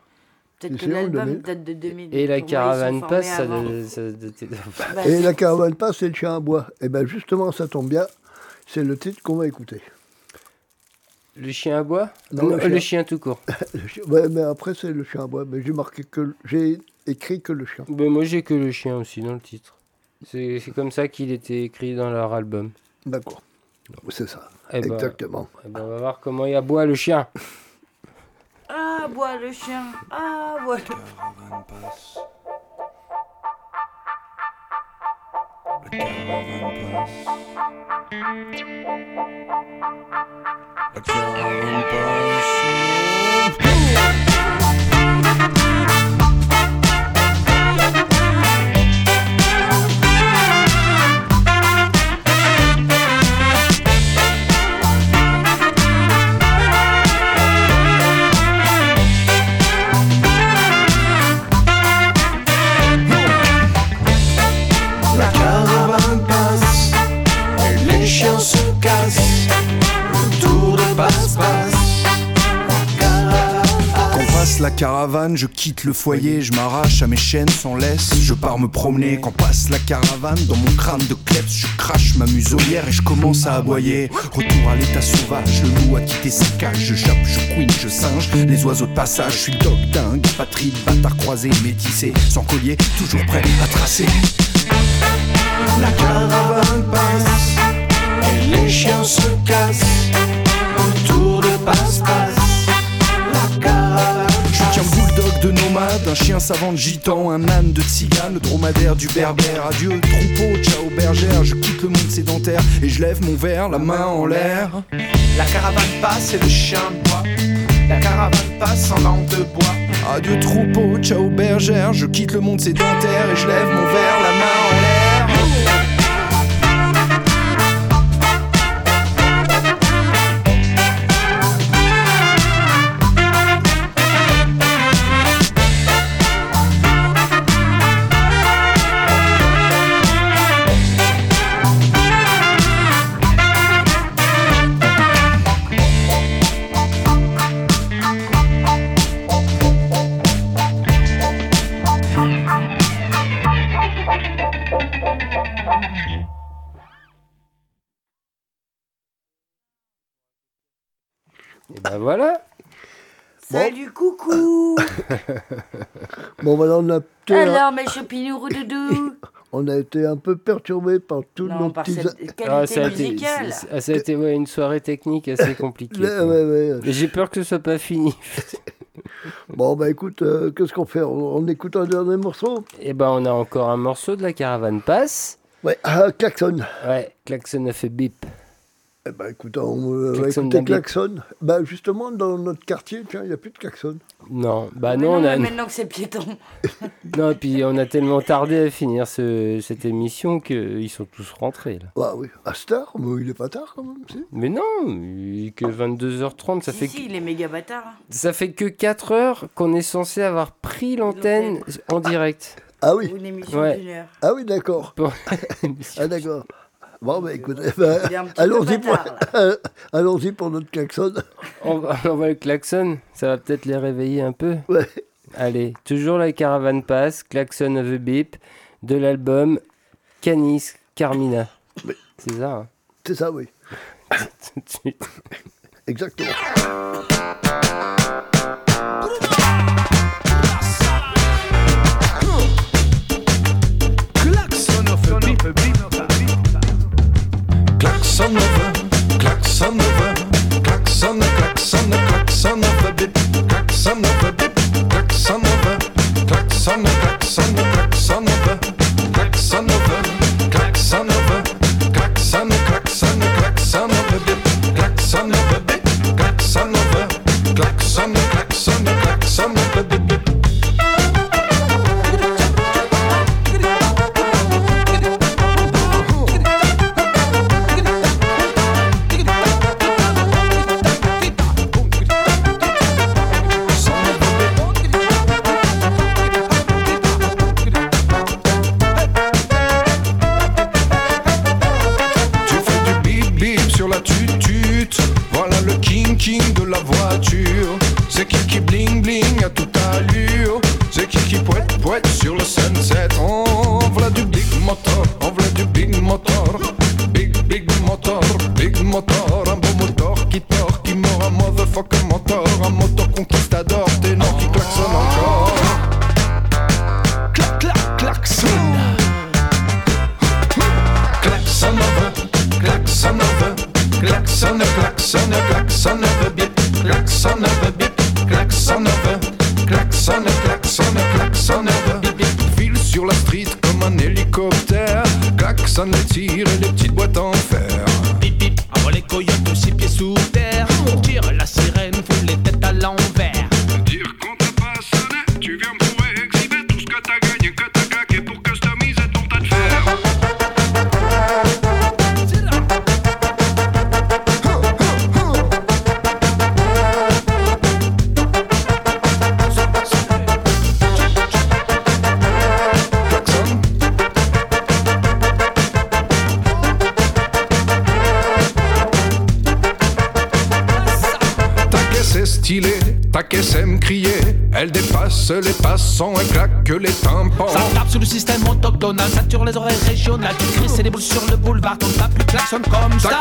Peut-être que l'album date de 2000. Et la caravane passe, ça, Et c'est- la caravane passe, c'est le chien à bois. Et bien justement, ça tombe bien. C'est le titre qu'on va écouter. Le chien à bois Non, le le, chien. chien tout court. [LAUGHS] Chien- Ouais, mais après, c'est le chien à bois. Mais j'ai marqué que. J'ai écrit que le chien. Ben, moi j'ai que le chien aussi dans le titre. C'est c'est comme ça qu'il était écrit dans leur album. D'accord. C'est ça. Eh ben, Exactement. eh ben, on va voir comment il aboie le chien. Ah, bois le chien Ah, bois le... caravane passe. La caravane passe. La la caravane, je quitte le foyer, je m'arrache à mes chaînes sans laisse, je pars me promener. Quand passe la caravane, dans mon crâne de kleps, je crache ma muselière et je commence à aboyer. Retour à l'état sauvage, le loup a quitté sa cage, je jappe, je queen, je singe, les oiseaux de passage, je suis dog dingue, patrie de bâtards croisés, métissés, sans collier, toujours prêt à tracer. La caravane passe et les chiens se cassent. Le tour de passe-passe. De nomade, un chien savant de gitan, un âne de tzigane, le dromadaire du berbère. Adieu troupeau, ciao bergère, je quitte le monde sédentaire et je lève mon verre, la main en l'air. La caravane passe et le chien boit. La caravane passe en langue de bois. Adieu troupeau, ciao bergère, je quitte le monde sédentaire et je lève mon verre, la main en l'air. Et ben voilà. Salut, coucou [LAUGHS] Bon, voilà, on a, été, Alors, mes chopinours doudou [LAUGHS] on a été un peu perturbé par tous Non, nos par petits. cette Ah, qualité ça a été, musicale ah, ça a été ouais, une soirée technique assez compliquée. Ouais, ouais, J'ai peur que ce soit pas fini. [LAUGHS] Bon, bah écoute, euh, qu'est-ce qu'on fait? On, on écoute un dernier morceau? Et ben on a encore un morceau de la caravane passe. Ouais, ah, Klaxon. Ouais, Klaxon a fait bip. Eh ben écoute, on euh, va Klaxon écouter. Klaxon. Bah justement, dans notre quartier, tiens, il n'y a plus de Klaxon. Non, bah non, on a... maintenant que c'est piéton. [LAUGHS] non, et puis on a tellement tardé à finir ce- cette émission qu'ils sont tous rentrés là. Ah oui, à Star, mais il est pas tard quand même, si. Mais non, il est que 22h30, ça Si, fait si, que... il est méga bâtard. hein. Ça fait que 4 heures qu'on est censé avoir pris l'antenne en direct. Ah oui, Ou une émission Ouais. ah oui, d'accord. Pour- [LAUGHS] Ah d'accord. Bon, bah eh ben, un petit peu allons-y pour, [LAUGHS] pour notre Klaxon. on, va, on va le klaxon, ça va peut-être les réveiller un peu. Ouais. Allez, toujours la caravane passe, klaxon of the beep, de l'album Canis Carmina. C'est ça, hein C'est ça, oui. Tout de suite. Exactement. Klaxon of beep, Klaxon of a, autochtonal, sature les oreilles régionales. Tu cries, c'est des boules sur le boulevard, ton tape plus klaxonne comme ça.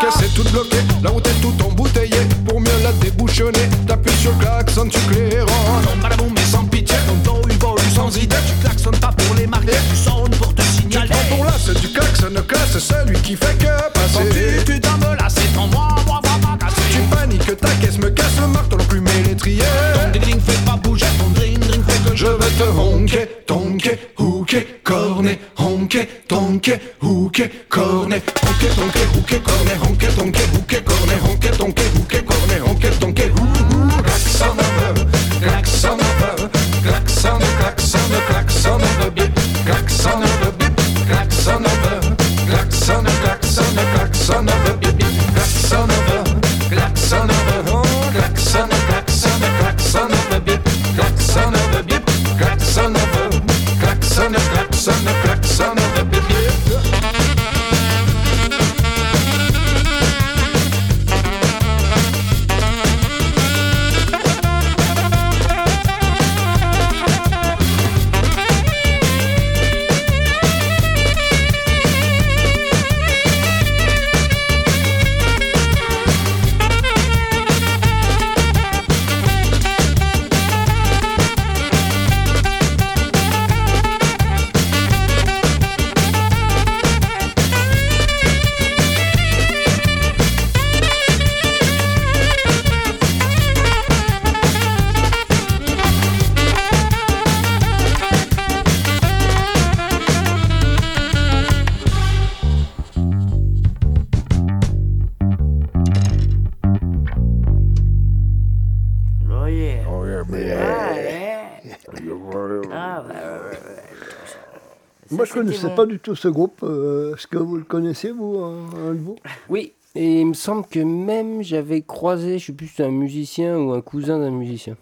Connaissais bon. pas du tout ce groupe. euh, Est-ce que vous le connaissez, vous, un, un de vous? Oui, et il me semble que même j'avais croisé, je sais plus si un musicien ou un cousin d'un musicien.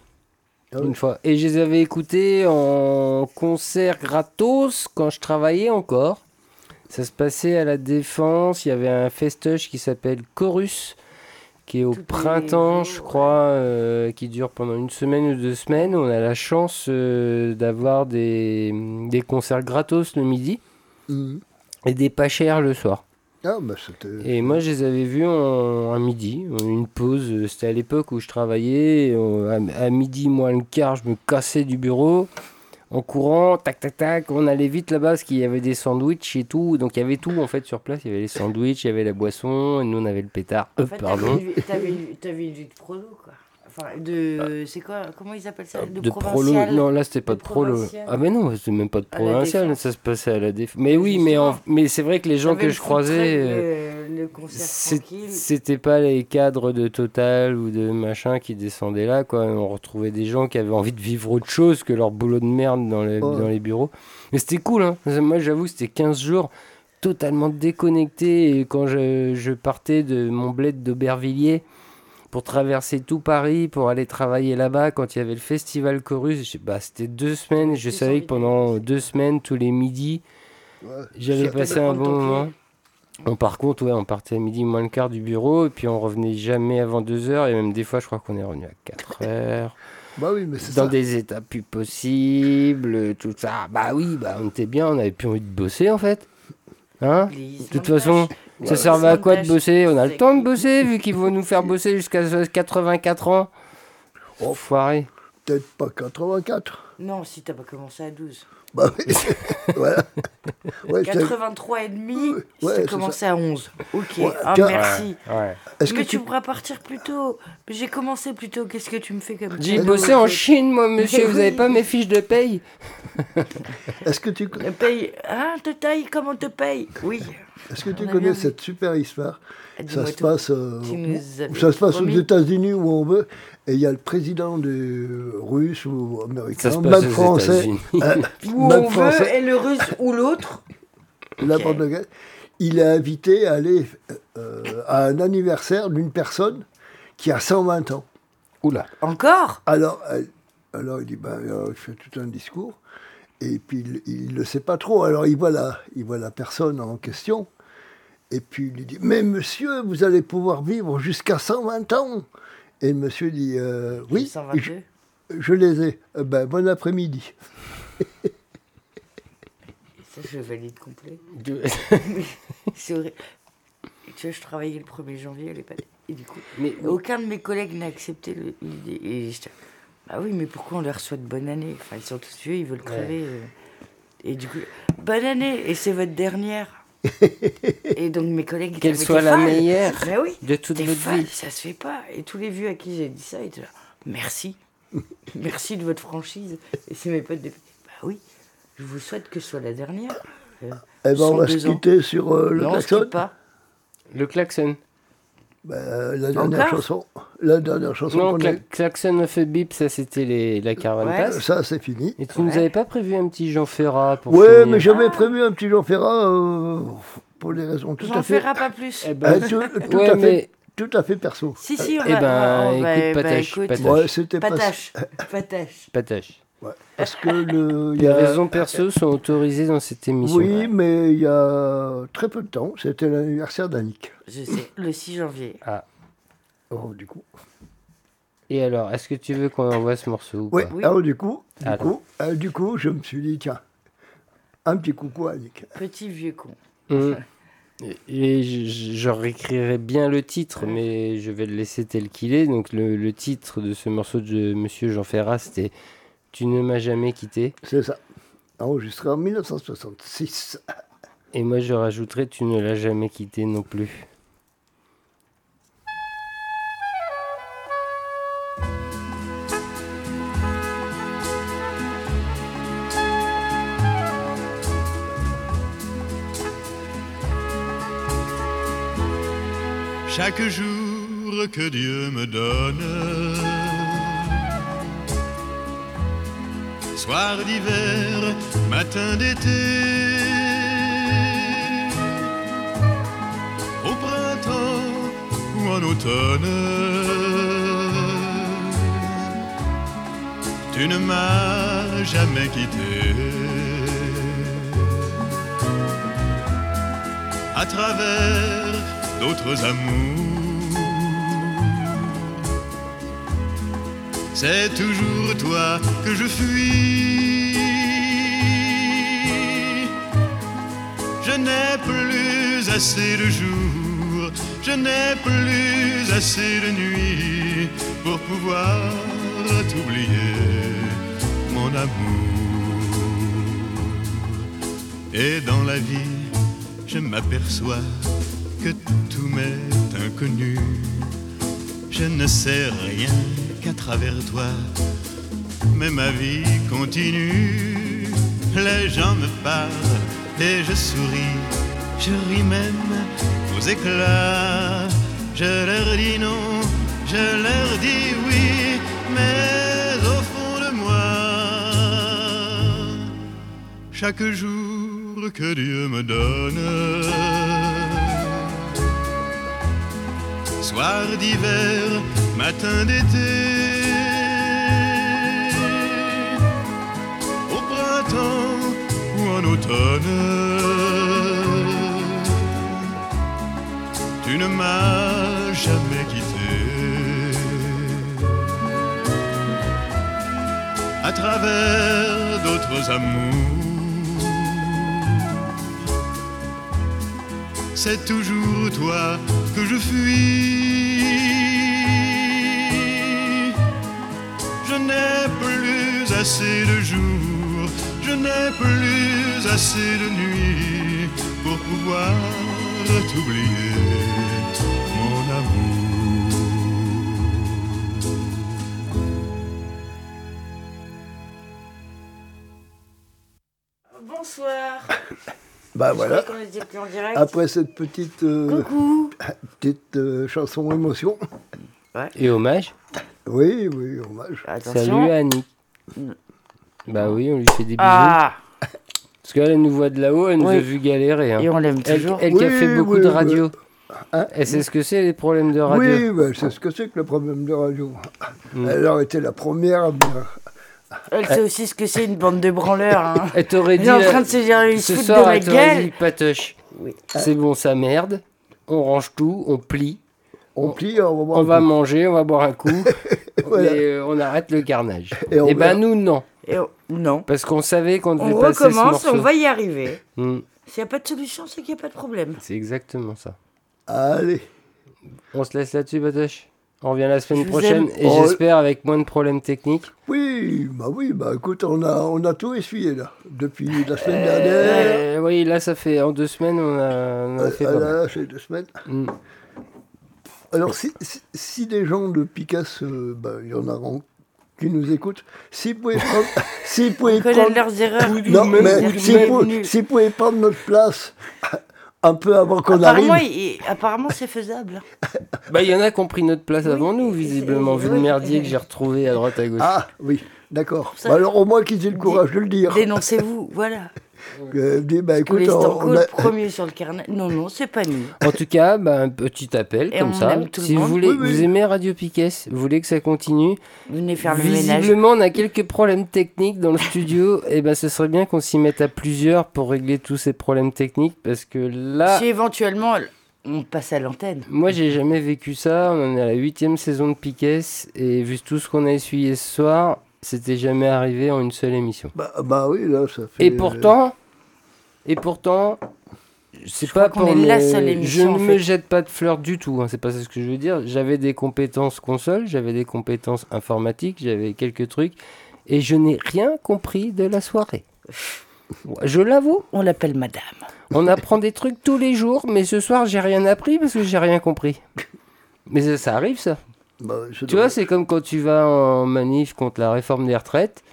Ah Une fois. Et je les avais écoutés en concert gratos quand je travaillais encore. Ça se passait à la Défense. Il y avait un festoche qui s'appelle Chorus, qui est au printemps, je crois, euh, qui dure pendant une semaine ou deux semaines. On a la chance euh, d'avoir des, des concerts gratos le midi Mhm. et des pas chers le soir. Ah, bah. Et moi, je les avais vus en, un midi, une pause. C'était à l'époque où je travaillais. euh, À, à midi, moins le quart, je me cassais du bureau. En courant, tac, tac, tac. On allait vite là-bas parce qu'il y avait des sandwichs et tout. Donc, il y avait tout en fait sur place. Il y avait les sandwichs, il y avait la boisson. Et nous, on avait le pétard. Euh, En fait, pardon. T'avais une, vie- de quoi. Enfin, de. C'est quoi Comment ils appellent ça? De, De prolo. provincial? Non, là, c'était pas de prolo. provincial. Ah, mais non, c'était même pas de provincial. Ça se passait à la défense. Mais oui, mais, en- mais c'est vrai que les gens que je croisais. euh. C'était pas les cadres de Total ou de machin qui descendaient là, quoi. On retrouvait des gens qui avaient envie de vivre autre chose que leur boulot de merde dans les, Ouais. dans les bureaux. Mais c'était cool, hein. Moi, j'avoue, c'était 15 jours totalement déconnecté. Et quand je, je partais de mon bled d'Aubervilliers pour traverser tout Paris, pour aller travailler là-bas, quand il y avait le festival Chorus, bah, c'était deux semaines. Je savais que pendant deux semaines, tous les midis, j'allais ça- passer un bon moment. Bon, par contre, ouais, on partait à midi moins le quart du bureau et puis on revenait jamais avant 2 heures et même des fois, je crois qu'on est revenu à 4 [LAUGHS] heures. Bah oui, mais c'est dans ça. des états plus possibles, tout ça. Bah oui, bah on était bien, on avait plus envie de bosser en fait. Hein? De toute façon, ça servait à quoi de bosser On a le temps de bosser vu qu'ils vont nous faire bosser jusqu'à 84 ans. Oh, foiré. Peut-être pas 84. Non, si t'as pas commencé à 12. Bah oui. [LAUGHS] voilà. Ouais, c'est- 83 et demi, Ouais, commencé ça. à 11. Ok, Ouais, ah merci. Mais que tu pourras partir plus tôt. J'ai commencé plus tôt, qu'est-ce que tu me fais comme J'ai bossé en Chine, moi, monsieur. Vous avez oui. pas mes fiches de paye [LAUGHS] Est-ce que tu, Le paye. Ah, te taille, comment on te paye Oui. est-ce que tu On connais cette super histoire? Ah, Ça se passe, euh, ça se passe aux. États-Unis où on veut, et il y a le président des Russes ou américains, Ça se passe [LAUGHS] même français, euh, Où même on français, veut, et le russe ou l'autre. n'importe lequel, il est invité à aller euh, à un anniversaire d'une personne qui a 120 ans. Oula. Encore? Alors, euh, alors il dit, ben, euh, il fait tout un discours, et puis il ne le sait pas trop. Alors il voit, la, il voit la personne en question, et puis il lui dit, mais monsieur, vous allez pouvoir vivre jusqu'à 120 ans. Et le monsieur dit, euh, oui, 122. je, je les ai. Euh, ben, bon après-midi. [LAUGHS] Ça, je valide complet. De- [LAUGHS] C'est vrai. Tu vois, je travaillais le 1er janvier à l'EHPAD. Et du coup, Mais- aucun de mes collègues n'a accepté le- l'idée. Et j'étais, bah oui, mais pourquoi on leur souhaite bonne année? Enfin, ils sont tous vieux, ils veulent crever. euh. Et du coup, bonne année Et c'est votre dernière. Et donc mes collègues étaient Qu'elle soit la meilleure Mais oui, de toute votre folle, vie. ça se fait pas. Et tous les vieux à qui j'ai dit ça, ils étaient là, merci. merci de votre franchise. Et c'est mes potes de... Bah oui, je vous souhaite que ce soit la dernière. Euh, Eh ben, on va se 102 ans. quitter sur euh, le Non, on se pas. Le klaxon. Ben, la dernière chanson. La dernière chanson Non, cla a- klaxon fait bip, ça c'était les- la caravane Ouais. passe. Ça, c'est fini. Et tu nous Ouais. avais pas prévu un petit Jean Ferrat pour Ouais, finir mais j'avais prévu un petit Jean Ferrat euh, pour des raisons tout J'en à fait. ferai pas plus. Eh ben, Euh, tout, tout [LAUGHS] Ouais, à mais- fait tout à fait perso. Si, si, on Eh va... ben, on va- écoute, bah, patache, écoute, patache. Pas. Patache, patache. Patache. Ouais, parce que le. [LAUGHS] Les a- raisons perso sont autorisées dans cette émission. Oui, mais il y a très peu de temps, c'était l'anniversaire d'Annick. Je sais, le 6 janvier. Ah. Oh, du coup. Et alors, est-ce que tu veux qu'on envoie ce morceau ou Oui, pas? Oui. alors du coup, du Alors. coup, euh, du coup, je me suis dit, tiens, un petit coucou à Annick. Petit vieux con. Hum. [LAUGHS] Et- je- je réécrirai bien le titre, mais je vais le laisser tel qu'il est. Donc le, le titre de ce morceau de Monsieur Jean Ferrat, c'était Tu ne m'as jamais quitté. C'est ça. Enregistré en 1966. [LAUGHS] Et moi je rajouterai Tu ne l'as jamais quitté non plus. Chaque jour que Dieu me donne, soir d'hiver, matin d'été, au printemps ou en automne, tu ne m'as jamais quitté. À travers d'autres amours. C'est toujours toi que je fuis. Je n'ai plus assez de jours, je n'ai plus assez de nuits pour pouvoir t'oublier, mon amour. Et dans la vie, je m'aperçois que tout m'est inconnu. Je ne sais rien travers toi, mais ma vie continue. Les gens me parlent et je souris, je ris même aux éclats. Je leur dis non, je leur dis oui, mais au fond de moi, chaque jour que Dieu me donne, d'hiver, matin d'été, au printemps ou en automne, tu ne m'as jamais quitté. travers d'autres amours. C'est toujours toi que je fuis. Je n'ai plus assez de jours, je n'ai plus assez de nuits pour pouvoir t'oublier, mon amour. Bonsoir. Bah voilà. Croyais qu'on était plus en direct. Après cette petite, euh, [LAUGHS] petite euh, chanson émotion. Et hommage Oui, oui, hommage. Salut à Annie. Bah oui, on lui fait des bisous. Ah. Parce qu'elle nous voit de là-haut, elle nous Oui. a vu galérer. hein. Et on l'aime Elle- toujours. Elle, qui a fait beaucoup oui, de radio. Hein Elle sait ce que c'est les problèmes de radio. Oui, bah, c'est ce que c'est que le problème de radio. Mm. Elle aurait été la première à. Elle sait aussi ce que c'est une bande de branleurs. Hein. [LAUGHS] Elle t'aurait Elle dit. est en là, train de se dire, ils ce se soir, de ma elle t'aurait dit, gueule. Patoche, c'est bon, ça merde. On range tout, on plie. On plie, on va boire On un va coup. manger, on va boire un coup. [LAUGHS] Voilà. Et euh, on arrête le carnage. Et Et, on ben verra. nous, non. Et on- Non. Parce qu'on savait qu'on devait On passer ce recommence, morceau. on va y arriver. Mm, S'il n'y a pas de solution, c'est qu'il n'y a pas de problème. c'est exactement ça. Allez. On se laisse là-dessus, Patoche? On revient la semaine vous prochaine aime. et Oh. j'espère avec moins de problèmes techniques. Oui, bah oui, bah écoute, on a, on a tout essuyé là. Depuis la semaine Euh, dernière. oui, là, ça fait en deux semaines, on a, on a fait pas là, c'est deux semaines. Mm. Alors, si, si, si des gens de Picasso, euh, bah, il y en a qui nous écoutent, s'ils pouvaient [LAUGHS] prendre. s'ils pouvaient connaît prendre- leurs erreurs. Non, mais prendre notre place un peu avant qu'on Apparemment, arrive. il- apparemment c'est faisable. [LAUGHS] Bah, il y en a qui ont pris notre place avant nous, visiblement, vu le merdier que j'ai retrouvé à droite à gauche. Ah, oui, d'accord. Bah, alors, au moins qu'ils aient le courage de le dire. Dénoncez-vous, voilà. [LAUGHS] Euh, dis, bah, écoute, on, on a- premier sur le carnet. Non, non, c'est pas nous. En tout cas, bah, un petit appel Et comme on ça. aime tout le Si vous monde. voulez, Oui, oui. vous aimez Radio Piquet, vous voulez que ça continue. Venez faire le ménage. Visiblement, on a quelques problèmes techniques dans le studio. [LAUGHS] et ben, ce serait bien qu'on s'y mette à plusieurs pour régler tous ces problèmes techniques parce que là. Si éventuellement on passe à l'antenne. Moi, j'ai jamais vécu ça. On en est à la huitième saison de Piquet et vu tout ce qu'on a essuyé ce soir, c'était jamais arrivé en une seule émission. Bah, bah oui, là, ça fait. Et pourtant, et pourtant, c'est pas pour est la seule Je émission, ne en me fait. jette pas de fleurs du tout. Hein, c'est pas ça ce que je veux dire. J'avais des compétences console, j'avais des compétences informatiques, j'avais quelques trucs, et je n'ai rien compris de la soirée. [LAUGHS] Je l'avoue. On l'appelle Madame. On apprend des trucs tous les jours, mais ce soir j'ai rien appris parce que j'ai rien compris. [LAUGHS] Mais ça, ça arrive ça. Bah, Tu vois, c'est comme quand tu vas en manif contre la réforme des retraites.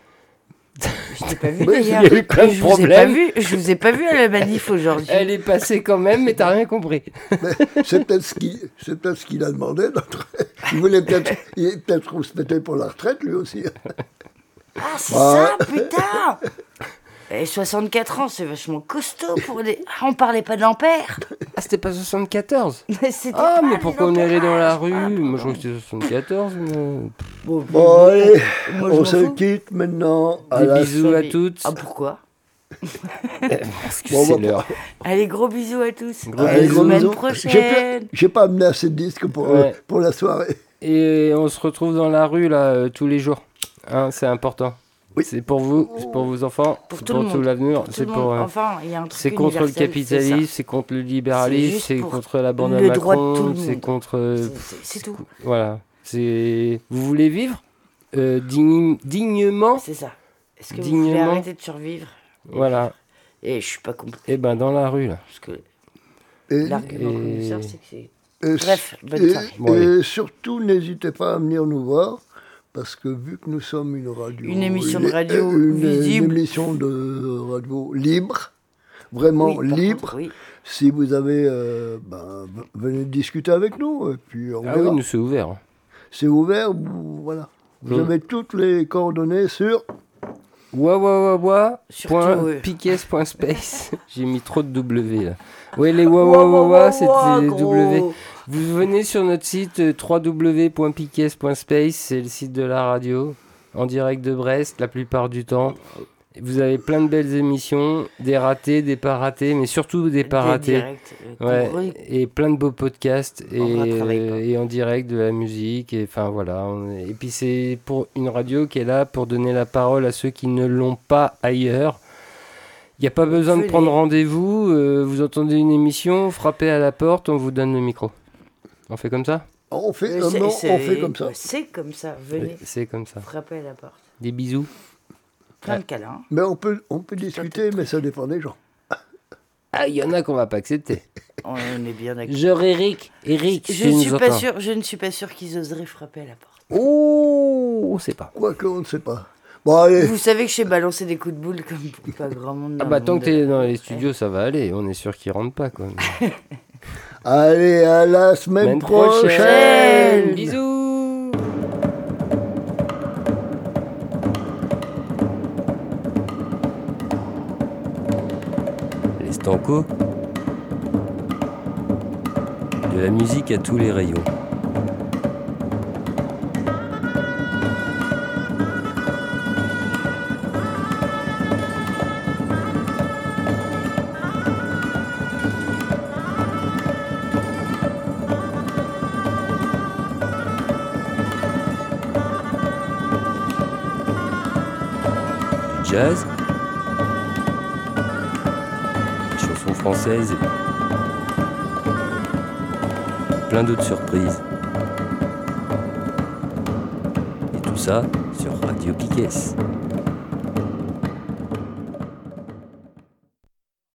Je t'ai pas vu Oui, d'ailleurs. il y a eu plein de je vous ai pas problèmes. vu. Je vous ai pas vu à la manif aujourd'hui. Elle est passée quand même, mais t'as rien compris. C'est peut-être ce qu'il ce a demandé. notre- Il voulait peut-être il est peut-être se mettait pour la retraite lui aussi. Ah, c'est Bah, ça, putain Et 64 ans, c'est vachement costaud pour des. Ah, on parlait pas d'ampères Ah, c'était pas 74 [LAUGHS] Mais c'était Ah, pas mais pourquoi on est allé ampérages. dans la rue Moi, je crois que c'était 74. mais- Bon, Bon, allez, Moi, je on m'en se fous. quitte maintenant. À Des la bisous à toutes. Ah, pourquoi [LAUGHS] Parce que Bon, c'est bah, l'heure. Allez, gros bisous à tous. Gros à Allez, la gros semaine bisous. prochaine. J'ai pas- J'ai pas amené assez de disques pour, euh, Ouais. pour la soirée. Et on se retrouve dans la rue là euh, tous les jours. Hein, c'est important. C'est pour vous, c'est pour vos enfants, Pour c'est tout pour tout l'avenir, c'est pour. euh, Enfin, il y a un truc c'est contre le capitalisme, c'est contre le libéralisme, c'est contre la bande à Macron, c'est contre. euh, C'est- tout. Voilà. C'est. Vous voulez vivre euh, digne- dignement? C'est ça. Est-ce que vous voulez Dignement? arrêter de survivre Voilà. Et je suis pas compris. Et ben dans la rue là. Parce que l'argument et- c'est que c'est. Bref, bonne et- soirée. Bon, et surtout, n'hésitez pas à venir nous voir. Parce que vu que nous sommes une radio. Une émission de radio une, visible. Une émission de radio libre. Vraiment Oui, libre. contre, oui. Si vous avez. euh, ben, venez discuter avec nous. Et puis on Ah verra. oui, nous c'est ouvert. hein. C'est ouvert. vous- Voilà. Vous Mm. avez toutes les coordonnées sur. Wa wa wa wa. Surtout, point ouais. piquet.space. [LAUGHS] J'ai mis trop de W là. Ouais, les wa wa wa wa, c'était gros. W. Vous venez sur notre site euh, www.piquet.space, c'est le site de la radio, en direct de Brest la plupart du temps. Vous avez plein de belles émissions, des ratés, des pas ratés, mais surtout des pas ratés. euh, Ouais, et plein de beaux podcasts et, en direct de la musique. Et enfin voilà. est- Et puis c'est pour une radio qui est là pour donner la parole à ceux qui ne l'ont pas ailleurs. Il n'y a pas besoin de prendre rendez-vous. euh, vous entendez une émission, frappez à la porte, on vous donne le micro. On fait comme ça? On fait, Euh, c'est- non, on fait comme ça. C'est comme ça, venez. C'est comme ça. Frappez à la porte. Des bisous. Plein de câlins. Mais on peut, on peut discuter, mais ça dépend des gens. Ah, il y en a qu'on va pas accepter. [LAUGHS] On est bien d'accord. Genre Eric. Eric, Je, nous suis pas sûr, je ne suis pas sûr qu'ils oseraient frapper à la porte. Oh, on sait pas. Quoique, on ne sait pas. Bon, allez. Vous savez que je sais balancer des coups de boule comme pour pas grand monde. Ah bah tant monde que de t'es dans les studios, ça va aller. On est sûr qu'ils rentrent pas quoi. [LAUGHS] Allez, à la semaine, prochaine. prochaine. Bisous. Les Stanco. De la musique à tous les rayons. Chansons françaises. et Plein d'autres surprises. Et tout ça sur Radio Piquet.